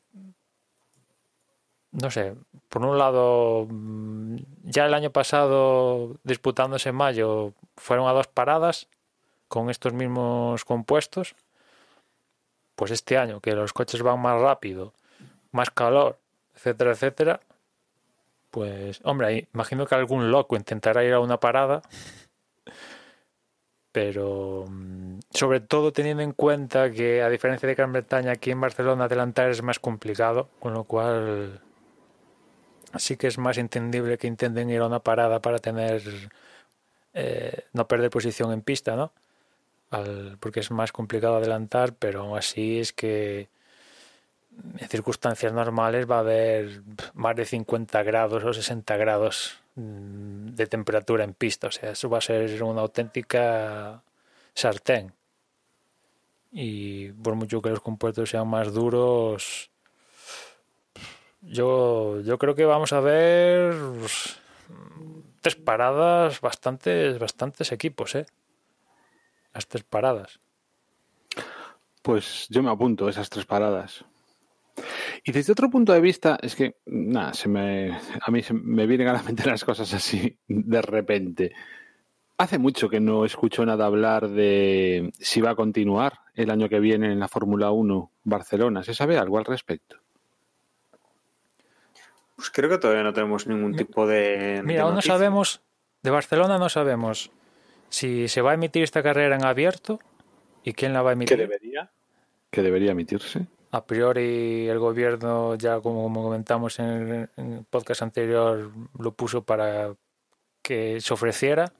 no sé, por un lado, mm, ya el año pasado, disputándose en mayo, fueron a dos paradas con estos mismos compuestos, pues este año que los coches van más rápido, más calor, etcétera, etcétera, pues, hombre, imagino que algún loco intentará ir a una parada, pero mm, sobre todo teniendo en cuenta que a diferencia de Gran Bretaña, aquí en Barcelona adelantar es más complicado, con lo cual sí que es más entendible que intenten ir a una parada para tener eh, no perder posición en pista, ¿no? Porque es más complicado adelantar, pero aún así es que en circunstancias normales va a haber más de 50 grados o 60 grados mm, de temperatura en pista. O sea, eso va a ser una auténtica sartén. Y por mucho que los compuestos sean más duros, yo, yo creo que vamos a ver tres paradas, bastantes, bastantes equipos, ¿eh? Las tres paradas. Pues yo me apunto esas tres paradas. Y desde otro punto de vista, es que, nada, se me, a mí se me vienen a la mente las cosas así de repente. Hace mucho que no escucho nada hablar de si va a continuar el año que viene en la Fórmula 1 Barcelona. ¿Se sabe algo al respecto? Pues creo que todavía no tenemos ningún tipo de. Mira, de aún no sabemos, de Barcelona no sabemos si se va a emitir esta carrera en abierto y quién la va a emitir. ¿Qué debería? ¿Que debería emitirse? A priori el gobierno ya como comentamos en el podcast anterior lo puso para que se ofreciera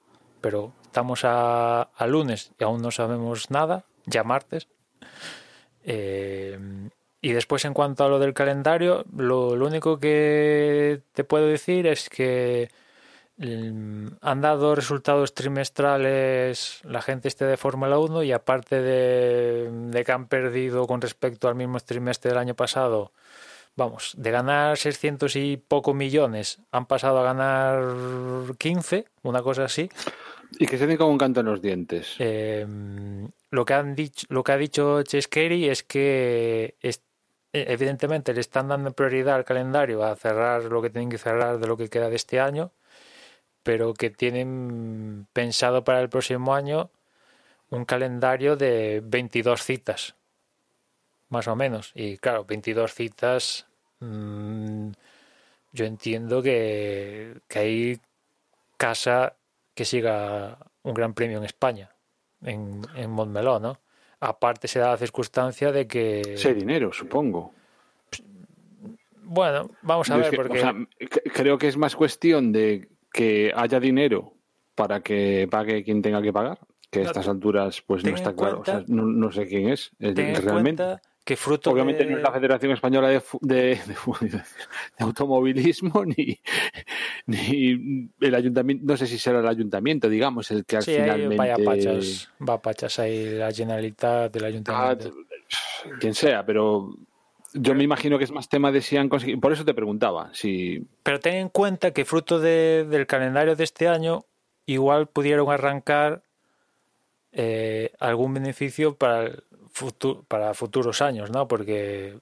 pero estamos a, lunes y aún no sabemos nada ya martes. Eh, y después en cuanto a lo del calendario lo único que te puedo decir es que han dado resultados trimestrales la gente este de Fórmula 1 y aparte de, de, que han perdido con respecto al mismo trimestre del año pasado, vamos, de ganar 600 y poco millones, han pasado a ganar 15, una cosa así. Y que se tiene como un canto en los dientes. Eh, lo, que han dicho, lo que ha dicho Cheskeri es que es, evidentemente le están dando prioridad al calendario a cerrar lo que tienen que cerrar de lo que queda de este año pero que tienen pensado para el próximo año un calendario de 22 citas, más o menos. Y claro, 22 citas, mmm, yo entiendo que, que hay casa que siga un gran premio en España, en, en Montmeló, ¿no? Aparte se da la circunstancia de que... Sé dinero, supongo. Bueno, vamos a ver, porque... o sea, creo que es más cuestión de que haya dinero para que pague quien tenga que pagar, que a estas alturas pues no está claro, cuenta, o sea, no, no, sé quién es realmente. que fruto Obviamente de... no es la Federación Española de, de, de, Automovilismo ni, ni, el ayuntamiento, no sé si será el ayuntamiento, digamos, el que al sí, finalmente... Vaya pachas, va pachas ahí la Generalitat del ayuntamiento. Ah, quien sea, pero yo me imagino que es más tema de si han conseguido. Por eso te preguntaba. Si... Pero ten en cuenta que fruto de, del calendario de este año, igual pudieron arrancar eh, algún beneficio para, el futu- para futuros años, ¿no? Porque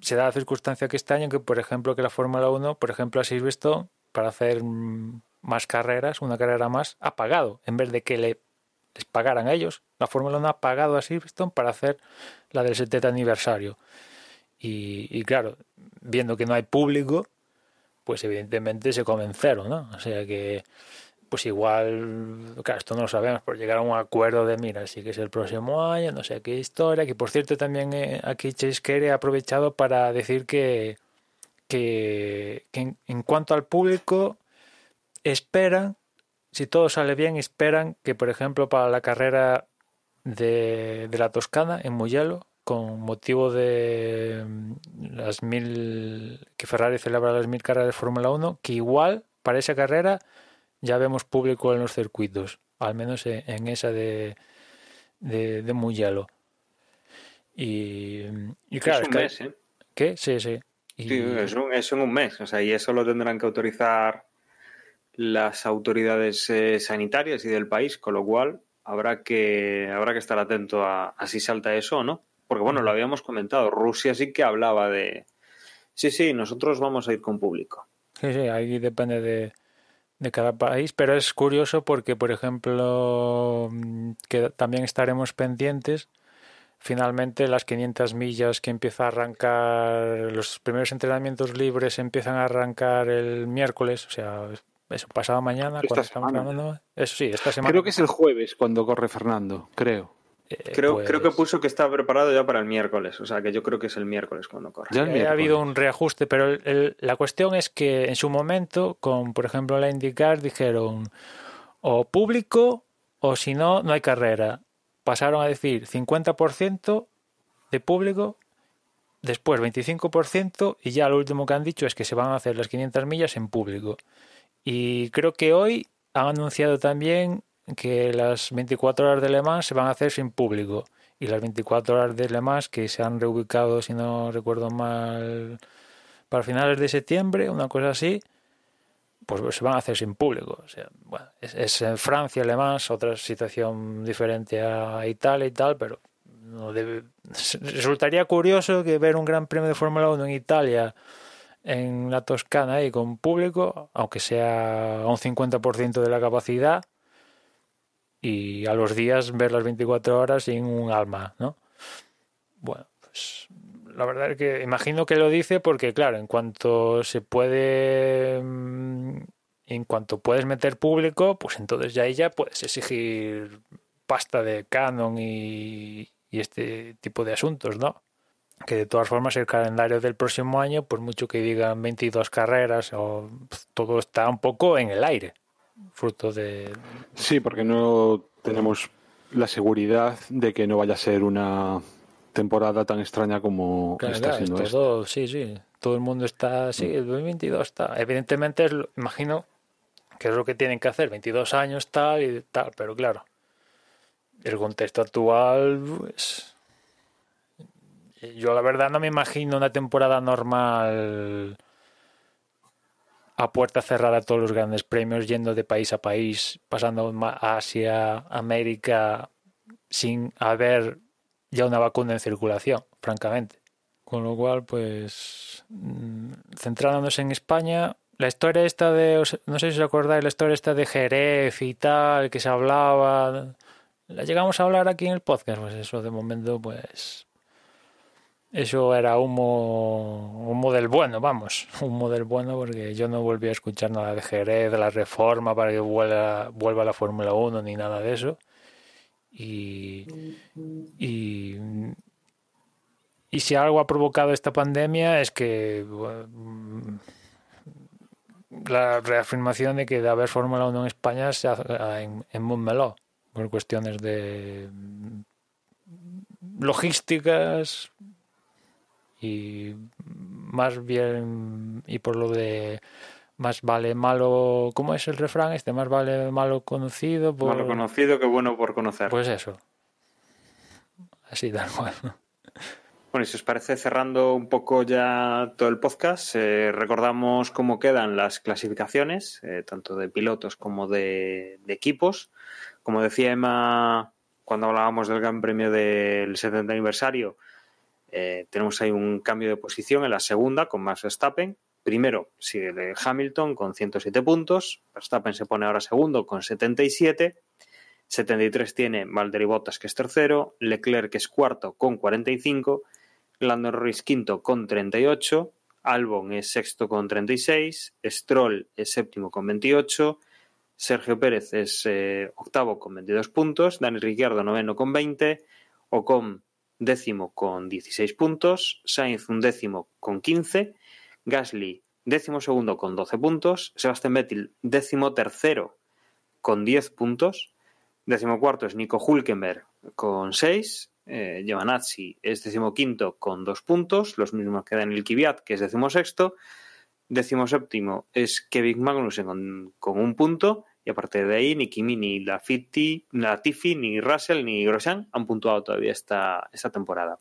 se da la circunstancia que este año que, por ejemplo, que la Fórmula 1, por ejemplo, a Silverstone, para hacer más carreras, una carrera más, ha pagado, en vez de que le, les pagaran a ellos. La Fórmula 1 ha pagado a Silverstone para hacer la del 70 aniversario. Y, claro, viendo que no hay público, pues evidentemente se comen cero, ¿no? O sea que, pues igual, claro, esto no lo sabemos, por llegar a un acuerdo de, mira, sí que es el próximo año, no sé qué historia, que por cierto también eh, aquí Chase Carey ha aprovechado para decir que, que, que en, en cuanto al público, esperan, si todo sale bien, esperan que, por ejemplo, para la carrera de, de la Toscana en Mugello, con motivo de mm, las mil que Ferrari celebra las mil carreras de Fórmula 1, que igual para esa carrera ya vemos público en los circuitos, al menos en, esa de, de, de Mugello. Y, y claro, es un mes, ¿eh? ¿Qué? Sí, sí. Y- Sí, es, un- es un mes, o sea, y eso lo tendrán que autorizar las autoridades eh, sanitarias y del país, con lo cual habrá que, habrá que estar atento a, a si salta eso o no. Porque bueno, lo habíamos comentado, Rusia sí que hablaba de, sí, sí, nosotros vamos a ir con público. Sí, sí, ahí depende de, de cada país, pero es curioso porque, por ejemplo, mm, que también estaremos pendientes. Finalmente, las 500 millas que empieza a arrancar, los primeros entrenamientos libres empiezan a arrancar el miércoles, o sea, eso, pasado mañana, Esta cuando estamos semana. grabando. Eso sí, esta semana. Creo que es el jueves cuando corre Fernando, creo. Eh, Creo, pues, creo que puso que está preparado ya para el miércoles, o sea, que yo creo que es el miércoles cuando corre. Ya Eh, ha habido un reajuste, pero el- el- la cuestión es que en su momento, con por ejemplo la IndyCar, dijeron o público o si no, no hay carrera. Pasaron a decir 50% de público, después 25% y ya lo último que han dicho es que se van a hacer las 500 millas en público. Y creo que hoy han anunciado también que las 24 horas de Le Mans se van a hacer sin público. Y las 24 horas de Le Mans que se han reubicado, si no recuerdo mal, para finales de septiembre, una cosa así, pues se van a hacer sin público. O sea, bueno, es, es en Francia, Le Mans, otra situación diferente a Italia y tal, pero no debe... resultaría curioso que ver un gran premio de Fórmula 1 en Italia en la Toscana y con público, aunque sea un 50% de la capacidad, y a los días ver las 24 horas sin un alma, ¿no? Bueno, pues la verdad es que imagino que lo dice porque, claro, en cuanto se puede, mm, en cuanto puedes meter público, pues entonces ya ya puedes exigir pasta de canon y, y este tipo de asuntos, ¿no? Que de todas formas el calendario del próximo año, por mucho que digan 22 carreras, o todo está un poco en el aire, fruto de, Sí, porque no tenemos la seguridad de que no vaya a ser una temporada tan extraña como Claro, está siendo es esta. sí, sí. Todo el mundo está, sí, el 2022 está. Evidentemente, es lo- imagino que es lo que tienen que hacer, 22 años tal y tal, pero claro, el contexto actual, pues, yo la verdad no me imagino una temporada normal a puerta cerrada todos los grandes premios, yendo de país a país, pasando a Asia, América, sin haber ya una vacuna en circulación, francamente. Con lo cual, pues, mm, centrándonos en España, la historia esta de, no sé si os acordáis, la historia esta de Jerez y tal, que se hablaba, la llegamos a hablar aquí en el podcast, pues eso de momento, pues, eso era humo, humo bueno, vamos, humo del bueno, porque yo no volví a escuchar nada de Jerez, de la reforma para que vuelva, vuelva la Fórmula 1, ni nada de eso. Y, y, y si algo ha provocado esta pandemia es que la reafirmación de que de haber Fórmula 1 en España se hace en, en por cuestiones de logísticas y más bien y por lo de más vale malo ¿cómo es el refrán este? más vale malo conocido por... Malo conocido que bueno por conocer. pues eso así tal cual Bueno, y si os parece, cerrando un poco ya todo el podcast, eh, recordamos cómo quedan las clasificaciones, eh, tanto de pilotos como de, de, equipos. Como decía Emma cuando hablábamos del Gran Premio del 70 aniversario, eh, tenemos ahí un cambio de posición en la segunda con Max Verstappen. Primero sigue Hamilton con 107 puntos, Verstappen se pone ahora segundo con 77. 73 tiene Valtteri Bottas, que es tercero, Leclerc, que es cuarto, con 45 Lando Norris quinto con 38, Albon es sexto con 36, Stroll es séptimo con 28, Sergio Pérez es eh, octavo con 22 puntos, Dani Ricciardo noveno con 20, Ocon décimo con 16 puntos, Sainz un décimo con 15, Gasly décimo segundo con 12 puntos, Sebastián Vettel décimo tercero con 10 puntos, décimo cuarto es Nico Hulkenberg con 6, eh, Giovanazzi es decimoquinto con dos puntos, los mismos que Daniel Kiviat, que es decimosexto. Decimoséptimo es Kevin Magnussen con, un punto. Y aparte de ahí, ni Kimi, ni Latifi, ni Russell, ni Grosjean han puntuado todavía esta, esta temporada.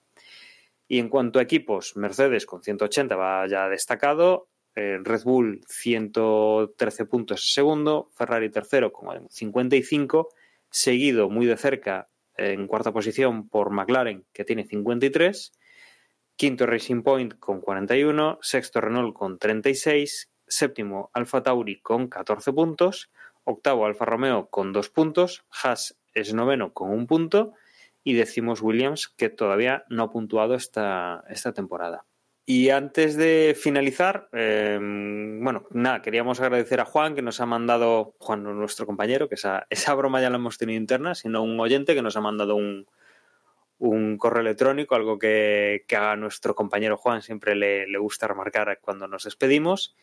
Y en cuanto a equipos, Mercedes con 180 va ya destacado, eh, Red Bull 113 puntos segundo, Ferrari tercero con 55, seguido muy de cerca en cuarta posición por McLaren, que tiene 53, quinto Racing Point con 41, sexto Renault con 36, séptimo Alfa Tauri con 14 puntos, octavo Alfa Romeo con 2 puntos, Haas es noveno con un punto y decimos Williams que todavía no ha puntuado esta, esta temporada. Y antes de finalizar, em, bueno, nada, queríamos agradecer a Juan que nos ha mandado, Juan, nuestro compañero, que esa, esa broma ya la hemos tenido interna, sino un oyente que nos ha mandado un, un correo electrónico, algo que, que, a nuestro compañero Juan siempre le, le gusta remarcar cuando nos despedimos.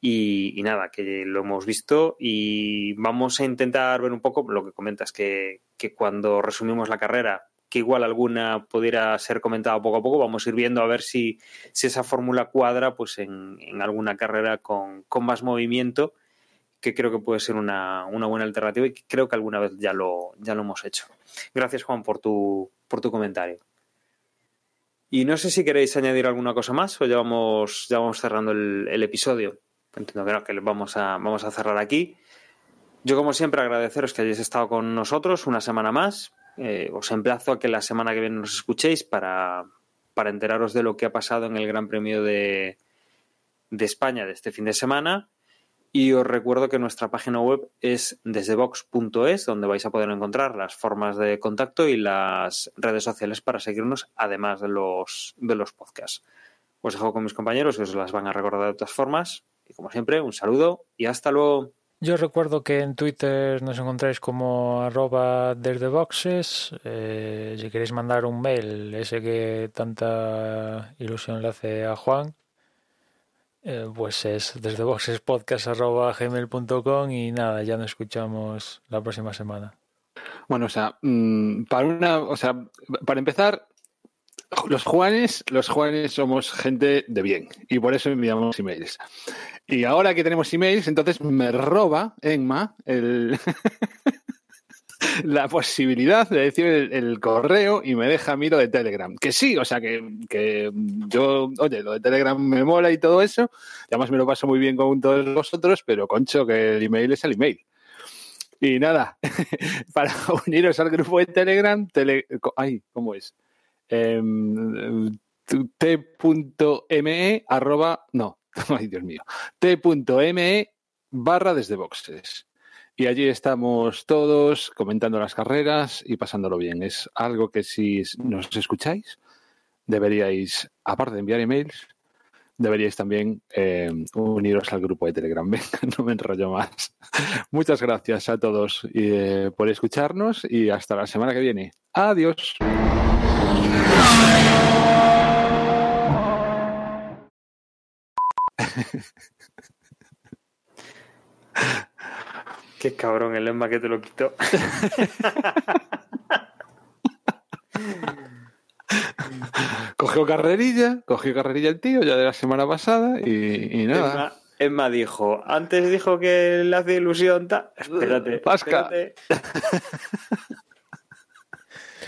Y, nada, que lo hemos visto y vamos a intentar ver un poco lo que comentas, que, que cuando resumimos la carrera que igual alguna pudiera ser comentada poco a poco. Vamos a ir viendo a ver si, si esa fórmula cuadra pues en, en alguna carrera con, con, más movimiento, que creo que puede ser una, una, buena alternativa y creo que alguna vez ya lo, ya lo hemos hecho. Gracias, Juan, por tu, por tu comentario. Y no sé si queréis añadir alguna cosa más o ya vamos, ya vamos cerrando el episodio. Entiendo que no, vamos a, vamos a cerrar aquí. Yo, como siempre, agradeceros que hayáis estado con nosotros una semana más. Eh, os emplazo a que la semana que viene nos escuchéis para, para enteraros de lo que ha pasado en el Gran Premio de, de España de este fin de semana. Y os recuerdo que nuestra página web es desdebox.es, donde vais a poder encontrar las formas de contacto y las redes sociales para seguirnos, además de los, de los podcasts. Os dejo con mis compañeros que os las van a recordar de otras formas. Y como siempre, un saludo y hasta luego. Yo recuerdo que en Twitter nos encontráis como arroba desde boxes. Eh, si queréis mandar un mail, ese que tanta ilusión le hace a Juan, eh, pues es desde boxespodcast.gmail.com y nada, ya nos escuchamos la próxima semana. Bueno, o sea, mmm, para una, o sea, para empezar, los Juanes, los Juanes somos gente de bien y por eso enviamos emails. Y ahora que tenemos emails, entonces me roba Enma el la posibilidad de decir el, correo y me deja a mí lo de Telegram. Que sí, o sea, que, que, yo, oye, lo de Telegram me mola y todo eso. Además me lo paso muy bien con todos vosotros, pero concho, que el email es el email. Y nada, para uniros al grupo de Telegram, tele, ay, ¿cómo es? Eh, t.me arroba, no, ay Dios mío, t.me barra desde boxes. Y allí estamos todos comentando las carreras y pasándolo bien. Es algo que si nos escucháis, deberíais, aparte de enviar emails, deberíais también eh, uniros al grupo de Telegram. Venga, no me enrollo más. Muchas gracias a todos eh, por escucharnos y hasta la semana que viene. Adiós. Qué cabrón el lema que te lo quitó. cogió carrerilla, cogió carrerilla el tío ya de la semana pasada y, y nada. Emma, Emma, dijo, antes dijo que le hace ilusión, ta... espérate, Pasca. espérate.